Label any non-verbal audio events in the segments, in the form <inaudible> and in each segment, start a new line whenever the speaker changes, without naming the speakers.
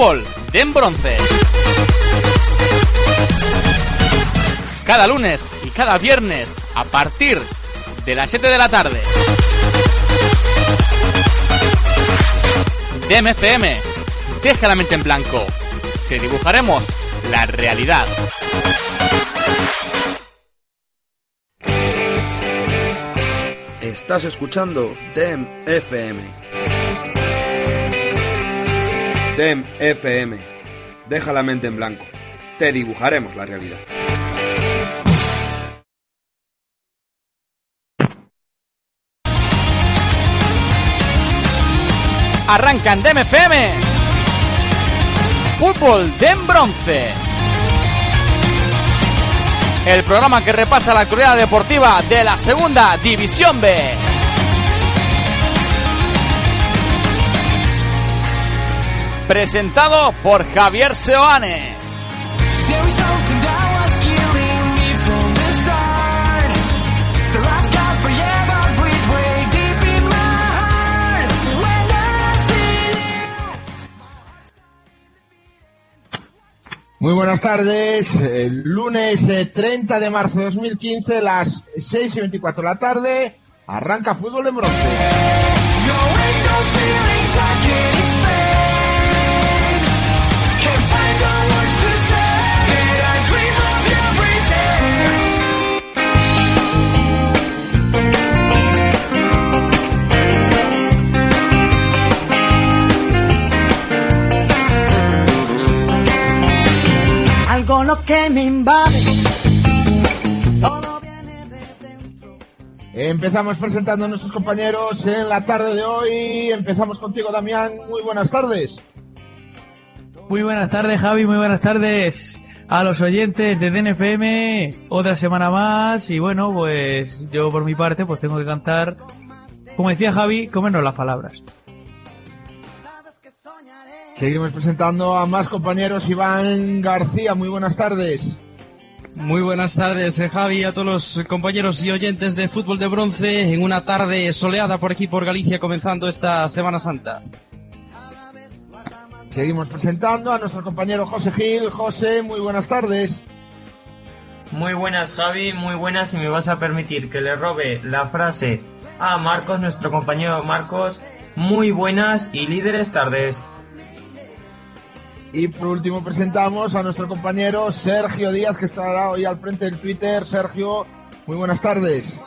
Fútbol bronce. Cada lunes y cada viernes a partir de las 7 de la tarde. DMFM, deja la mente en blanco. Te dibujaremos la realidad.
Estás escuchando DEM DEM FM. Deja la mente en blanco. Te dibujaremos la realidad.
Arrancan DEM FM. Fútbol de en bronce. El programa que repasa la actualidad deportiva de la segunda división B. Presentado por Javier Seoane.
Muy buenas tardes. El lunes eh, 30 de marzo de 2015, las 6 y 24 de la tarde, arranca fútbol de bronce.
Lo que me invade. Todo viene de dentro.
Empezamos presentando a nuestros compañeros en la tarde de hoy. Empezamos contigo, Damián. Muy buenas tardes.
Muy buenas tardes, Javi. Muy buenas tardes a los oyentes de DNFM. Otra semana más. Y bueno, pues yo por mi parte, pues tengo que cantar, como decía Javi, comernos las palabras.
Seguimos presentando a más compañeros. Iván García, muy buenas tardes.
Muy buenas tardes, eh, Javi, a todos los compañeros y oyentes de Fútbol de Bronce en una tarde soleada por aquí por Galicia comenzando esta Semana Santa.
Seguimos presentando a nuestro compañero José Gil. José, muy buenas tardes.
Muy buenas Javi, muy buenas y me vas a permitir que le robe la frase a Marcos, nuestro compañero Marcos. Muy buenas y líderes tardes.
Y por último presentamos a nuestro compañero Sergio Díaz, que estará hoy al frente del Twitter. Sergio, muy buenas tardes.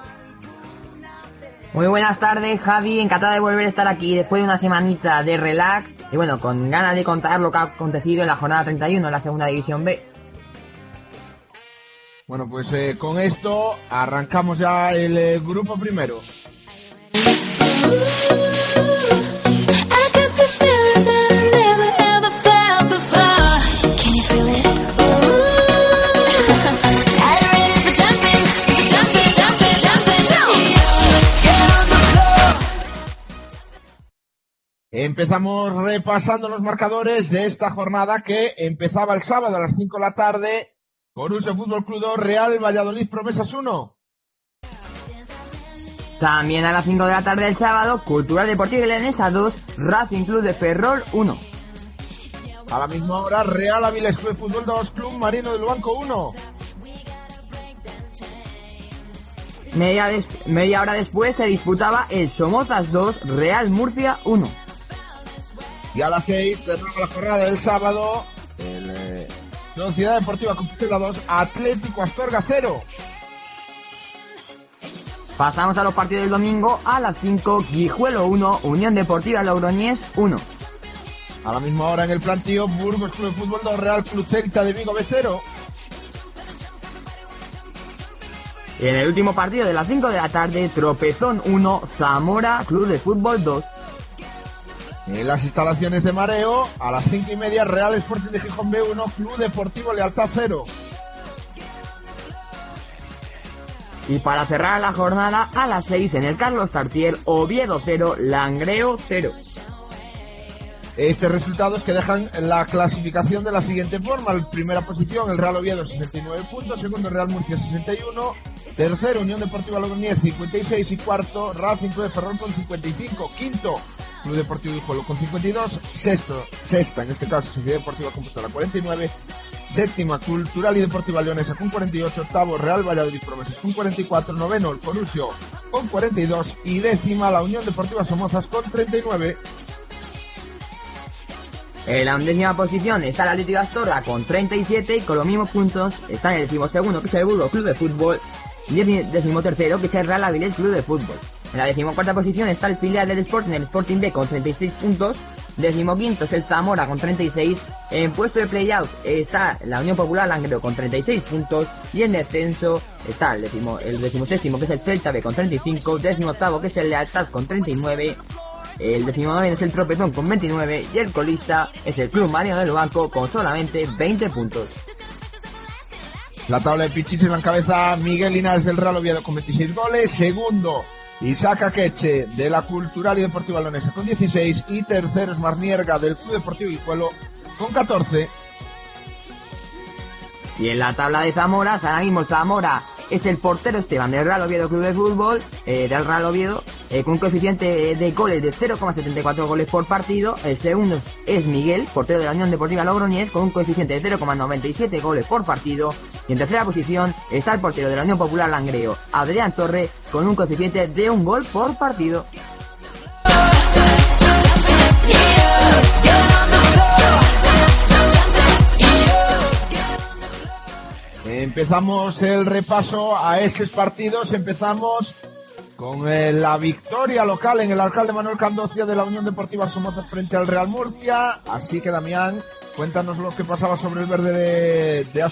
Muy buenas tardes, Javi. Encantado de volver a estar aquí después de una semanita de relax y bueno, con ganas de contar lo que ha acontecido en la jornada 31 en la segunda división B.
Bueno, pues eh, con esto arrancamos ya el eh, grupo primero. Empezamos repasando los marcadores de esta jornada que empezaba el sábado a las 5 de la tarde. Corusio Fútbol Club 2, Real Valladolid Promesas 1.
También a las 5 de la tarde del sábado, Cultural Deportiva Leonesa 2, Racing Club de Ferrol 1.
A la misma hora, Real Avilés Club de Fútbol 2, Club Marino del Banco 1.
Media, media hora después se disputaba el Somozas 2, Real Murcia 1.
Y a las 6, cerraba la jornada del sábado, el eh, Sociedad Deportiva Compostela 2, Atlético Astorga 0.
Pasamos a los partidos del domingo a las 5, Guijuelo 1, Unión Deportiva Logroñés 1.
A la misma hora en el plantío, Burgos Club de Fútbol 2, Real Club Celta de Vigo B 0.
Y en el último partido de las 5 de la tarde, Tropezón 1, Zamora Club de Fútbol 2.
En las instalaciones de Mareo, a las 5 y media, Real Sporting de Gijón B1, Club Deportivo Lealtad 0.
Y para cerrar la jornada, a las 6 en el Carlos Tartier, Oviedo 0, Langreo 0.
Estos resultados que dejan la clasificación de la siguiente forma. En primera posición, el Real Oviedo 69 puntos, segundo Real Murcia 61, tercero Unión Deportiva Logroñés 56 y cuarto Racing Club de Ferrol con 55, quinto Club Deportivo Guijuelo con 52, sexto, sexta en este caso Sociedad Deportiva Compostela 49, séptima Cultural y Deportiva Leonesa con 48, octavo Real Valladolid Promesas con 44, noveno el Corusio con 42 y décima la Unión Deportiva Somozas con 39.
En la undécima posición está el Atlético Astorga con 37 y con los mismos puntos está en el decimosegundo que es el Burgos Club de Fútbol y el decimotercero que es el Real Avilés Club de Fútbol. En la decimocuarta posición está el filial del Sporting, el Sporting B con 36 puntos. Decimoquinto es el Zamora con 36. En puesto de playout está la Unión Popular Langreo con 36 puntos. Y en descenso está el, decimo, el decimoséptimo que es el Celta B con 35. Décimo octavo que es el Lealtad con 39. El decimonoveno es el Tropezón con 29. Y el colista es el Club Mariano del Banco con solamente 20 puntos.
La tabla de Pichichi la encabeza Miguel Linares del Real Oviedo con 26 goles. Segundo, Isaac Akeche de la Cultural y Deportiva Leonesa con 16. Y tercero es Marnierga del Club Deportivo Guijuelo con 14.
Y en la tabla de Zamora, ahora Zamora es el portero Esteban del Real Oviedo Club de Fútbol, eh, del Real Oviedo, eh, con un coeficiente de goles de 0,74 goles por partido. El segundo es Miguel, portero de la Unión Deportiva Logroñés, con un coeficiente de 0,97 goles por partido. Y en tercera posición está el portero de la Unión Popular Langreo, Adrián Torre, con un coeficiente de un gol por partido.
Empezamos el repaso a estos partidos. Empezamos con eh, la victoria local en el alcalde Manuel Candocia de la Unión Deportiva Somoza frente al Real Murcia. Así que Damián, cuéntanos lo que pasaba sobre el verde de, de.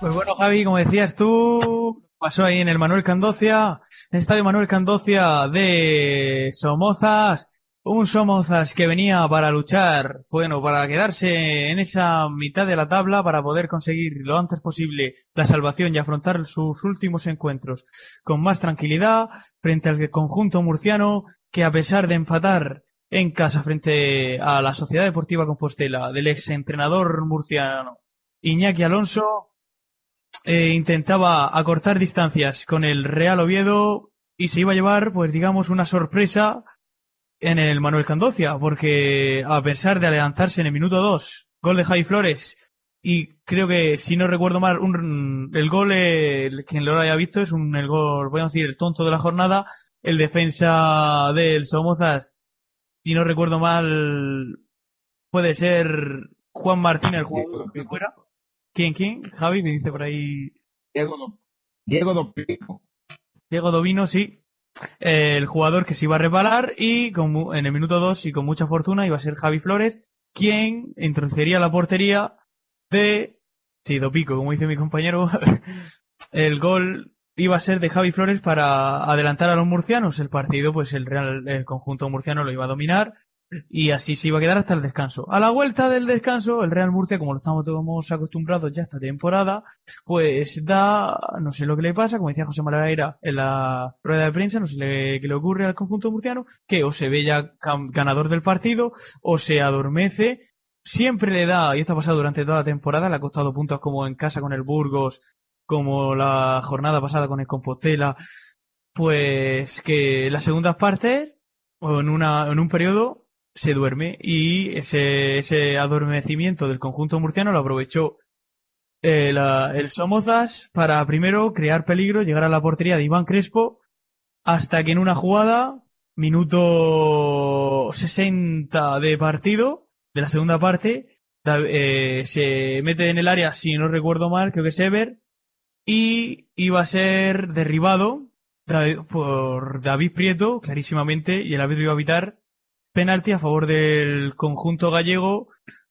Pues bueno, Javi, como decías tú, pasó ahí en el Manuel Candocia, en el estadio Manuel Candocia de Somozas, un Somozas que venía para luchar, bueno, para quedarse en esa mitad de la tabla para poder conseguir lo antes posible la salvación y afrontar sus últimos encuentros. Con más tranquilidad frente al conjunto murciano que a pesar de empatar en casa frente a la Sociedad Deportiva Compostela del ex entrenador murciano Iñaki Alonso, eh, intentaba acortar distancias con el Real Oviedo y se iba a llevar, pues digamos, una sorpresa en el Manuel Candocia, porque a pesar de adelantarse en el minuto 2, gol de Javi Flores, y creo que, si no recuerdo mal, un, el gol, el, quien lo haya visto, es un, el gol, voy a decir, el tonto de la jornada, el defensa del Somozas, si no recuerdo mal, puede ser Juan Martín, el jugador que fuera. ¿Quién, quién? Javi, me dice por ahí.
Diego, Do- Diego Dopico.
Diego Dovino, sí. El jugador que se iba a reparar y en el minuto 2 y con mucha fortuna iba a ser Javi Flores, quien introduciría la portería de... Sí, Dopico, como dice mi compañero. <laughs> el gol iba a ser de Javi Flores para adelantar a los murcianos. El partido, pues el, Real, el conjunto murciano lo iba a dominar y así se iba a quedar hasta el descanso. A la vuelta del descanso, el Real Murcia, como lo estamos todos acostumbrados ya esta temporada, pues da, no sé lo que le pasa, como decía José Malareira en la rueda de prensa, no sé qué le ocurre al conjunto murciano, que o se ve ya ganador del partido, o se adormece, siempre le da, y esto ha pasado durante toda la temporada, le ha costado puntos como en casa con el Burgos, como la jornada pasada con el Compostela, pues que las segundas partes, o en una, en un periodo, se duerme y ese, ese adormecimiento del conjunto murciano lo aprovechó eh, la- el Somozas para primero crear peligro, llegar a la portería de Iván Crespo, hasta que en una jugada, minuto 60 de partido, de la segunda parte, eh, se mete en el área, si no recuerdo mal, creo que es Ever, y iba a ser derribado por David Prieto, clarísimamente, y el árbitro iba a evitar penalti a favor del conjunto gallego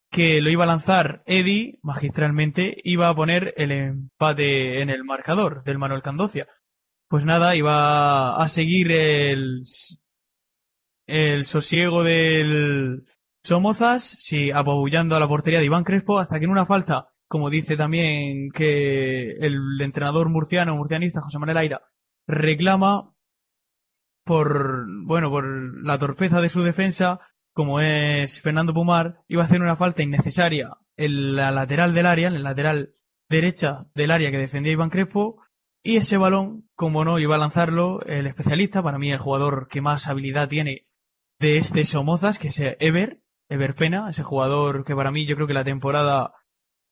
que lo iba a lanzar Eddie magistralmente, iba a poner el empate en el marcador del Manuel Candocia. Pues nada, iba a seguir el, el sosiego del Somozas, sí, apabullando a la portería de Iván Crespo, hasta que en una falta, como dice también que el entrenador murciano, murcianista José Manuel Aira, reclama por, bueno, por la torpeza de su defensa, como es Fernando Pumar, iba a hacer una falta innecesaria en la lateral del área, en la lateral derecha del área que defendía Iván Crespo, Y ese balón, como no, iba a lanzarlo el especialista, para mí el jugador que más habilidad tiene de este Somozas, que es Ever, Ever Pena, ese jugador que para mí yo creo que la temporada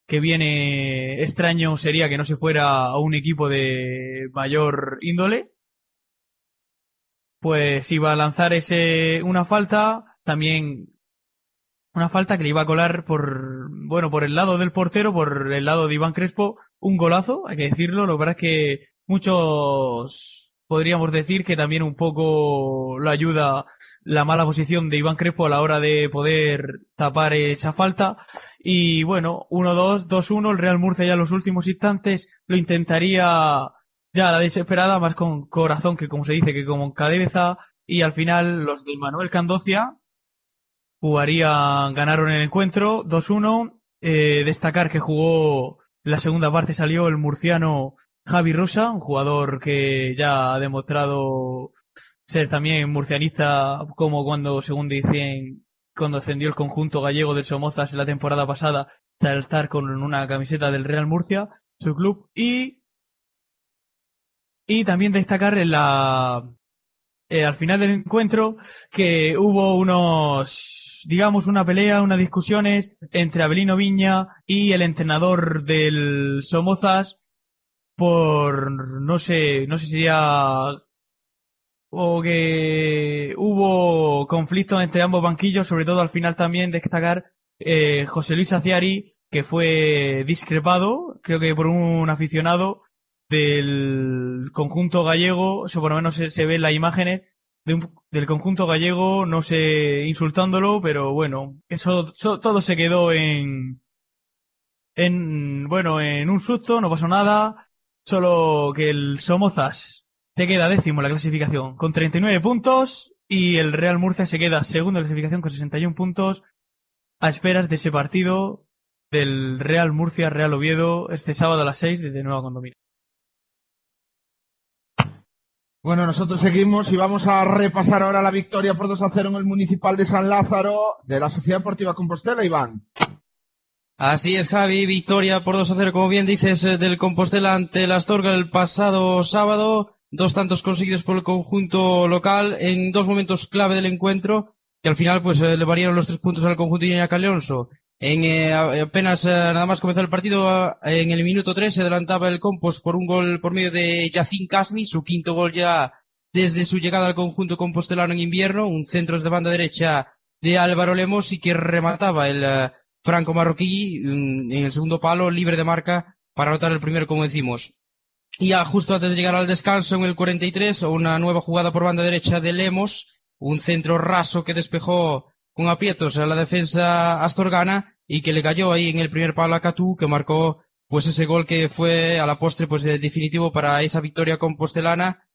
que viene extraño sería que no se fuera a un equipo de mayor índole. Pues iba a lanzar ese una falta, también una falta que le iba a colar por bueno por el lado del portero, por el lado de Iván Crespo, un golazo, hay que decirlo. Lo que pasa es que muchos podríamos decir que también un poco lo ayuda la mala posición de Iván Crespo a la hora de poder tapar esa falta. Y bueno, 1-2, 2-1, el Real Murcia ya en los últimos instantes lo intentaría ya la desesperada, más con corazón que como se dice, que con cabeza. Y al final los de Manuel Candocia jugarían, ganaron el encuentro 2-1. Eh, destacar que jugó la segunda parte salió el murciano Javi Rosa, un jugador que ya ha demostrado ser también murcianista, como cuando, según dicen, cuando ascendió el conjunto gallego del Somozas la temporada pasada, estar con una camiseta del Real Murcia, su club, y, y también destacar en la, eh, al final del encuentro que hubo unos, digamos, una pelea, unas discusiones entre Abelino Viña y el entrenador del Somozas por, no sé, no sé si sería o que hubo conflictos entre ambos banquillos, sobre todo al final también destacar eh, José Luis Aciari, que fue discrepado, creo que por un aficionado del conjunto gallego, o sea, por lo menos se, se ve en las imágenes de un- del conjunto gallego, no sé, insultándolo, pero bueno, eso, so- todo se quedó en, en, bueno, en un susto, no pasó nada, solo que el Somozas se queda décimo en la clasificación con 39 puntos y el Real Murcia se queda segundo en la clasificación con 61 puntos a esperas de ese partido del Real Murcia Real Oviedo este sábado a las 6 desde Nueva Condominio.
Bueno, nosotros seguimos y vamos a repasar ahora la victoria por 2 a 0 en el Municipal de San Lázaro de la Sociedad Deportiva Compostela, Iván.
Así es, Javi, victoria por 2 a 0, como bien dices, eh, del Compostela ante el Astorga el pasado sábado. Dos tantos conseguidos por el conjunto local en dos momentos clave del encuentro, que al final pues eh, le valieron los tres puntos al conjunto de Iñaki Alonso. En eh, apenas eh, nada más comenzó el partido, en el minuto 3 se adelantaba el Compos por un gol por medio de Yacín Casmi, su quinto gol ya desde su llegada al conjunto compostelano en invierno, un centro de banda derecha de Álvaro Lemos y que remataba el eh, franco marroquí mm, en el segundo palo, libre de marca, para anotar el primero, como decimos. Y ya justo antes de llegar al descanso, en el 43, una nueva jugada por banda derecha de Lemos, un centro raso que despejó con aprietos a la defensa astorgana y que le cayó ahí en el primer palo a Catú, que marcó pues ese gol que fue a la postre pues definitivo para esa victoria compostelana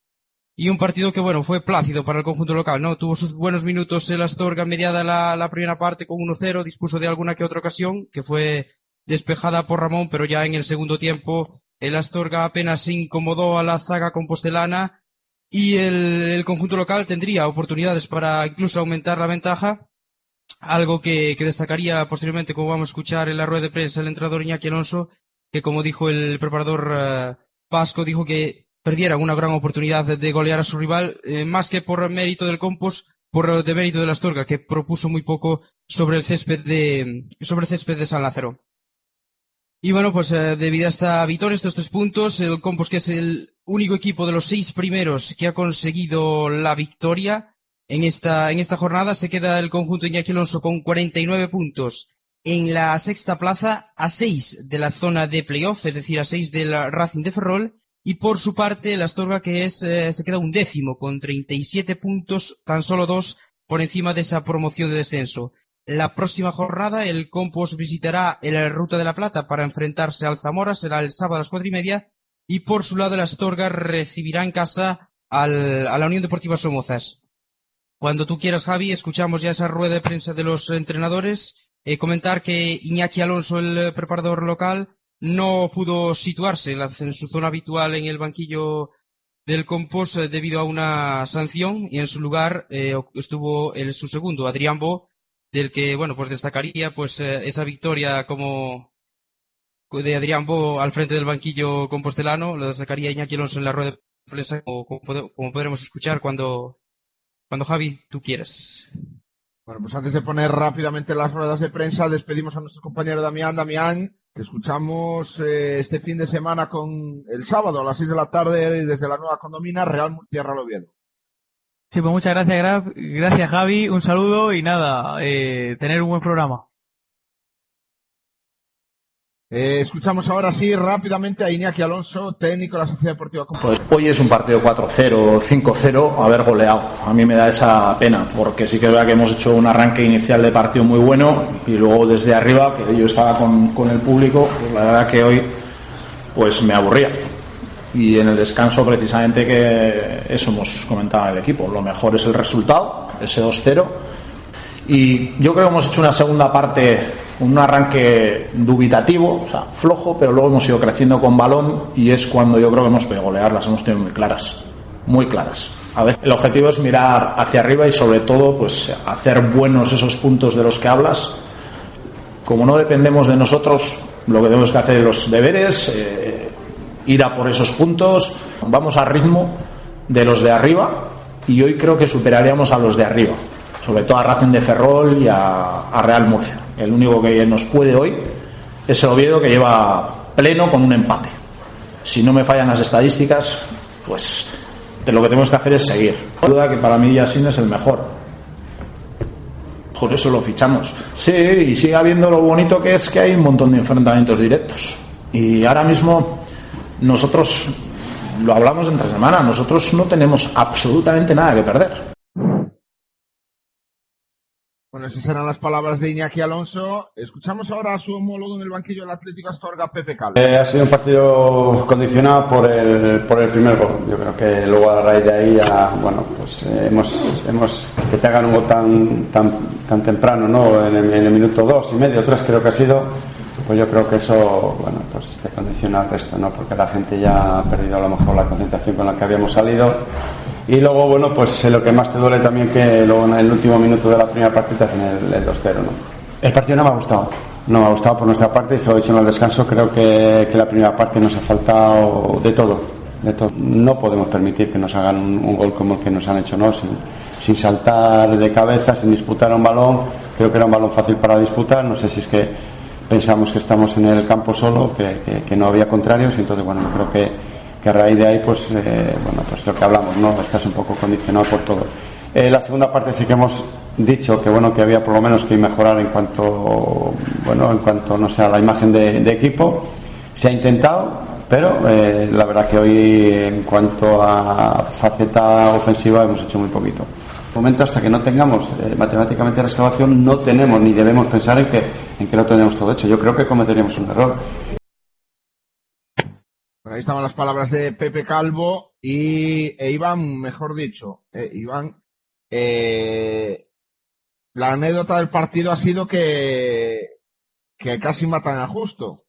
y un partido que bueno fue plácido para el conjunto local no tuvo sus buenos minutos el Astorga mediada la, la primera parte con 1-0 dispuso de alguna que otra ocasión que fue despejada por Ramón pero ya en el segundo tiempo el Astorga apenas se incomodó a la zaga compostelana y el, el conjunto local tendría oportunidades para incluso aumentar la ventaja algo que, que destacaría posteriormente como vamos a escuchar en la rueda de prensa el entrenador Iñaki Alonso que como dijo el preparador eh, Pasco dijo que perdieran una gran oportunidad de golear a su rival, eh, más que por mérito del Compos, por de mérito de la Astorga, que propuso muy poco sobre el césped de, sobre el césped de San Lázaro. Y bueno, pues eh, debido a esta victoria, estos tres puntos, el Compos, que es el único equipo de los seis primeros que ha conseguido la victoria en esta, jornada, se queda el conjunto Iñaki Alonso con 49 puntos en la sexta plaza, a seis de la zona de playoff, es decir, a seis del Racing de Ferrol, y por su parte, el Astorga, que es, eh, se queda un décimo, con 37 puntos, tan solo dos por encima de esa promoción de descenso. La próxima jornada, el Compos visitará el Ruta de la Plata para enfrentarse al Zamora, será el sábado a las cuatro y media, y por su lado, el Astorga recibirá en casa al, a la Unión Deportiva Somozas. Cuando tú quieras, Javi, escuchamos ya esa rueda de prensa de los entrenadores. Eh, comentar que Iñaki Alonso, el eh, preparador local, no pudo situarse en, su zona habitual en el banquillo del Compos eh, debido a una sanción y en su lugar eh, estuvo el, su segundo, Adrián Bo, del que, bueno, pues destacaría pues esa victoria como, de Adrián Bo al frente del banquillo compostelano, lo destacaría Iñaki Alonso en la rueda de prensa, como, como podremos escuchar cuando, cuando Javi, tú quieras.
Bueno, pues antes de poner rápidamente las ruedas de prensa, despedimos a nuestro compañero Damián. Damián, te escuchamos eh, este fin de semana con el sábado a las 6 de la tarde desde la nueva condomina Real Murcia Real Oviedo.
Sí, pues muchas gracias, Graf. Gracias, Javi. Un saludo y nada, eh, tener un buen programa.
Eh, escuchamos ahora sí rápidamente a Iñaki Alonso, técnico de la Sociedad Deportiva
hoy es un partido 4-0, 5-0, haber goleado. A mí me da esa pena, porque sí que es verdad que hemos hecho un arranque inicial de partido muy bueno y luego desde arriba, que yo estaba con, con el público, la verdad que hoy pues me aburría. Y en el descanso precisamente que eso hemos comentado en el equipo. Lo mejor es el resultado, ese 2-0. Y yo creo que hemos hecho una segunda parte, un arranque dubitativo, o sea, flojo, pero luego hemos ido creciendo con balón y es cuando yo creo que hemos podido golear, las hemos tenido muy claras, muy claras. El objetivo es mirar hacia arriba y sobre todo, pues, hacer buenos esos puntos de los que hablas. Como no dependemos de nosotros, lo que tenemos que hacer es los deberes, eh, ir a por esos puntos, vamos al ritmo de los de arriba y hoy creo que superaríamos a los de arriba sobre todo a Racing de Ferrol y a Real Murcia. El único que nos puede hoy es el Oviedo que lleva pleno con un empate. Si no me fallan las estadísticas, pues de lo que tenemos que hacer es seguir. Duda que para mí Yasin es el mejor. Por eso lo fichamos. Sí, y sigue habiendo lo bonito que es que hay un montón de enfrentamientos directos. Y ahora mismo nosotros, lo hablamos entre semana, nosotros no tenemos absolutamente nada que perder.
Bueno, esas eran las palabras de Iñaki Alonso. Escuchamos ahora a su homólogo en el banquillo del Atlético Astorga, Pepe Calvo.
Eh, ha sido un partido condicionado por el, por el primer gol. Yo creo que luego a raíz de ahí ya, bueno, pues eh, hemos, hemos, que te hagan un gol tan, tan, tan temprano, ¿no? En el, en el minuto dos y medio, tres creo que ha sido, pues yo creo que eso, bueno, pues te condiciona al resto, ¿no? Porque la gente ya ha perdido a lo mejor la concentración con la que habíamos salido. Y luego, bueno, pues eh, lo que más te duele también que luego en el último minuto de la primera parte te hacen el, el 2-0, ¿no? El partido no me ha gustado. No me ha gustado por nuestra parte y se lo he dicho en el descanso. Creo que, que la primera parte nos ha faltado de todo. De todo. No podemos permitir que nos hagan un, gol como el que nos han hecho, ¿no? Sin, sin saltar de cabeza, sin disputar un balón. Creo que era un balón fácil para disputar. No sé si es que pensamos que estamos en el campo solo, que, que, que no había contrarios. Y entonces, bueno, yo creo que, que a raíz de ahí, pues, eh, bueno, pues lo que hablamos, ¿no? Estás un poco condicionado por todo. Eh, la segunda parte sí que hemos dicho que bueno que había por lo menos que mejorar en cuanto bueno en cuanto no sé a la imagen de, equipo se ha intentado pero eh, la verdad que hoy en cuanto a faceta ofensiva hemos hecho muy poquito De momento hasta que no tengamos eh, matemáticamente la salvación no tenemos ni debemos pensar en que en que lo tenemos todo hecho yo creo que cometeríamos un error
ahí estaban las palabras de Pepe Calvo y e Iván, mejor dicho, eh, Iván, eh, la anécdota del partido ha sido que, que casi matan a Justo.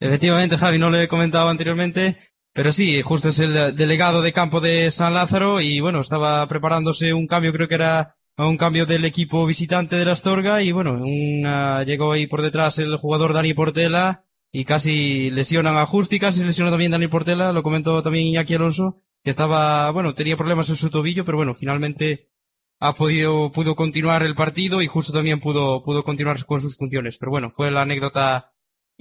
Efectivamente, Javi, no lo he comentado anteriormente, pero sí, justo es el delegado de campo de San Lázaro y bueno, estaba preparándose un cambio, creo que era un cambio del equipo visitante de la Astorga y bueno, una- llegó ahí por detrás el jugador Dani Portela y casi lesionan a Justi, casi lesionó también Dani Portela, lo comentó también Iñaki Alonso, que estaba, bueno, tenía problemas en su tobillo, pero bueno, finalmente ha podido, pudo continuar el partido y justo también pudo, pudo continuar con sus funciones. Pero bueno, fue la anécdota,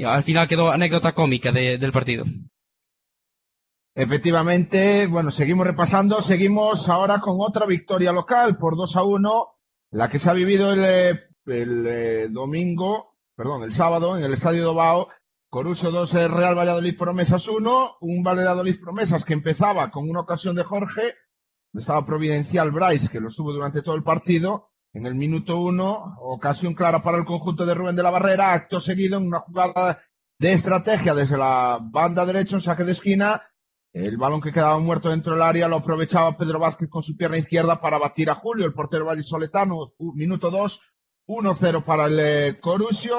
al final quedó anécdota cómica de- del partido.
Efectivamente, bueno, seguimos repasando, seguimos ahora con otra victoria local por 2 a 1, la que se ha vivido el, eh, el, eh, domingo, perdón, el sábado en el Estadio Dobao, Coruso 2, eh, Real Valladolid Promesas 1, un Valladolid Promesas que empezaba con una ocasión de Jorge, estaba providencial Bryce, que lo estuvo durante todo el partido, en el minuto 1, ocasión clara para el conjunto de Rubén de la Barrera, acto seguido en una jugada de estrategia desde la banda derecha, un saque de esquina, el balón que quedaba muerto dentro del área lo aprovechaba Pedro Vázquez con su pierna izquierda para batir a Julio, el portero vallisoletano. Minuto 2, 1-0 para el eh, Corusio.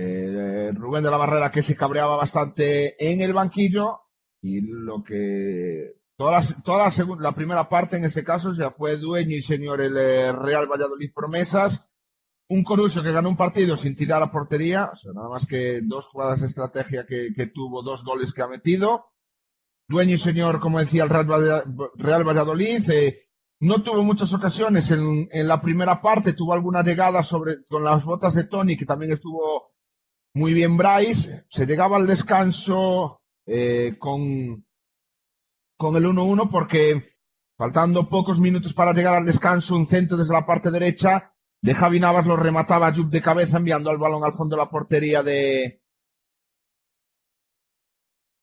Eh, Rubén de la Barrera que se cabreaba bastante en el banquillo. Y lo que. Toda, la, la, primera parte en este caso ya fue dueño y señor el eh, Real Valladolid Promesas. un Coruso que ganó un partido sin tirar a portería, o sea, nada más que dos jugadas de estrategia que, tuvo, dos goles que ha metido. Dueño y señor, como decía el Real, Valla- Real Valladolid, eh, no tuvo muchas ocasiones en, en la primera parte, tuvo alguna llegada sobre, con las botas de Tony, que también estuvo muy bien Bryce. Se llegaba al descanso eh, con, con el 1-1 porque faltando pocos minutos para llegar al descanso, un centro desde la parte derecha de Javi Navas lo remataba Jupp de cabeza enviando el balón al fondo de la portería de,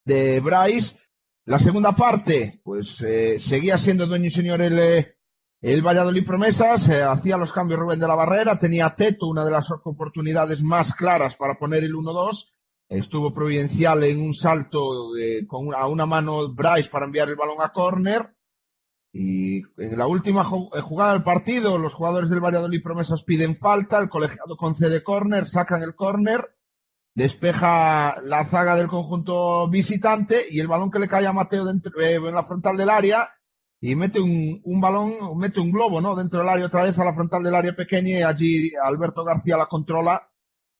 de Bryce. La segunda parte, pues eh, seguía siendo dueño y señor el, el Valladolid Promesas, eh, hacía los cambios Rubén de la Barrera, tenía Teto una de las oportunidades más claras para poner el 1-2, estuvo providencial en un salto con una- a una mano Bryce para enviar el balón a córner, y en la última eh, jugada del partido, los jugadores del Valladolid Promesas piden falta, el colegiado concede córner, sacan el córner, despeja la zaga del conjunto visitante y el balón que le cae a Mateo dentro, eh, en la frontal del área y mete un, un balón, mete un globo, ¿no? Dentro del área otra vez a la frontal del área pequeña y allí Alberto García la controla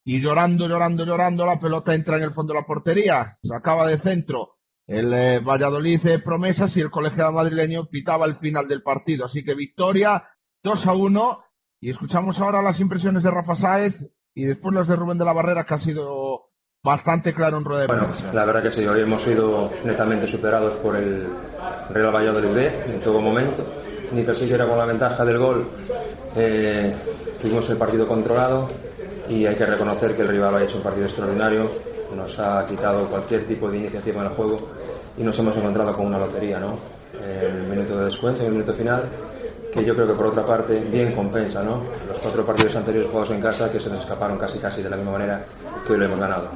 y llorando, llorando, llorando la pelota entra en el fondo de la portería, se acaba de centro el eh, Valladolid eh, promesas y el colegiado madrileño pitaba el final del partido. Así que victoria 2 a 1 y escuchamos ahora las impresiones de Rafa Sáez y después las de Rubén de la Barrera que ha sido bastante claro en rueda de
Bueno, la verdad que sí, hoy hemos sido netamente superados por el Real Valladolid B en todo momento. Ni tan siquiera con la ventaja del gol eh, tuvimos el partido controlado y hay que reconocer que el rival ha hecho un partido extraordinario, nos ha quitado cualquier tipo de iniciativa en el juego y nos hemos encontrado con una lotería, ¿no? El minuto de descuento, el minuto final, que yo creo que por otra parte bien compensa, ¿no? Los cuatro partidos anteriores jugados en casa que se nos escaparon casi casi de la misma manera que hoy lo hemos ganado.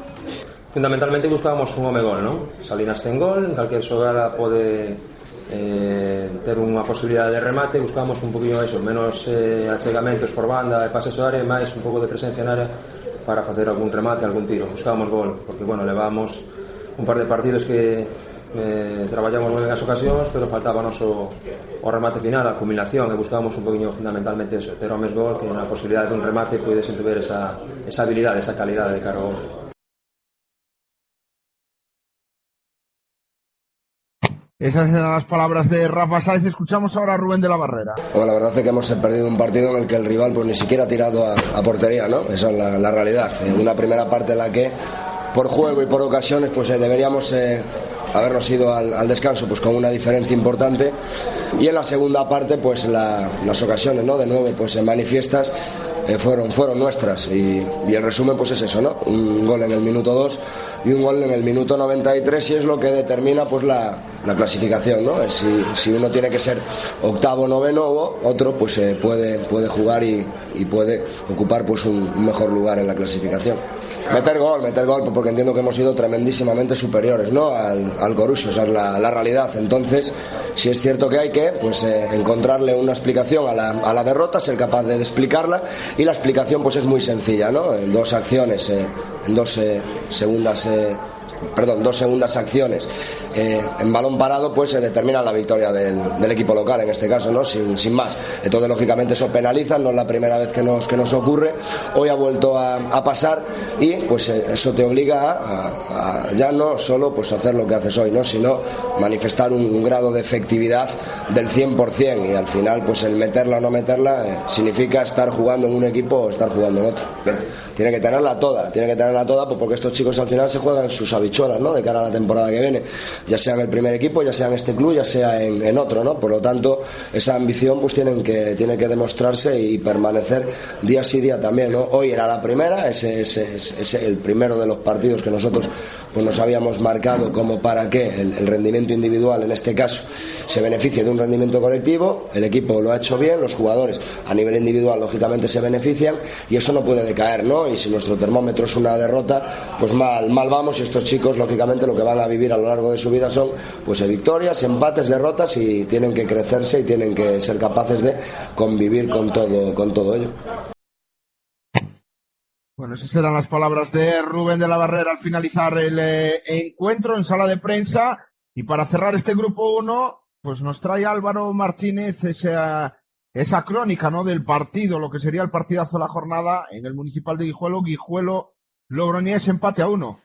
Fundamentalmente buscábamos un home gol, non? Salinas ten gol, en calquer xogada pode eh, ter unha posibilidade de remate, buscábamos un poquinho eso, menos eh, achegamentos por banda e pases ao área, máis un pouco de presencia na área para facer algún remate, algún tiro. Buscábamos gol, porque, bueno, levamos un par de partidos que eh, traballamos moi ben as ocasións, pero faltaba noso o remate final, a combinación, e buscábamos un poquinho fundamentalmente eso, ter homes gol, que na posibilidade dun remate podes entender esa, esa habilidade, esa calidade de cara ao gol.
Esas eran las palabras de Rafa Sáez. Escuchamos ahora a Rubén de la Barrera.
Bueno, la verdad es que hemos perdido un partido en el que el rival pues ni siquiera ha tirado a, portería, ¿no? Esa es la, realidad. Una primera parte en la que por juego y por ocasiones pues eh, deberíamos eh, habernos ido al, descanso pues con una diferencia importante. Y en la segunda parte pues la- las ocasiones no de nueve pues en manifiestas eh, fueron fueron nuestras. Y, el resumen pues es eso no un gol en el minuto 2 y un gol en el minuto 93 y es lo que determina pues la, la clasificación no si, uno tiene que ser octavo noveno o otro pues eh, puede puede jugar y, y puede ocupar pues un mejor lugar en la clasificación Meter gol, meter gol, porque entiendo que hemos sido tremendísimamente superiores ¿no? al, al Corusio, esa es la, la realidad. Entonces, si es cierto que hay que pues, eh, encontrarle una explicación a la, a la derrota, ser capaz de explicarla, y la explicación pues es muy sencilla, ¿no? En dos acciones, eh, en dos eh, segundas. Perdón, dos segundas acciones eh, en balón parado, pues se determina la victoria del, equipo local, en este caso, ¿no? Sin, sin más. Entonces, lógicamente, eso penaliza, no es la primera vez que nos, que nos ocurre. Hoy ha vuelto a, pasar y, pues, eh, eso te obliga a, ya no solo pues, hacer lo que haces hoy, ¿no? Sino manifestar un, un grado de efectividad del 100% y al final, pues, el meterla o no meterla eh, significa estar jugando en un equipo o estar jugando en otro. Tiene que tenerla toda, tiene que tenerla toda, pues porque estos chicos al final se juegan sus habichuelas, ¿no? De cara a la temporada que viene, ya sea en el primer equipo, ya sea en este club, ya sea en, en otro, ¿no? Por lo tanto, esa ambición pues tienen que, tiene que demostrarse y permanecer día sí día también, ¿no? Hoy era la primera, ese es ese, el primero de los partidos que nosotros pues nos habíamos marcado como para que el, el rendimiento individual, en este caso, se beneficie de un rendimiento colectivo, el equipo lo ha hecho bien, los jugadores a nivel individual lógicamente se benefician y eso no puede decaer, ¿no? Y si nuestro termómetro es una derrota, pues mal, mal vamos y estos chicos lógicamente lo que van a vivir a lo largo de su vida son pues victorias, empates, derrotas y tienen que crecerse y tienen que ser capaces de convivir con todo, con todo ello.
Bueno, esas eran las palabras de Rubén de la Barrera al finalizar el eh, encuentro en sala de prensa. Y para cerrar este grupo 1, pues nos trae Álvaro Martínez esa esa crónica, ¿no? Del partido, lo que sería el partidazo de la jornada en el municipal de Guijuelo, Guijuelo, Logroñés, empate a uno.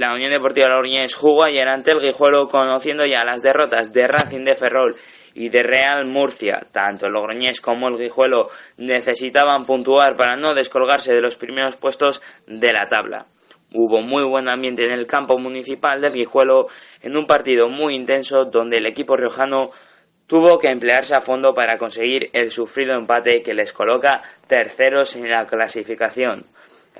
La Unión Deportiva Logroñés jugó ayer ante el Guijuelo conociendo ya las derrotas de Racing de Ferrol y de Real Murcia. Tanto el Logroñés como el Guijuelo necesitaban puntuar para no descolgarse de los primeros puestos de la tabla. Hubo muy buen ambiente en el campo municipal del Guijuelo en un partido muy intenso donde el equipo riojano tuvo que emplearse a fondo para conseguir el sufrido empate que les coloca terceros en la clasificación.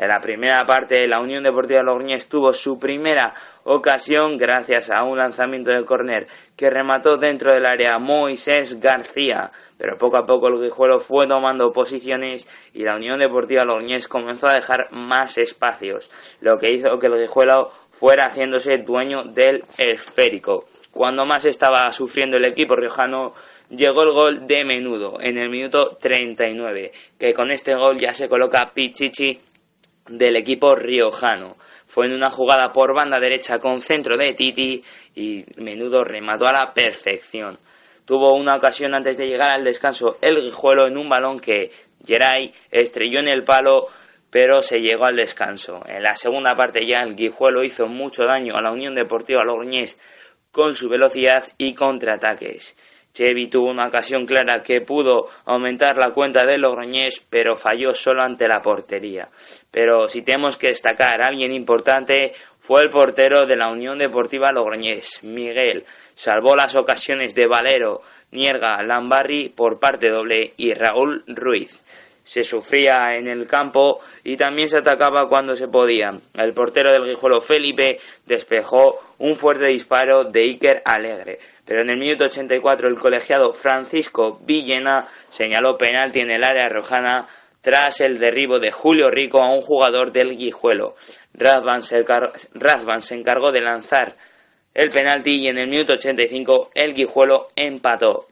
En la primera parte, la Unión Deportiva Logroñés tuvo su primera ocasión gracias a un lanzamiento de córner que remató dentro del área Moisés García, pero poco a poco el Guijuelo fue tomando posiciones y la Unión Deportiva Logroñés comenzó a dejar más espacios, lo que hizo que el Guijuelo fuera haciéndose dueño del esférico. Cuando más estaba sufriendo el equipo riojano, llegó el gol de menudo en el minuto 39, que con este gol ya se coloca Pichichi del equipo riojano. Fue en una jugada por banda derecha con centro de Titi y menudo remató a la perfección. Tuvo una ocasión antes de llegar al descanso el Guijuelo en un balón que Geray estrelló en el palo pero se llegó al descanso. En la segunda parte ya el Guijuelo hizo mucho daño a la Unión Deportiva Logroñés con su velocidad y contraataques. Chevy tuvo una ocasión clara que pudo aumentar la cuenta de Logroñés, pero falló solo ante la portería. Pero si tenemos que destacar a alguien importante, fue el portero de la Unión Deportiva Logroñés, Miguel. Salvó las ocasiones de Valero, Nierga, Lambarri por parte doble y Raúl Ruiz se sufría en el campo y también se atacaba cuando se podía. El portero del Guijuelo Felipe despejó un fuerte disparo de Iker Alegre, pero en el minuto 84 el colegiado Francisco Villena señaló penalti en el área rojana tras el derribo de Julio Rico a un jugador del Guijuelo. Razvan se, se encargó de lanzar el penalti y en el minuto 85 el Guijuelo empató.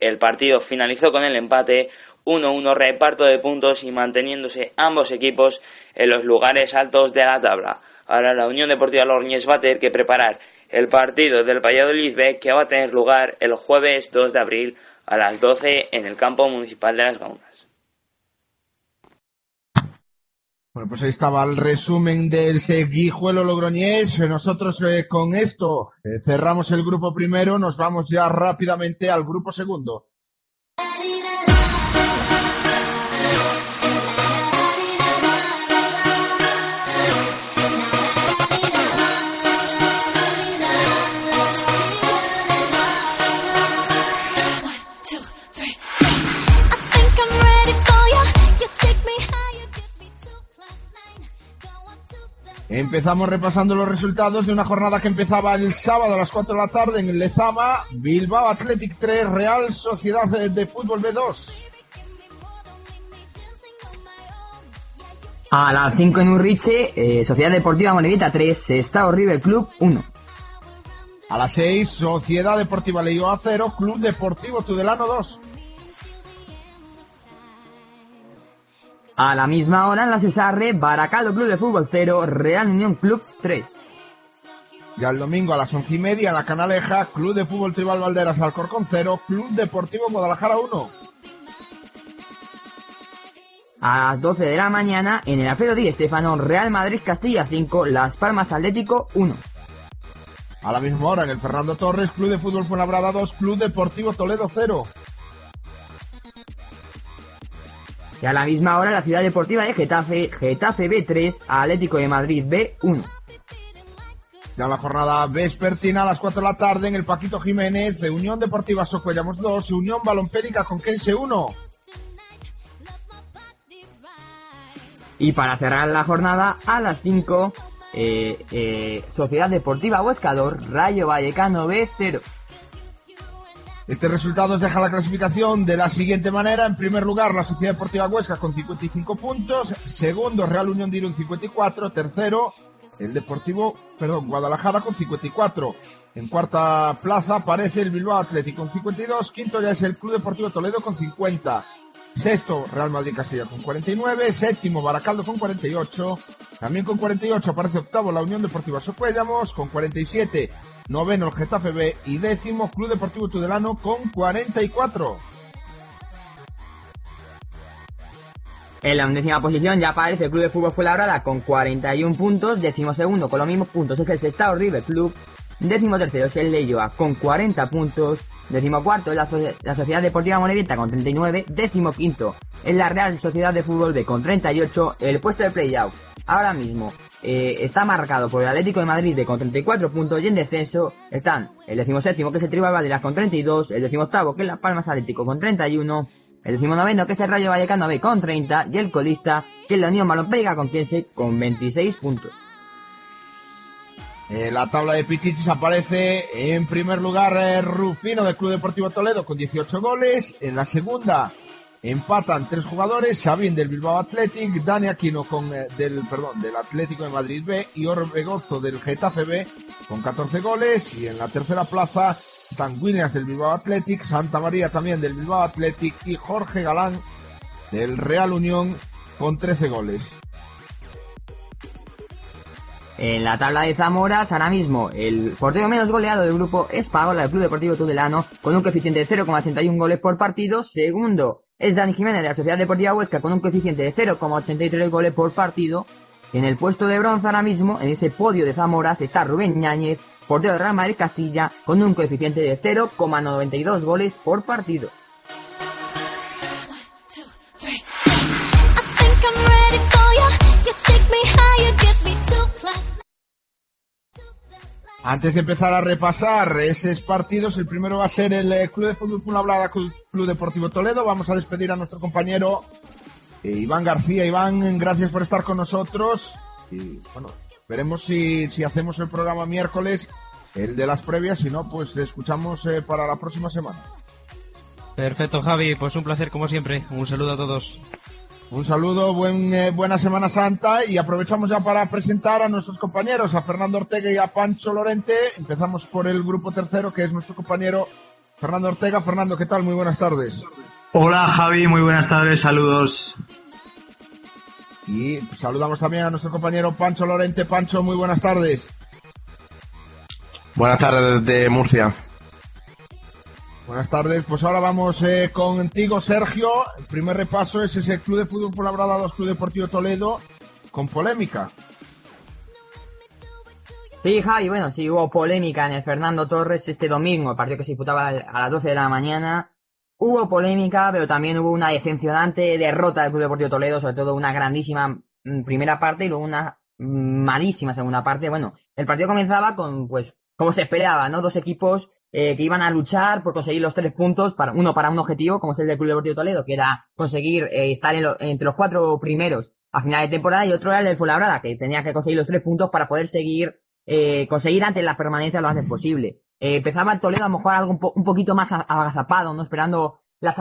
El partido finalizó con el empate 1-1 reparto de puntos y manteniéndose ambos equipos en los lugares altos de la tabla. Ahora la Unión Deportiva Logroñés va a tener que preparar el partido del Valladolid B que va a tener lugar el jueves 2 de abril a las 12 en el campo municipal de Las Gaunas.
Bueno, pues ahí estaba el resumen del Guijuelo Logroñés. Nosotros eh, con esto eh, cerramos el grupo primero, nos vamos ya rápidamente al grupo segundo. Empezamos repasando los resultados de una jornada que empezaba el sábado a las 4 de la tarde en el Lezama, Bilbao Athletic 3, Real Sociedad de Fútbol B2.
A las 5 en Urriche, eh, Sociedad Deportiva Monedita 3, Estado River Club 1.
A las 6, Sociedad Deportiva Leio A 0, Club Deportivo Tudelano 2.
A la misma hora en la Cesarre, Baracaldo Club de Fútbol 0, Real Unión Club 3.
Ya el domingo a las once y media en la Canaleja, Club de Fútbol Tribal Valderas Alcorcón 0, Club Deportivo Guadalajara 1.
A las 12 de la mañana en el Alfredo Di Estefano, Real Madrid Castilla 5, Las Palmas Atlético 1.
A la misma hora en el Fernando Torres, Club de Fútbol Fuenlabrada 2, Club Deportivo Toledo 0.
Y a la misma hora la Ciudad Deportiva de Getafe, Getafe B3, Atlético de Madrid B1.
Ya la jornada vespertina a las 4 de la tarde en el Paquito Jiménez de Unión Deportiva Socuellamos 2, Unión Balompédica Conquense 1.
Y para cerrar la jornada a las 5, eh, eh, Sociedad Deportiva Huescador, Rayo Vallecano B0.
Este resultado deja la clasificación de la siguiente manera. En primer lugar, la Sociedad Deportiva Huesca con 55 puntos. Segundo, Real Unión de Irún 54. Tercero, el Deportivo, perdón, Guadalajara con 54. En cuarta plaza aparece el Bilbao Athletic con 52. Quinto ya es el Club Deportivo Toledo con 50. Sexto, Real Madrid Castilla con 49. Séptimo, Baracaldo con 48. También con 48 aparece octavo la Unión Deportiva Socuellamos con 47 noveno el Getafe B y décimo Club Deportivo Tudelano con 44.
En la undécima posición ya aparece el Club de Fútbol Fuenlabrada con 41 puntos, décimo segundo con los mismos puntos es el Sestao River Club, décimo tercero es el Leyoa con 40 puntos, décimo cuarto es la, la Sociedad Deportiva Monevieta con 39, décimo quinto es la Real Sociedad de Fútbol B con 38, el puesto de playout ahora mismo eh, está marcado por el Atlético de Madrid de con 34 puntos y en descenso están el decimoséptimo que es el Tribal Valderas con 32, el decimoctavo que es la Palmas Atlético con 31, el decimonoveno que es el Rayo Vallecano B con 30 y el colista que es la Unión Malopédica con 15 con 26 puntos.
En la tabla de Pichichis aparece en primer lugar eh, Rufino del Club Deportivo Toledo con 18 goles. En la segunda empatan tres jugadores, Xavín del Bilbao Athletic, Dani Aquino con, eh, del, perdón, del Atlético de Madrid B y Orbegozo del Getafe B con 14 goles. Y en la tercera plaza están Williams del Bilbao Athletic, Santa María también del Bilbao Athletic y Jorge Galán del Real Unión con 13 goles.
En la tabla de Zamoras, ahora mismo, el portero menos goleado del grupo es Paola del Club Deportivo Tudelano, con un coeficiente de 0,81 goles por partido. Segundo es Dani Jiménez de la Sociedad Deportiva Huesca, con un coeficiente de 0,83 goles por partido. En el puesto de bronce ahora mismo, en ese podio de Zamoras, está Rubén Ñáñez, portero de Real Madrid Castilla, con un coeficiente de 0,92 goles por partido.
Antes de empezar a repasar esos partidos, el primero va a ser el eh, Club de Fútbol Fuenlabrada Club, Deportivo Toledo. Vamos a despedir a nuestro compañero eh, Iván García. Iván, gracias por estar con nosotros. Y bueno, veremos si, si hacemos el programa miércoles, el de las previas. Si no, pues escuchamos eh, para la próxima semana.
Perfecto, Javi. Pues un placer como siempre. Un saludo a todos.
Un saludo, buen, eh, buena Semana Santa y aprovechamos ya para presentar a nuestros compañeros, a Fernando Ortega y a Pancho Lorente. Empezamos por el grupo tercero, que es nuestro compañero Fernando Ortega. Fernando, ¿qué tal? Muy buenas tardes.
Hola Javi, muy buenas tardes, saludos.
Y saludamos también a nuestro compañero Pancho Lorente. Pancho, muy buenas tardes.
Buenas tardes desde Murcia.
Buenas tardes, pues ahora vamos eh, contigo, Sergio. El primer repaso es ese Club de Fútbol Fuenlabrada 2 Club Deportivo Toledo, con polémica.
Sí, Javi, bueno, sí hubo polémica en el Fernando Torres este domingo, el partido que se disputaba a las 12 de la mañana. Hubo polémica, pero también hubo una decepcionante derrota del Club Deportivo Toledo, sobre todo una grandísima mm, primera parte y luego una mm, malísima segunda parte. Bueno, el partido comenzaba con, pues, como se esperaba, ¿no? Dos equipos eh, que iban a luchar por conseguir los tres puntos, para, uno para un objetivo, como es el del Club Deportivo Toledo, que era conseguir eh, estar en lo- entre los cuatro primeros a final de temporada, y otro era el del Fuenlabrada, que tenía que conseguir los tres puntos para poder seguir, eh, conseguir antes la permanencia lo antes posible. Eh, empezaba el Toledo a lo mejor algo un, po- un poquito más agazapado, ¿no? Esperando las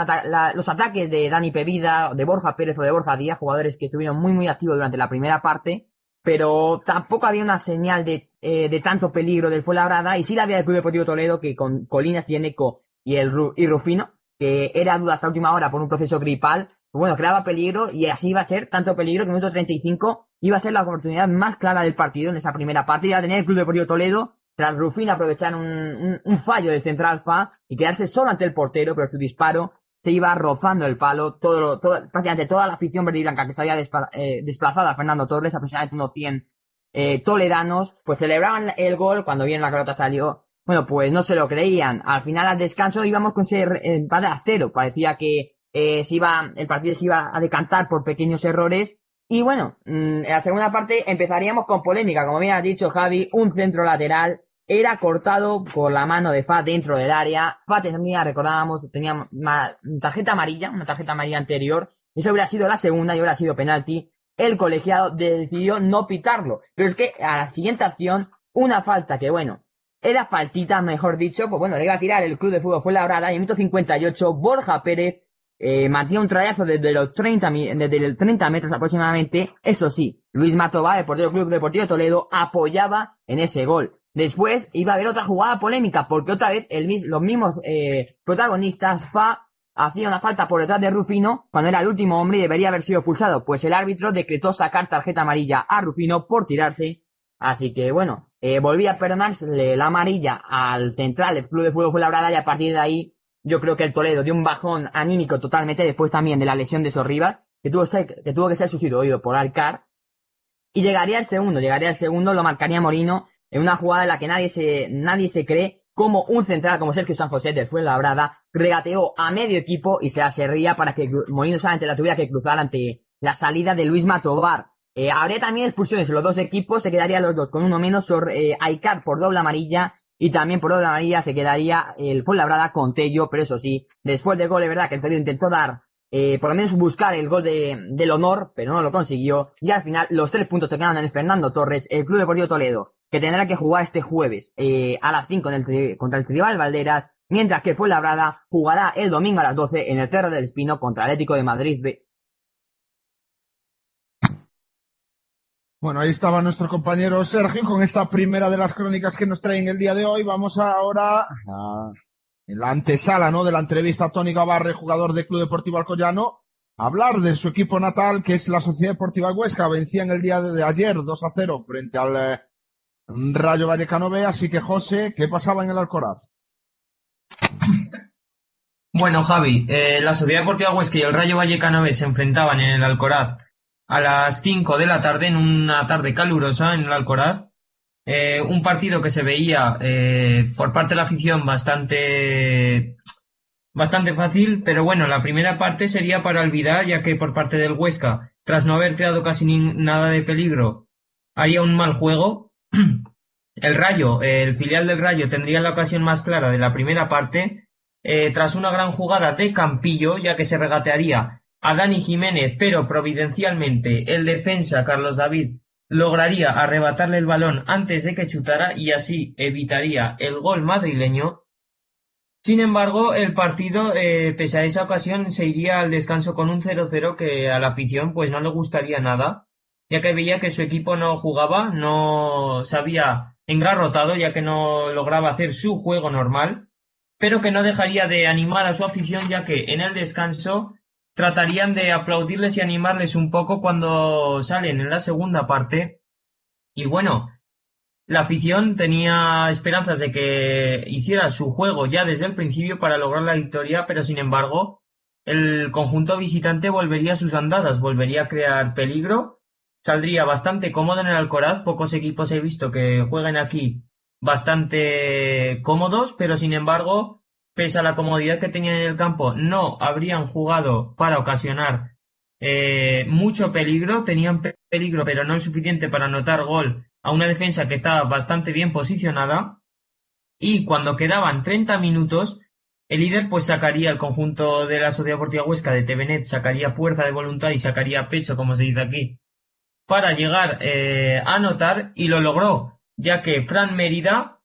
los ataques de Dani Pevida, de Borja Pérez o de Borja Díaz, jugadores que estuvieron muy muy activos durante la primera parte, pero tampoco había una señal de, eh, de tanto peligro del Fuenlabrada, y sí la había del Club Deportivo Toledo, que con Colinas, Tieneco y, el, y Rufino, que era duda hasta última hora por un proceso gripal, bueno, creaba peligro, y así iba a ser tanto peligro que en el minuto 35 iba a ser la oportunidad más clara del partido en esa primera parte, iba a tener el Club Deportivo Toledo, tras Rufino aprovechar un, un, un fallo del central Fa y quedarse solo ante el portero, pero su disparo se iba rozando el palo, todo, todo- prácticamente toda la afición verde y blanca que se había eh, desplazado a Fernando Torres, aproximadamente unos 100 eh, toledanos, pues celebraban el gol cuando bien la pelota salió. Bueno, pues no se lo creían. Al final, al descanso, íbamos con ese empate a cero. Parecía que eh, se iba, el partido se iba a decantar por pequeños errores. Y bueno, mm, en la segunda parte empezaríamos con polémica. Como bien has dicho, Javi, un centro lateral era cortado por la mano de Fa dentro del área. Fa tenía, recordábamos, tenía ma- tarjeta amarilla, una tarjeta amarilla anterior. Esa hubiera sido la segunda y hubiera sido penalti. El colegiado decidió no pitarlo. Pero es que a la siguiente acción, una falta que, bueno, era faltita, mejor dicho, pues bueno, le iba a tirar el club de fútbol fue labrada y en el minuto 58 Borja Pérez eh, mantiene un trayazo desde los 30, mi- desde los 30 metros aproximadamente. Eso sí, Luis Matobá, el portero del Club Deportivo Toledo, apoyaba en ese gol. Después iba a haber otra jugada polémica porque otra vez el, los mismos eh, protagonistas, Fa, hacía una falta por detrás de Rufino cuando era el último hombre y debería haber sido expulsado. Pues el árbitro decretó sacar tarjeta amarilla a Rufino por tirarse Así que bueno, eh, volví a perdonarle la amarilla al central del Club de Fútbol Fuenlabrada y a partir de ahí yo creo que el Toledo dio un bajón anímico totalmente después también de la lesión de Sorribas que tuvo, que tuvo que ser sustituido por Alcar. Y llegaría el segundo, llegaría el segundo, lo marcaría Morino en una jugada en la que nadie se, nadie se cree como un central como Sergio San José del Fuenlabrada regateó a medio equipo y se la serría para que Molino solamente la tuviera que cruzar ante la salida de Luis Matobar. Eh, habría también expulsiones en los dos equipos, se quedarían los dos con uno menos, eh, Aicar por doble amarilla y también por doble amarilla se quedaría el Fuenlabrada con Tello, pero eso sí, después del gol es verdad que el Torino intentó dar, eh, por lo menos buscar el gol de, del honor, pero no lo consiguió y al final los tres puntos se quedaron en Fernando Torres, el Club Deportivo Toledo, que tendrá que jugar este jueves eh, a las 5 en el contra el Tribal Valderas, mientras que Fuenlabrada jugará el domingo a las 12 en el Cerro del Espino contra Atlético de Madrid B.
Bueno, ahí estaba nuestro compañero Sergio con esta primera de las crónicas que nos traen el día de hoy. Vamos ahora a en la antesala, ¿no? De la entrevista a Tony Gavarre, jugador del Club Deportivo Alcoyano, hablar de su equipo natal, que es la Sociedad Deportiva Huesca. Vencía en el día de ayer 2 a 0 frente al eh, Rayo Vallecano B. Así que, José, ¿qué pasaba en el Alcoraz?
Bueno, Javi, eh, la Sociedad Deportiva Huesca y el Rayo Vallecano B se enfrentaban en el Alcoraz a las 5 de la tarde, en una tarde calurosa en el Alcoraz. Eh, un partido que se veía eh, por parte de la afición bastante, bastante fácil, pero bueno, la primera parte sería para olvidar, ya que por parte del Huesca, tras no haber creado casi nada de peligro, haría un mal juego. El Rayo, el filial del Rayo, tendría la ocasión más clara de la primera parte, eh, tras una gran jugada de Campillo, ya que se regatearía a Dani Jiménez, pero providencialmente el defensa Carlos David lograría arrebatarle el balón antes de que chutara y así evitaría el gol madrileño. Sin embargo, el partido, eh, pese a esa ocasión, se iría al descanso con un 0-0 que a la afición pues no le gustaría nada, ya que veía que su equipo no jugaba, no se había engarrotado, ya que no lograba hacer su juego normal, pero que no dejaría de animar a su afición, ya que en el descanso tratarían de aplaudirles y animarles un poco cuando salen en la segunda parte. Y bueno, la afición tenía esperanzas de que hiciera su juego ya desde el principio para lograr la victoria, pero sin embargo, el conjunto visitante volvería a sus andadas, volvería a crear peligro, saldría bastante cómodo en el Alcoraz, pocos equipos he visto que jueguen aquí bastante cómodos, pero sin embargo, pese a la comodidad que tenían en el campo, no habrían jugado para ocasionar eh, mucho peligro, tenían pe- peligro, pero no el suficiente para anotar gol a una defensa que estaba bastante bien posicionada. Y cuando quedaban 30 minutos, el líder pues sacaría el conjunto de la Sociedad Deportiva Huesca de TVNet, sacaría fuerza de voluntad y sacaría pecho, como se dice aquí, para llegar eh, a anotar y lo logró, ya que Fran Mérida,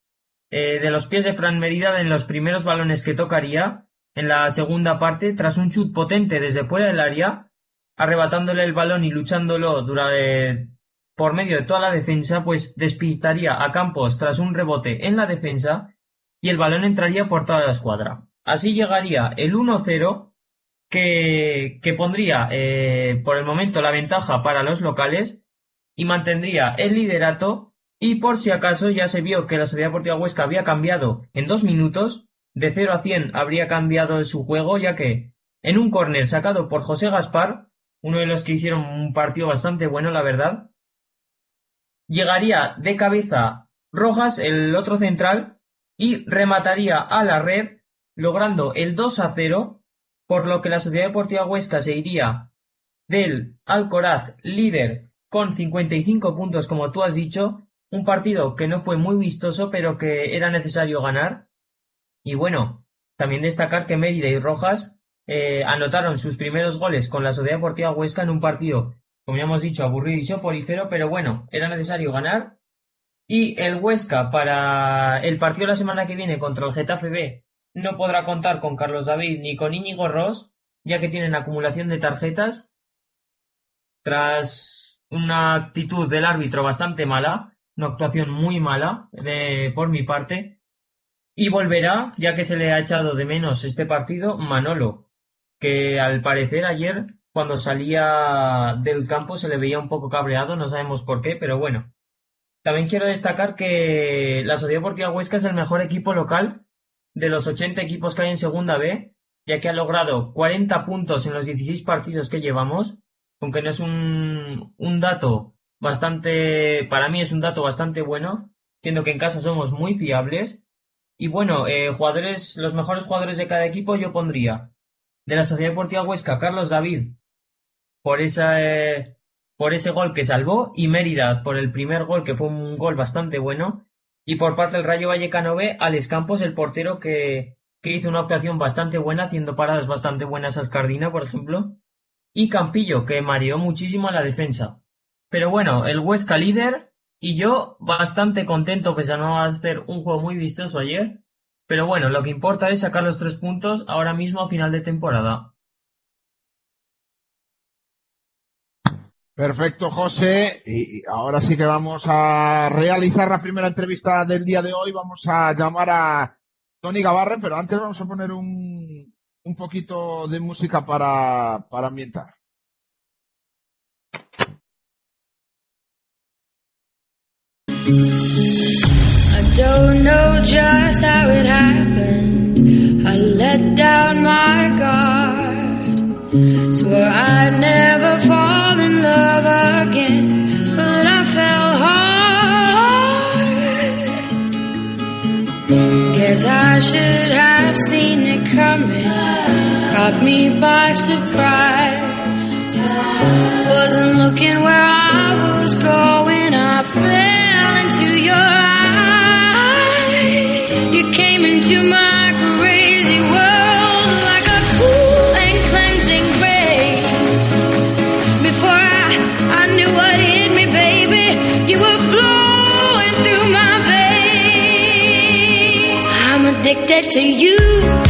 eh, de los pies de Fran Mérida, en los primeros balones que tocaría, en la segunda parte, tras un chut potente desde fuera del área, arrebatándole el balón y luchándolo durante, por medio de toda la defensa, pues despistaría a Campos tras un rebote en la defensa y el balón entraría por toda la escuadra. Así llegaría el 1-0 que, que pondría eh, por el momento la ventaja para los locales y mantendría el liderato. Y por si acaso ya se vio que la Sociedad Deportiva Huesca había cambiado en dos minutos, de 0 a 100 habría cambiado su juego ya que en un córner sacado por José Gaspar, uno de los que hicieron un partido bastante bueno la verdad, llegaría de cabeza Rojas, el otro central, y remataría a la red, logrando el 2 a 0, por lo que la Sociedad Deportiva Huesca se iría del Alcoraz líder con 55 puntos, como tú has dicho, un partido que no fue muy vistoso, pero que era necesario ganar. Y bueno, también destacar que Mérida y Rojas eh, anotaron sus primeros goles con la Sociedad Deportiva Huesca en un partido, como ya hemos dicho, aburrido y soporífero, pero bueno, era necesario ganar. Y el Huesca para el partido de la semana que viene contra el Getafe no podrá contar con Carlos David ni con Íñigo Ross, ya que tienen acumulación de tarjetas tras una actitud del árbitro bastante mala, una actuación muy mala por mi parte, y volverá, ya que se le ha echado de menos este partido, Manolo, que al parecer ayer, cuando salía del campo, se le veía un poco cabreado, no sabemos por qué, pero bueno. También quiero destacar que la Sociedad Deportiva Huesca es el mejor equipo local de los 80 equipos que hay en Segunda B, ya que ha logrado 40 puntos en los 16 partidos que llevamos, aunque no es un, un dato bastante, para mí es un dato bastante bueno, siendo que en casa somos muy fiables. Y bueno, eh, jugadores, los mejores jugadores de cada equipo yo pondría de la Sociedad Deportiva Huesca, Carlos David, por esa, eh, por ese gol que salvó, y Mérida por el primer gol, que fue un gol bastante bueno. Y por parte del Rayo Vallecano B, Alex Campos, el portero que, que hizo una actuación bastante buena, haciendo paradas bastante buenas a Escardina, por ejemplo. Y Campillo, que mareó muchísimo a la defensa. Pero bueno, el Huesca líder y yo bastante contento pese a no hacer un juego muy vistoso ayer. Pero bueno, lo que importa es sacar los tres puntos ahora mismo a final de temporada.
Perfecto, José. Y ahora sí que vamos a realizar la primera entrevista del día de hoy. Vamos a llamar a Tony Gavarre, pero antes vamos a poner un, un poquito de música para, para ambientar.
I should have seen it coming. Caught me by surprise. Wasn't looking where I was going. I fell into your eyes. You came into my addicted to you.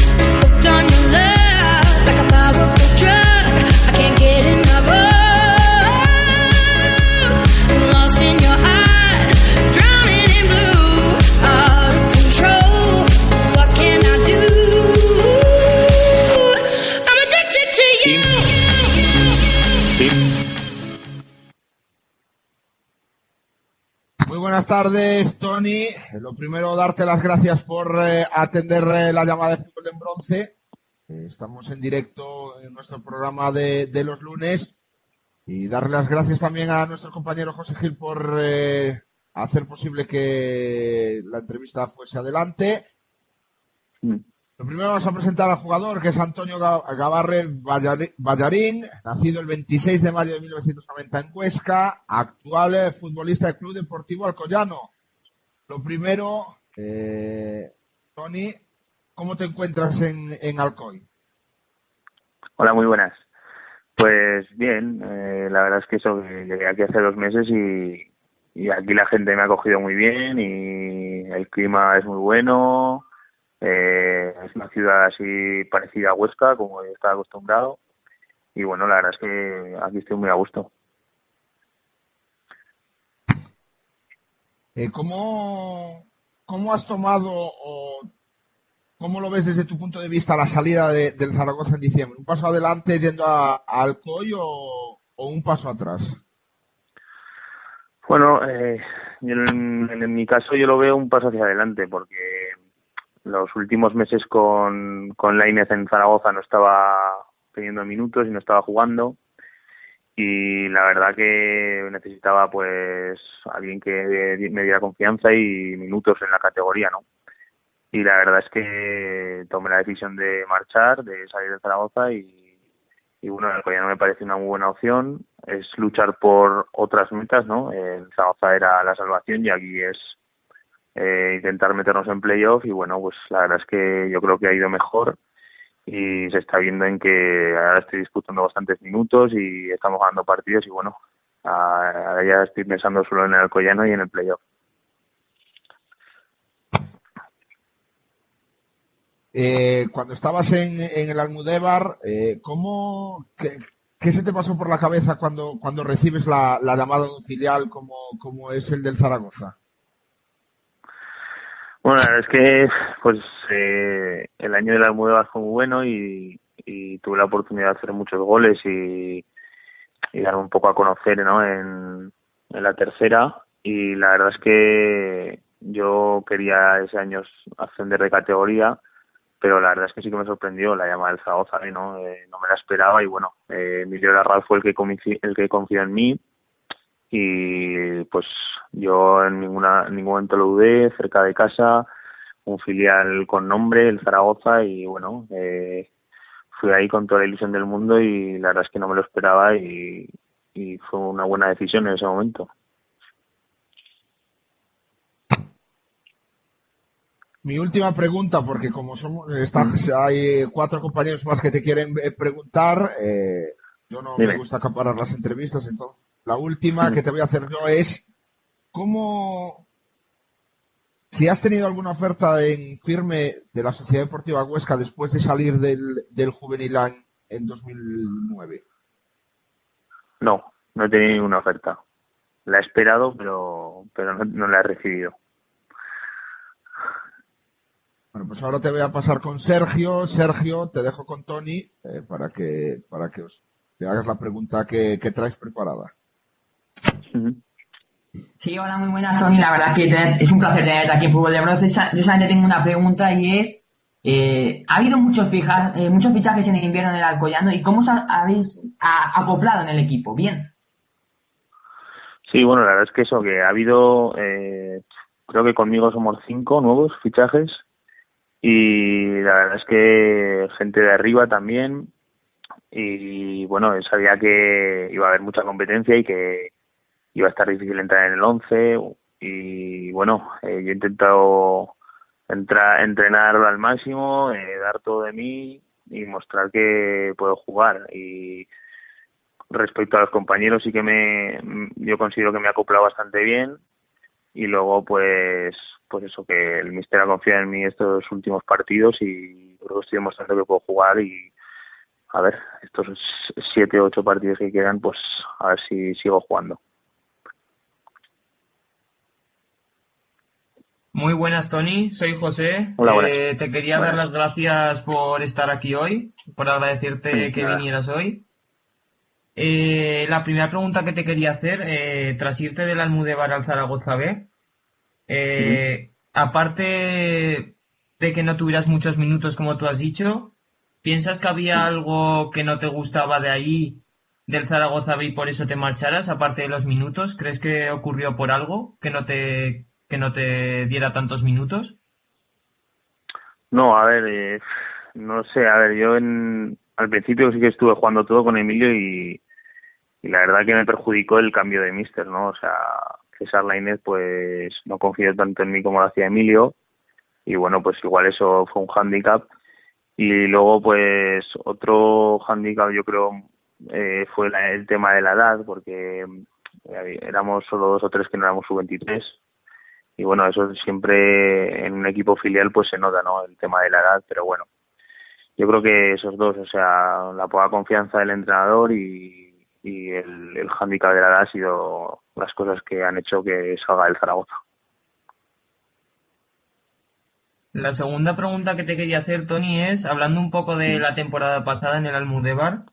Buenas tardes, Tony. Lo primero, darte las gracias por eh, atender eh, la llamada de fútbol en bronce. Eh, estamos en directo en nuestro programa de, de los lunes. Y darle las gracias también a nuestro compañero José Gil por hacer posible que la entrevista fuese adelante. Lo primero vamos a presentar al jugador, que es Antonio Ga- Gavarre Vallari- Vallarín, nacido el 26 de mayo de 1990 en Cuesca, actual eh, futbolista del Club Deportivo Alcoyano. Lo primero, eh, Tony, ¿cómo te encuentras en, Alcoy?
Hola, muy buenas. Pues bien, eh, la verdad es que eso, llegué aquí hace dos meses y, y aquí la gente me ha acogido muy bien y el clima es muy bueno. Eh, es una ciudad así parecida a Huesca, como yo estaba acostumbrado. Y bueno, la verdad es que aquí estoy muy a gusto.
Eh, ¿cómo, ¿Cómo has tomado o cómo lo ves desde tu punto de vista la salida de- del Zaragoza en diciembre? ¿Un paso adelante yendo a, a Alcoy o, o un paso atrás?
Bueno, eh, en, en mi caso yo lo veo un paso hacia adelante porque los últimos meses con, con Lainez en Zaragoza no estaba teniendo minutos y no estaba jugando y la verdad que necesitaba pues alguien que me diera confianza y minutos en la categoría, ¿no? Y la verdad es que tomé la decisión de marchar, de salir de Zaragoza y, y bueno, el Alcoyano me parece una muy buena opción. Es luchar por otras metas, ¿no? En Zaragoza era la salvación y aquí es eh, intentar meternos en playoff y bueno, pues la verdad es que yo creo que ha ido mejor y se está viendo en que ahora estoy disputando bastantes minutos y estamos ganando partidos y bueno, ahora ya estoy pensando solo en el Alcoyano y en el playoff.
Eh, cuando estabas en, en el Almudévar, eh, ¿cómo, qué, se te pasó por la cabeza cuando, cuando recibes la, la llamada de un filial como, como es el del Zaragoza?
Bueno, la verdad es que pues eh, el año de la Almudévar fue muy bueno y, tuve la oportunidad de hacer muchos goles y, y darme un poco a conocer ¿no? en, la tercera y la verdad es que yo quería ese año ascender de categoría pero la verdad es que sí que me sorprendió la llamada del Zaragoza, ¿eh? ¿no? Eh, no me la esperaba y bueno, eh, Emilio Larraz fue el que, el que confió en mí y pues yo en ninguna en ningún momento lo dudé, cerca de casa, un filial con nombre, el Zaragoza y bueno, eh, fui ahí con toda la ilusión del mundo y la verdad es que no me lo esperaba y, y fue una buena decisión en ese momento.
Mi última pregunta, porque como somos, está- hay cuatro compañeros más que te quieren preguntar, eh, yo no
Dime.
me gusta acaparar las entrevistas, entonces la última que te voy a hacer yo es, ¿cómo, si has tenido alguna oferta en firme de la Sociedad Deportiva Huesca después de salir del, del Juvenil en 2009?
No, no he tenido ninguna oferta. La he esperado, pero, pero no, no la he recibido.
Bueno, pues ahora te voy a pasar con Sergio. Sergio, te dejo con Tony eh, para que para que os te hagas la pregunta que, que traes preparada.
Sí, hola, muy buenas, Tony. La verdad que te- es un placer tenerte aquí en Fútbol de Bronce. Yo solamente tengo una pregunta y es, eh, ha habido muchos, fija- eh, muchos fichajes en el invierno en el Alcoyano y ¿cómo os ha- habéis acoplado en el equipo? Bien.
Sí, bueno, la verdad es que eso, que ha habido, eh, creo que conmigo somos cinco nuevos fichajes y la verdad es que gente de arriba también y bueno, sabía que iba a haber mucha competencia y que iba a estar difícil entrar en el 11 y bueno, eh, yo he intentado entrar, entrenar al máximo, eh, dar todo de mí y mostrar que puedo jugar. Y respecto a los compañeros sí que me yo considero que me ha acoplado bastante bien. Y luego pues pues eso que el mister ha confiado en mí estos últimos partidos y creo que estoy demostrando que puedo jugar y a ver estos siete ocho partidos que quedan pues a ver si sigo jugando
Muy buenas, Tony. Soy José.
Hola.
Eh, te quería dar las gracias por estar aquí hoy, por agradecerte
Sí,
que
nada.
vinieras hoy. Eh, la primera pregunta que te quería hacer, eh, tras irte del Almudebar al Zaragoza B, eh, aparte de que no tuvieras muchos minutos como tú has dicho, ¿piensas que había algo que no te gustaba de ahí, del Zaragoza B y por eso te marcharas, aparte de los minutos? ¿Crees que ocurrió por algo que no te, que no te diera tantos minutos?
no a ver eh, no sé a ver yo en al principio sí que estuve jugando todo con Emilio y la verdad que me perjudicó el cambio de mister, ¿no? O sea, César Lainez pues no confió tanto en mí como lo hacía Emilio y bueno, pues igual eso fue un hándicap y luego pues otro hándicap yo creo eh, fue el tema de la edad porque eh, éramos solo dos o tres que no éramos sub-23 y bueno, eso siempre en un equipo filial pues se nota, ¿no? El tema de la edad, pero bueno, yo creo que esos dos, o sea, la poca confianza del entrenador y, y el, el hándicap de la edad ha sido las cosas que han hecho que salga del Zaragoza.
La segunda pregunta que te quería hacer, Tony, es, hablando un poco de la temporada pasada en el Almudebar,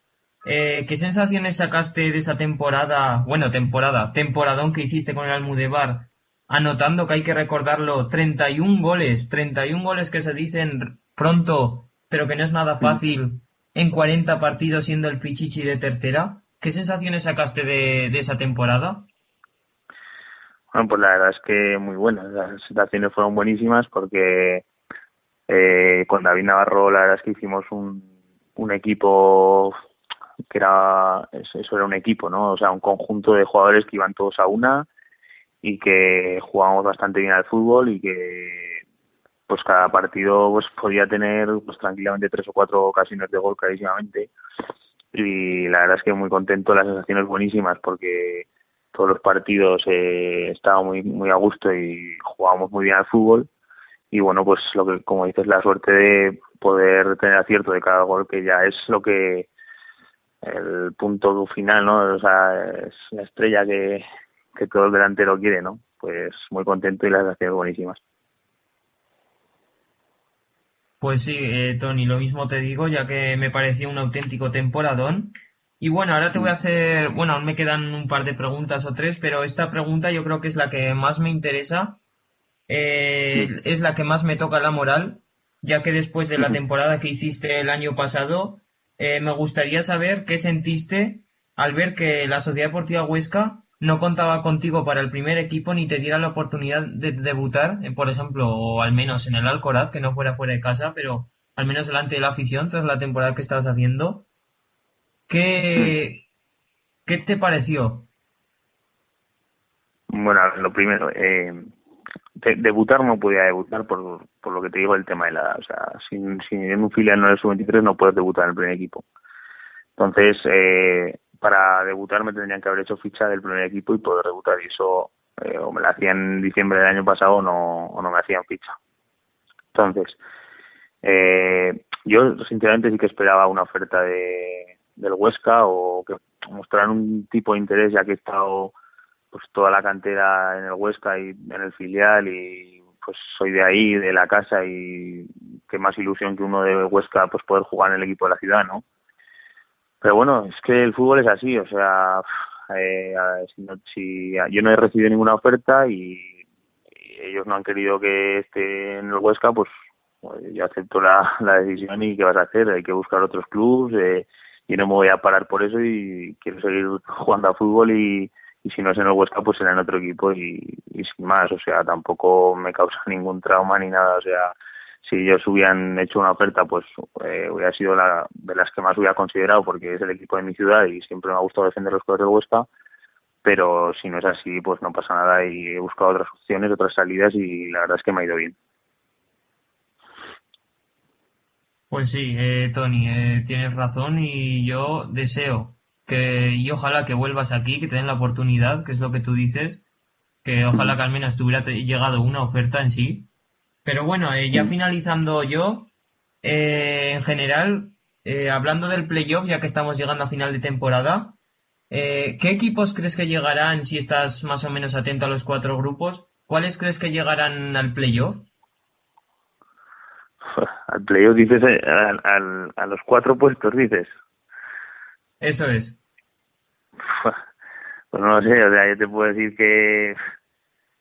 eh, ¿qué sensaciones sacaste de esa temporada, bueno, temporada, temporadón que hiciste con el Almudebar, anotando que hay que recordarlo, 31 goles, 31 goles que se dicen pronto, pero que no es nada fácil en 40 partidos siendo el Pichichi de tercera? ¿Qué sensaciones sacaste de, de esa temporada?
Bueno, pues la verdad es que muy buenas. Las sensaciones fueron buenísimas porque eh, con David Navarro la verdad es que hicimos un, un equipo que era eso, eso era un equipo, ¿no? O sea, un conjunto de jugadores que iban todos a una y que jugábamos bastante bien al fútbol y que pues cada partido pues podía tener pues tranquilamente tres o cuatro ocasiones de gol clarísimamente. Y la verdad es que muy contento, las sensaciones buenísimas porque todos los partidos eh, estaba muy muy a gusto y jugábamos muy bien al fútbol. Y bueno pues lo que como dices la suerte de poder tener acierto de cada gol que ya es lo que el punto final no o sea es la estrella que, que todo el delantero quiere no pues muy contento y las sensaciones buenísimas.
Pues sí, eh, Tony, lo mismo te digo, ya que me pareció un auténtico temporadón. Y bueno, ahora te voy a hacer, bueno, aún me quedan un par de preguntas o tres, pero esta pregunta yo creo que es la que más me interesa, eh, es la que más me toca la moral, ya que después de la temporada que hiciste el año pasado, eh, me gustaría saber qué sentiste al ver que la Sociedad Deportiva Huesca no contaba contigo para el primer equipo ni te diera la oportunidad de debutar, eh, por ejemplo, o al menos en el Alcoraz, que no fuera fuera de casa, pero al menos delante de la afición tras la temporada que estabas haciendo. ¿Qué, ¿qué te pareció?
Bueno, lo primero, eh, de- debutar no podía debutar por, por lo que te digo el tema de la edad. O sea, si, si en un filial no eres sub-23 no puedes debutar en el primer equipo. Entonces, eh, para debutar me tendrían que haber hecho ficha del primer equipo y poder debutar. Y eso eh, o me la hacían en diciembre del año pasado o no, o no me hacían ficha. Entonces, eh, yo sinceramente sí que esperaba una oferta de, del Huesca o que mostraran un tipo de interés ya que he estado pues toda la cantera en el Huesca y en el filial y pues soy de ahí, de la casa y qué más ilusión que uno de Huesca pues poder jugar en el equipo de la ciudad, ¿no? Pero bueno, es que el fútbol es así, o sea, eh, si, no- si yo no he recibido ninguna oferta y, ellos no han querido que esté en el Huesca, pues, pues yo acepto la, decisión y ¿qué vas a hacer? Hay que buscar otros clubes, eh, y no me voy a parar por eso y quiero seguir jugando a fútbol y, si no es en el Huesca pues será en otro equipo y sin más, o sea, tampoco me causa <laughs> ningún trauma ni nada, o sea, si ellos hubieran hecho una oferta pues eh, hubiera sido la de las que más hubiera considerado porque es el equipo de mi ciudad y siempre me ha gustado defender los colores del Huesca, pero si no es así pues no pasa nada y he buscado otras opciones, otras salidas y la verdad es que me ha ido bien.
Pues sí, eh, Tony, eh, tienes razón y yo deseo que, y ojalá que vuelvas aquí, que te den la oportunidad, que es lo que tú dices, que ojalá que al menos te hubiera llegado una oferta en sí. Pero bueno, eh, ya finalizando yo, eh, en general, eh, hablando del playoff, ya que estamos llegando a final de temporada, eh, ¿qué equipos crees que llegarán si estás más o menos atento a los cuatro grupos? ¿Cuáles crees que llegarán al playoff? <laughs>
Al playoff dices, eh, al- al- a los cuatro puestos dices.
Eso es. <laughs>
Pues no lo sé, o sea, yo te puedo decir que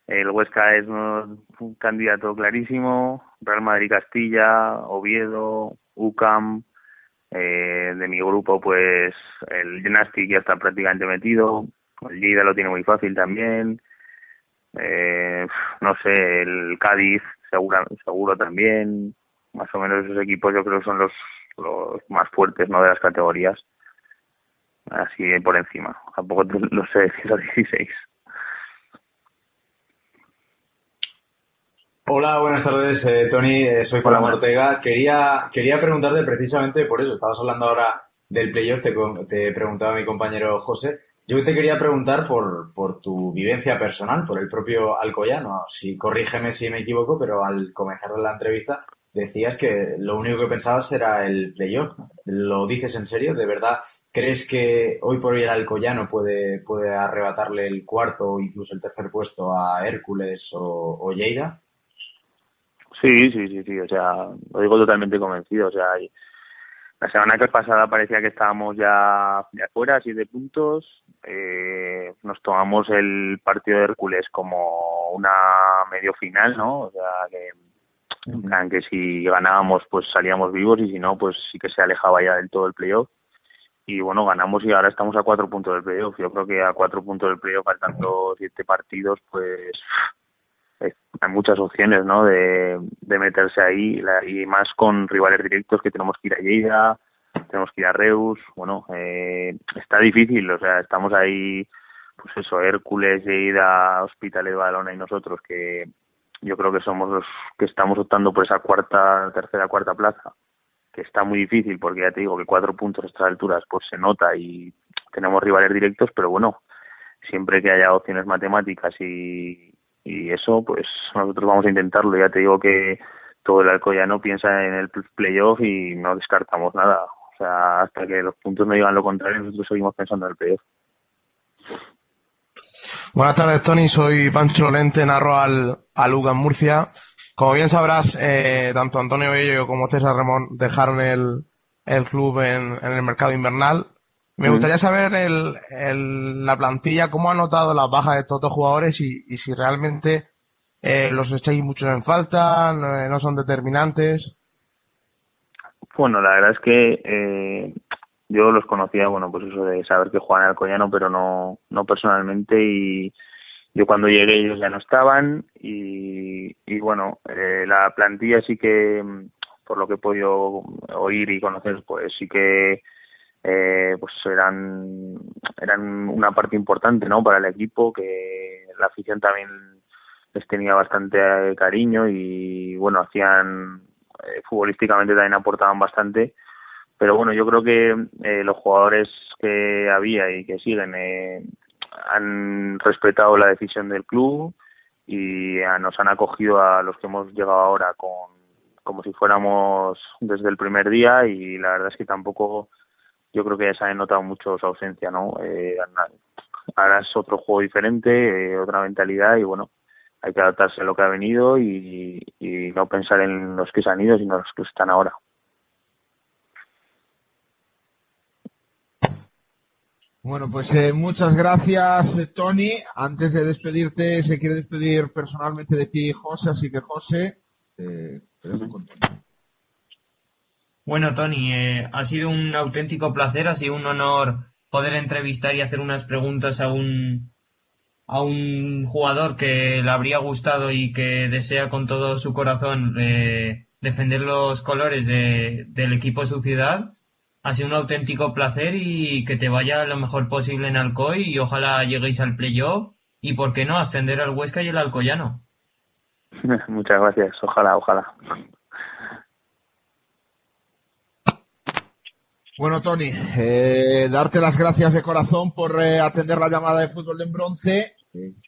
el Huesca es un, candidato clarísimo, Real Madrid Castilla, Oviedo, UCAM, eh, de mi grupo pues el Gymnastic ya está prácticamente metido, el Lleida lo tiene muy fácil también, eh, no sé, el Cádiz segura, seguro también, más o menos esos equipos yo creo que son los, los más fuertes no de las categorías así por encima. Tampoco <laughs> lo sé decir a 16.
Hola, buenas tardes, eh, Tony. eh, soy Juan Ortega. Quería, quería preguntarte precisamente por eso. Estabas hablando ahora del playoff, te, te preguntaba mi compañero José. Yo te quería preguntar por, por tu vivencia personal, por el propio Alcoyano. Si corrígeme si me equivoco, pero al comenzar la entrevista decías que lo único que pensabas era el playoff. ¿Lo dices en serio? ¿De verdad crees que hoy por hoy el Alcoyano puede, puede arrebatarle el cuarto o incluso el tercer puesto a Hércules o, o Lleida?
Sí, sí, sí, sí, o sea, lo digo totalmente convencido, o sea, y la semana que pasada parecía que estábamos ya, ya fuera, siete puntos, eh, nos tomamos el partido de Hércules como una medio final, ¿no? O sea, que, en plan que si ganábamos pues salíamos vivos y si no pues sí que se alejaba ya del todo el playoff y bueno, ganamos y ahora estamos a cuatro puntos del playoff. Yo creo que a cuatro puntos del playoff, faltando siete partidos, pues es- hay muchas opciones, ¿no? De, meterse ahí la- y más con rivales directos que tenemos que ir a Lleida, tenemos que ir a Reus. Bueno, eh, está difícil, o sea, estamos ahí, pues eso, Hércules, Lleida, Hospitalet Badalona y nosotros, que yo creo que somos los que estamos optando por esa cuarta, tercera, cuarta plaza que está muy difícil porque ya te digo que cuatro puntos a estas alturas pues se nota y tenemos rivales directos, pero bueno, siempre que haya opciones matemáticas y, y eso, pues nosotros vamos a intentarlo. Ya te digo que todo el Alcoyano piensa en el playoff y no descartamos nada. O sea, hasta que los puntos no digan lo contrario, nosotros seguimos pensando en el playoff.
Buenas tardes, Tony. Soy Pancho Lente, narro al, al UCAM Murcia. Como bien sabrás, eh, tanto Antonio Bello como César Ramón dejaron el, el club en, en el mercado invernal. Me gustaría saber el, el- la plantilla, cómo ha notado las bajas de estos dos jugadores y, y si realmente eh, los echáis muchos en falta, no, no son determinantes.
Bueno, la verdad es que eh, yo los conocía, bueno, pues eso de saber que juegan en Alcoyano, pero no, no personalmente y yo cuando llegué ellos ya no estaban y, y bueno, eh, la plantilla sí que, mm, por lo que he podido oír y conocer, pues sí que eh, pues eran eran una parte importante no para el equipo que la afición también les tenía bastante eh, cariño y bueno hacían eh, futbolísticamente también aportaban bastante. Pero bueno yo creo que eh, los jugadores que había y que siguen eh, han respetado la decisión del club y nos han acogido a los que hemos llegado ahora con como si fuéramos desde el primer día y la verdad es que tampoco yo creo que ya se ha notado mucho su ausencia, ¿no? Eh, ahora es otro juego diferente, eh, otra mentalidad y bueno, hay que adaptarse a lo que ha venido y, y no pensar en los que se han ido, sino los que están ahora.
Bueno, pues eh, muchas gracias, eh, Tony. Antes de despedirte, se quiere despedir personalmente de ti, José, así que José, eh, te dejo con Tony.
Bueno, Tony, eh, ha sido un auténtico placer, ha sido un honor poder entrevistar y hacer unas preguntas a un, a un jugador que le habría gustado y que desea con todo su corazón eh, defender los colores de- del equipo de su ciudad. Ha sido un auténtico placer y que te vaya lo mejor posible en Alcoy y ojalá lleguéis al playoff y, por qué no, ascender al Huesca y el Alcoyano. <laughs>
Muchas gracias, ojalá, ojalá.
Bueno, Tony, eh, darte las gracias de corazón por eh, atender la llamada de fútbol en bronce.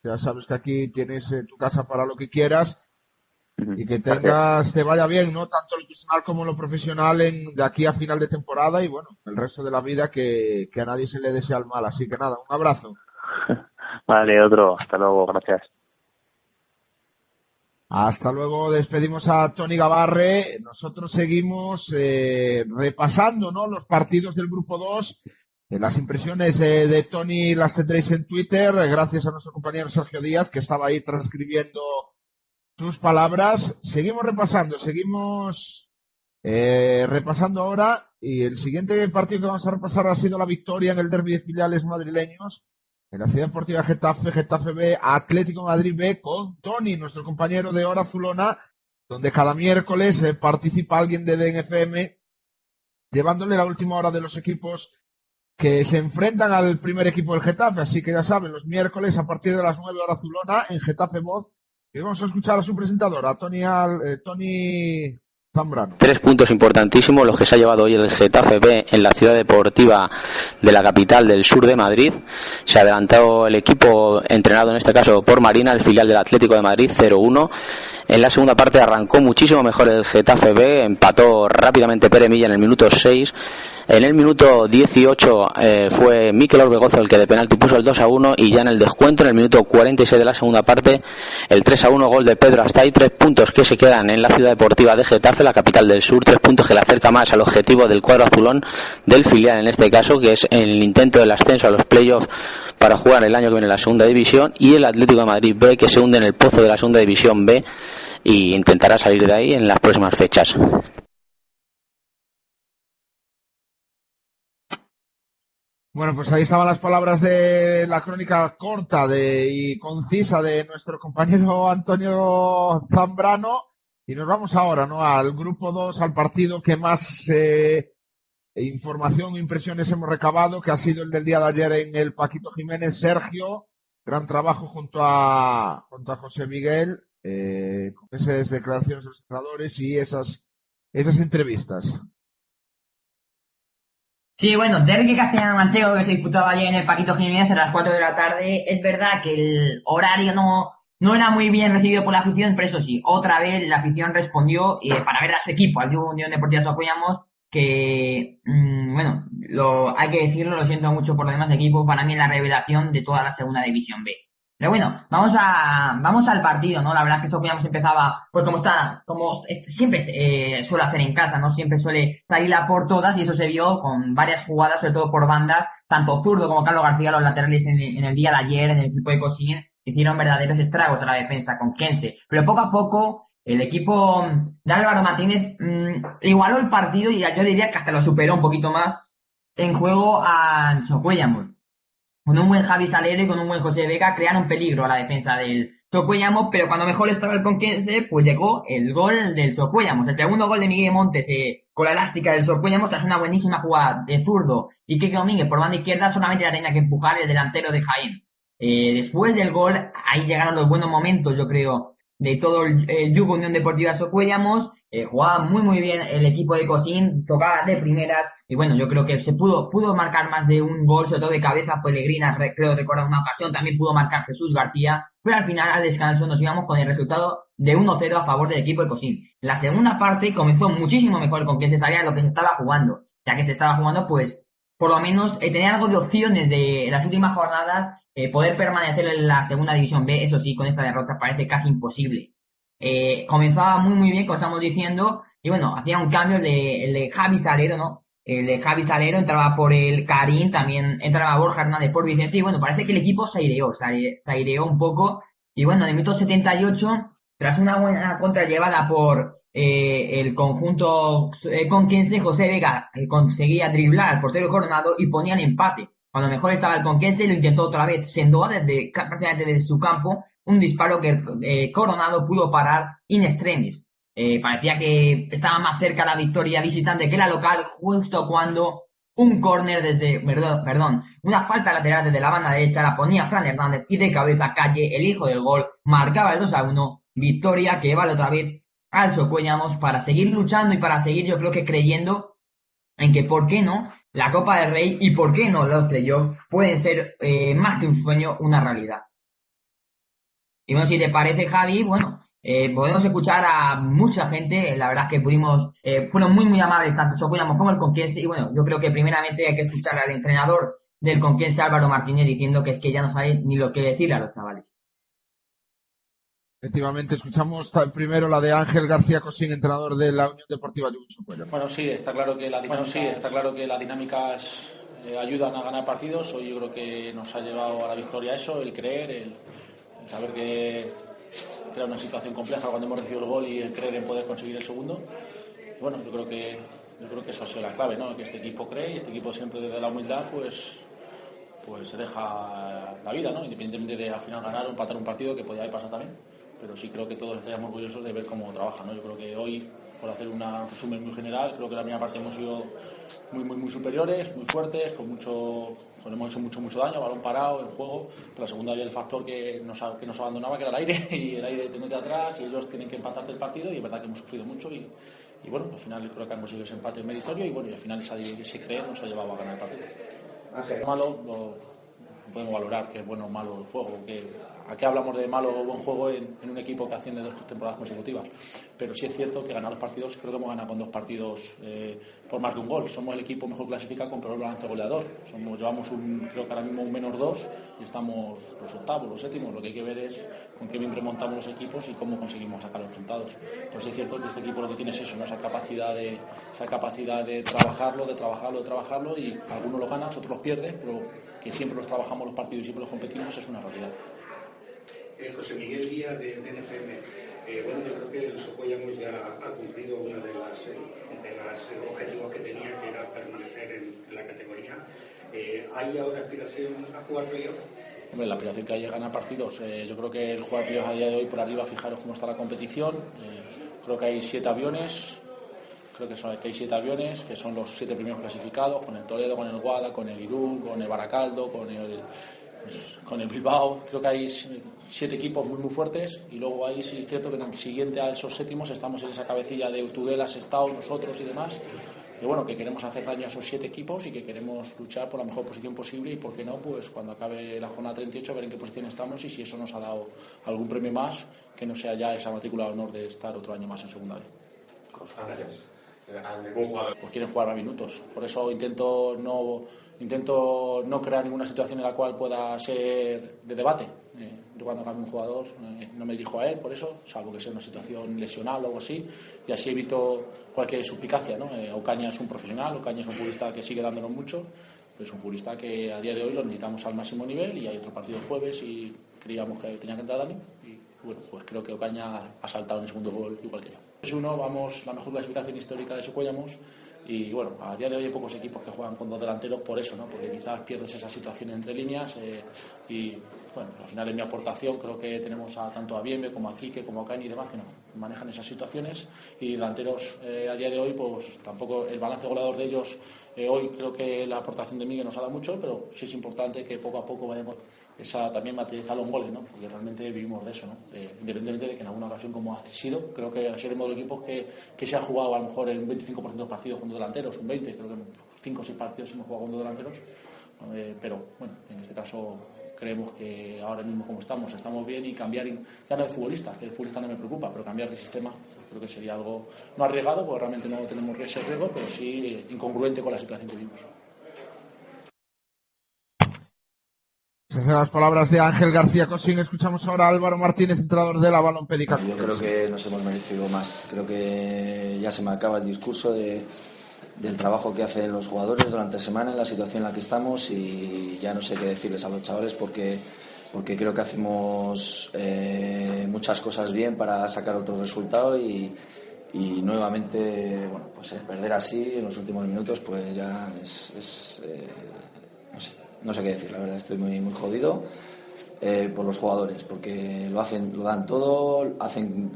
Ya sabes que aquí tienes eh, tu casa para lo que quieras y que tengas, te vaya bien, ¿no? Tanto lo personal como lo profesional en, de aquí a final de temporada y bueno, el resto de la vida que, que a nadie se le desea el mal. Así que nada, un abrazo. <laughs>
Vale, otro, hasta luego, gracias.
Hasta luego, despedimos a Tony Gavarre. Nosotros seguimos eh, repasando ¿no? los partidos del grupo 2. Eh, las impresiones de, de Tony las tendréis en Twitter, eh, gracias a nuestro compañero Sergio Díaz, que estaba ahí transcribiendo sus palabras. Seguimos repasando, seguimos eh, repasando ahora. Y el siguiente partido que vamos a repasar ha sido la victoria en el derby de filiales madrileños en la Ciudad Deportiva Getafe, Getafe B, Atlético Madrid B, con Tony, nuestro compañero de Hora Azulona, donde cada miércoles eh, participa alguien de DNFM, llevándole la última hora de los equipos que se enfrentan al primer equipo del Getafe. Así que ya saben, los miércoles a partir de las 9 Hora Azulona, en Getafe Voz, y vamos a escuchar a su presentadora, a Tony, Al- eh, Tony
Tres puntos importantísimos los que se ha llevado hoy el Getafe en la ciudad deportiva de la capital del sur de Madrid. Se ha adelantado el equipo entrenado en este caso por Marina, el filial del Atlético de Madrid 0-1. En la segunda parte arrancó muchísimo mejor el Getafe empató rápidamente Pere Milla en el minuto 6. En el minuto 18 eh, fue Mikel Orbegozo el que de penalti puso el 2 a 1 y ya en el descuento, en el minuto 46 de la segunda parte, el 3 a 1 gol de Pedro Astay, tres puntos que se quedan en la ciudad deportiva de Getafe, la capital del sur, tres puntos que le acerca más al objetivo del cuadro azulón del filial en este caso, que es el intento del ascenso a los playoffs para jugar el año que viene en la segunda división y el Atlético de Madrid B que se hunde en el pozo de la segunda división B y intentará salir de ahí en las próximas fechas.
Bueno, pues ahí estaban las palabras de la crónica corta de, y concisa de nuestro compañero Antonio Zambrano. Y nos vamos ahora, ¿no? Al grupo 2, al partido que más eh, información e impresiones hemos recabado, que ha sido el del día de ayer en el Paquito Jiménez. Sergio, gran trabajo junto a, junto a José Miguel, eh, esas declaraciones de los entrenadores y esas, esas entrevistas.
Sí, bueno, derby castellano-manchego que se disputaba ayer en el Paquito Jiménez a las 4 de la tarde. Es verdad que el horario no, no era muy bien recibido por la afición, pero eso sí, otra vez la afición respondió eh, para ver a su equipo, al Club Unión Deportiva Socollamos, que, mm, bueno, lo, hay que decirlo, lo siento mucho por los demás equipos, para mí la revelación de toda la segunda división B. Pero bueno, vamos a, vamos al partido, ¿no? La verdad es que Socollamos empezaba, pues como está, como siempre eh, suele hacer en casa, ¿no? Siempre suele salir por todas y eso se vio con varias jugadas, sobre todo por bandas, tanto Zurdo como Carlos García, los laterales en, el día de ayer, en el equipo de Cosín, hicieron verdaderos estragos a la defensa con Kense. Pero poco a poco El equipo de Álvaro Martínez mm, igualó el partido y yo diría que hasta lo superó un poquito más en juego a Socuellamos. Con un buen Javi Salero y con un buen José Vega crearon peligro a la defensa del Socuellamos, pero cuando mejor estaba el Conquense, pues llegó el gol del Socuellamos. El segundo gol de Miguel Montes eh, con la elástica del Socuellamos tras una buenísima jugada de zurdo y Kike Domínguez por banda izquierda solamente la tenía que empujar el delantero de Jaén. Eh, después del gol, ahí llegaron los buenos momentos, yo creo, de todo el, el Yugo Unión Deportiva Socuellamos. Eh, jugaba muy muy bien el equipo de Cosín, tocaba de primeras y bueno, yo creo que se pudo pudo marcar más de un gol, sobre todo de cabeza Pellegrina, re- creo recordar una ocasión, también pudo marcar Jesús García, pero al final al descanso nos íbamos con el resultado de 1-0 a favor del equipo de Cosín. La segunda parte comenzó muchísimo mejor con que se sabía lo que se estaba jugando, ya que se estaba jugando pues por lo menos eh, tener algo de opciones de las últimas jornadas, eh, poder permanecer en la segunda división B, eso sí, con esta derrota parece casi imposible. Eh, comenzaba muy muy bien, como estamos diciendo, y bueno, hacía un cambio el de, de Javi Salero, ¿no? El de Javi Salero entraba por el Karim, también entraba Borja Hernández por Vicente, y bueno, parece que el equipo se aireó, se aire- se aireó un poco, y bueno, en el minuto 78, tras una buena contra llevada por eh, el conjunto eh, con Conquense, José Vega eh, conseguía driblar al portero Coronado y ponían empate. Cuando mejor estaba el Conquense, lo intentó otra vez Sendoa desde, prácticamente desde su campo, un disparo que eh, Coronado pudo parar in extremis. Eh, parecía que estaba más cerca la victoria visitante que la local, justo cuando un córner desde, perdón, una falta lateral desde la banda derecha la ponía Fran Hernández y de cabeza Calle, el hijo del gol, marcaba el 2 a 1, victoria que vale otra vez al Socuellamos para seguir luchando y para seguir yo creo que creyendo en que por qué no la Copa del Rey y por qué no los playoffs pueden ser eh, más que un sueño, una realidad. Y bueno, si te parece, Javi, bueno, eh, podemos escuchar a mucha gente, la verdad es que pudimos, eh, fueron muy, muy amables tanto Socuellamos como el Conquense, y bueno, yo creo que primeramente hay que escuchar al entrenador del Conquense, Álvaro Martínez, diciendo que es que ya no sabe ni lo que decirle a los chavales.
Efectivamente, escuchamos primero la de Ángel García Cosín, entrenador de la Unión Deportiva Socuellamos.
Bueno, sí, está claro que, la, bueno, sí, está claro que las dinámicas eh, ayudan a ganar partidos. Hoy yo creo que nos ha llevado a la victoria eso, el creer, el saber que, era una situación compleja cuando hemos recibido el gol y el creer en poder conseguir el segundo. Bueno, yo creo que yo creo que eso ha sido la clave, ¿no? Que este equipo cree y este equipo siempre desde la humildad, pues pues se deja la vida, ¿no? Independientemente de al final ganar o empatar un partido que podía haber pasado también. Pero sí creo que todos estaríamos orgullosos de ver cómo trabaja, ¿no? Yo creo que hoy, por hacer un resumen muy general, creo que la primera parte hemos sido muy, muy, muy superiores, muy fuertes, con mucho, hemos hecho mucho, mucho daño, balón parado, en juego. Pero la segunda había el factor que nos, que nos abandonaba, que era el aire, <laughs> y el aire te mete atrás, y ellos tienen que empatarte el partido, y es verdad que hemos sufrido mucho, y, y bueno, al final creo que hemos conseguido ese empate meritorio, y bueno, y al final esa, ese creer nos ha llevado a ganar el partido. Lo malo lo podemos valorar que es bueno o malo el juego, que ¿A qué hablamos de malo o buen juego en, un equipo que asciende dos temporadas consecutivas? Pero sí es cierto que ganar los partidos, creo que hemos ganado con dos partidos eh, por más de un gol. Somos el equipo mejor clasificado con peor balance goleador. Somos, llevamos un, creo que ahora mismo un menos dos y estamos los octavos, los séptimos. Lo que hay que ver es con qué bien remontamos los equipos y cómo conseguimos sacar los resultados. Pues es cierto que este equipo lo que tiene es eso, ¿no? esa, capacidad de, esa capacidad de trabajarlo, de trabajarlo, de trabajarlo y algunos lo ganan, otros los pierden, pero que siempre los trabajamos los partidos y siempre los competimos es una realidad.
Eh, José Miguel Díaz de, de NFM. Eh, bueno, yo creo que el Socollamos ya ha cumplido uno de los de las objetivos que tenía, que era permanecer en, la categoría. Eh, ¿Hay ahora aspiración a jugar playoff?
Hombre, la aspiración que hay es ganar partidos. Eh, yo creo que el jugar playoffs a día de hoy por arriba, fijaros cómo está la competición. Eh, creo que hay siete aviones. Creo que, son, hay siete aviones, que son los siete primeros clasificados, con el Toledo, con el Guada, con el Irún, con el Baracaldo, con el, pues, con el Bilbao. Creo que hay siete equipos muy muy fuertes y luego ahí sí es cierto que en el siguiente a esos séptimos estamos en esa cabecilla de Tudela, Sestao, nosotros y demás. Y bueno, que queremos hacer daño a esos siete equipos y que queremos luchar por la mejor posición posible y por qué no, pues cuando acabe la jornada 38 ver en qué posición estamos y si eso nos ha dado algún premio más que no sea ya esa matrícula de honor de estar otro año más en segunda vez.
Gracias.
Pues quieren jugar más minutos. Por eso intento no intento no crear ninguna situación en la cual pueda ser de debate. Eh, yo cuando cambio un jugador eh, no me dirijo a él por eso, salvo que sea una situación lesional o algo así, y así evito cualquier suplicacia. ¿no? Eh, Ocaña es un profesional, Ocaña es un futbolista que sigue dándonos mucho, pero es un futbolista que a día de hoy lo necesitamos al máximo nivel y hay otro partido el jueves y creíamos que tenía que entrar Dani y bueno, pues creo que Ocaña ha saltado en el segundo gol igual que yo. Es uno, vamos, la mejor clasificación histórica de Socuellamos y bueno, a día de hoy hay pocos equipos que juegan con dos delanteros por eso, ¿no? Porque quizás pierdes esas situaciones entre líneas eh, y bueno, al final en mi aportación creo que tenemos a, tanto a Bienve como a Quique como a Cañi y demás que no, manejan esas situaciones y delanteros eh, a día de hoy pues tampoco el balance goleador de ellos eh, hoy creo que la aportación de Miguel nos ha dado mucho, pero sí es importante que poco a poco vayamos esa también materializarlo en goles, ¿no? Porque realmente vivimos de eso. Eh, independientemente de que en alguna ocasión como ha sido, creo que seremos de los equipos que, que se ha jugado a lo mejor el 25% de los partidos con dos delanteros, un 20, creo que 5 o 6 partidos hemos jugado con dos delanteros, eh, pero bueno, en este caso creemos que ahora mismo como estamos, estamos bien y cambiar, ya no de futbolista, que el futbolista no me preocupa, pero cambiar de sistema creo que sería algo no arriesgado, porque realmente no tenemos ese riesgo, pero sí incongruente con la situación que vivimos.
Las palabras de Ángel García Cosín. Escuchamos ahora a Álvaro Martínez, entrenador de la Balón Pedicat.
Yo creo que nos hemos merecido más. Creo que ya se me acaba el discurso de, del trabajo que hacen los jugadores durante la semana en la situación en la que estamos y ya no sé qué decirles a los chavales porque, porque creo que hacemos eh, muchas cosas bien para sacar otro resultado y, y nuevamente bueno, pues el perder así en los últimos minutos pues ya es, es, eh, no sé qué decir, la verdad, estoy muy, muy jodido eh, por los jugadores, porque lo hacen, lo dan todo, hacen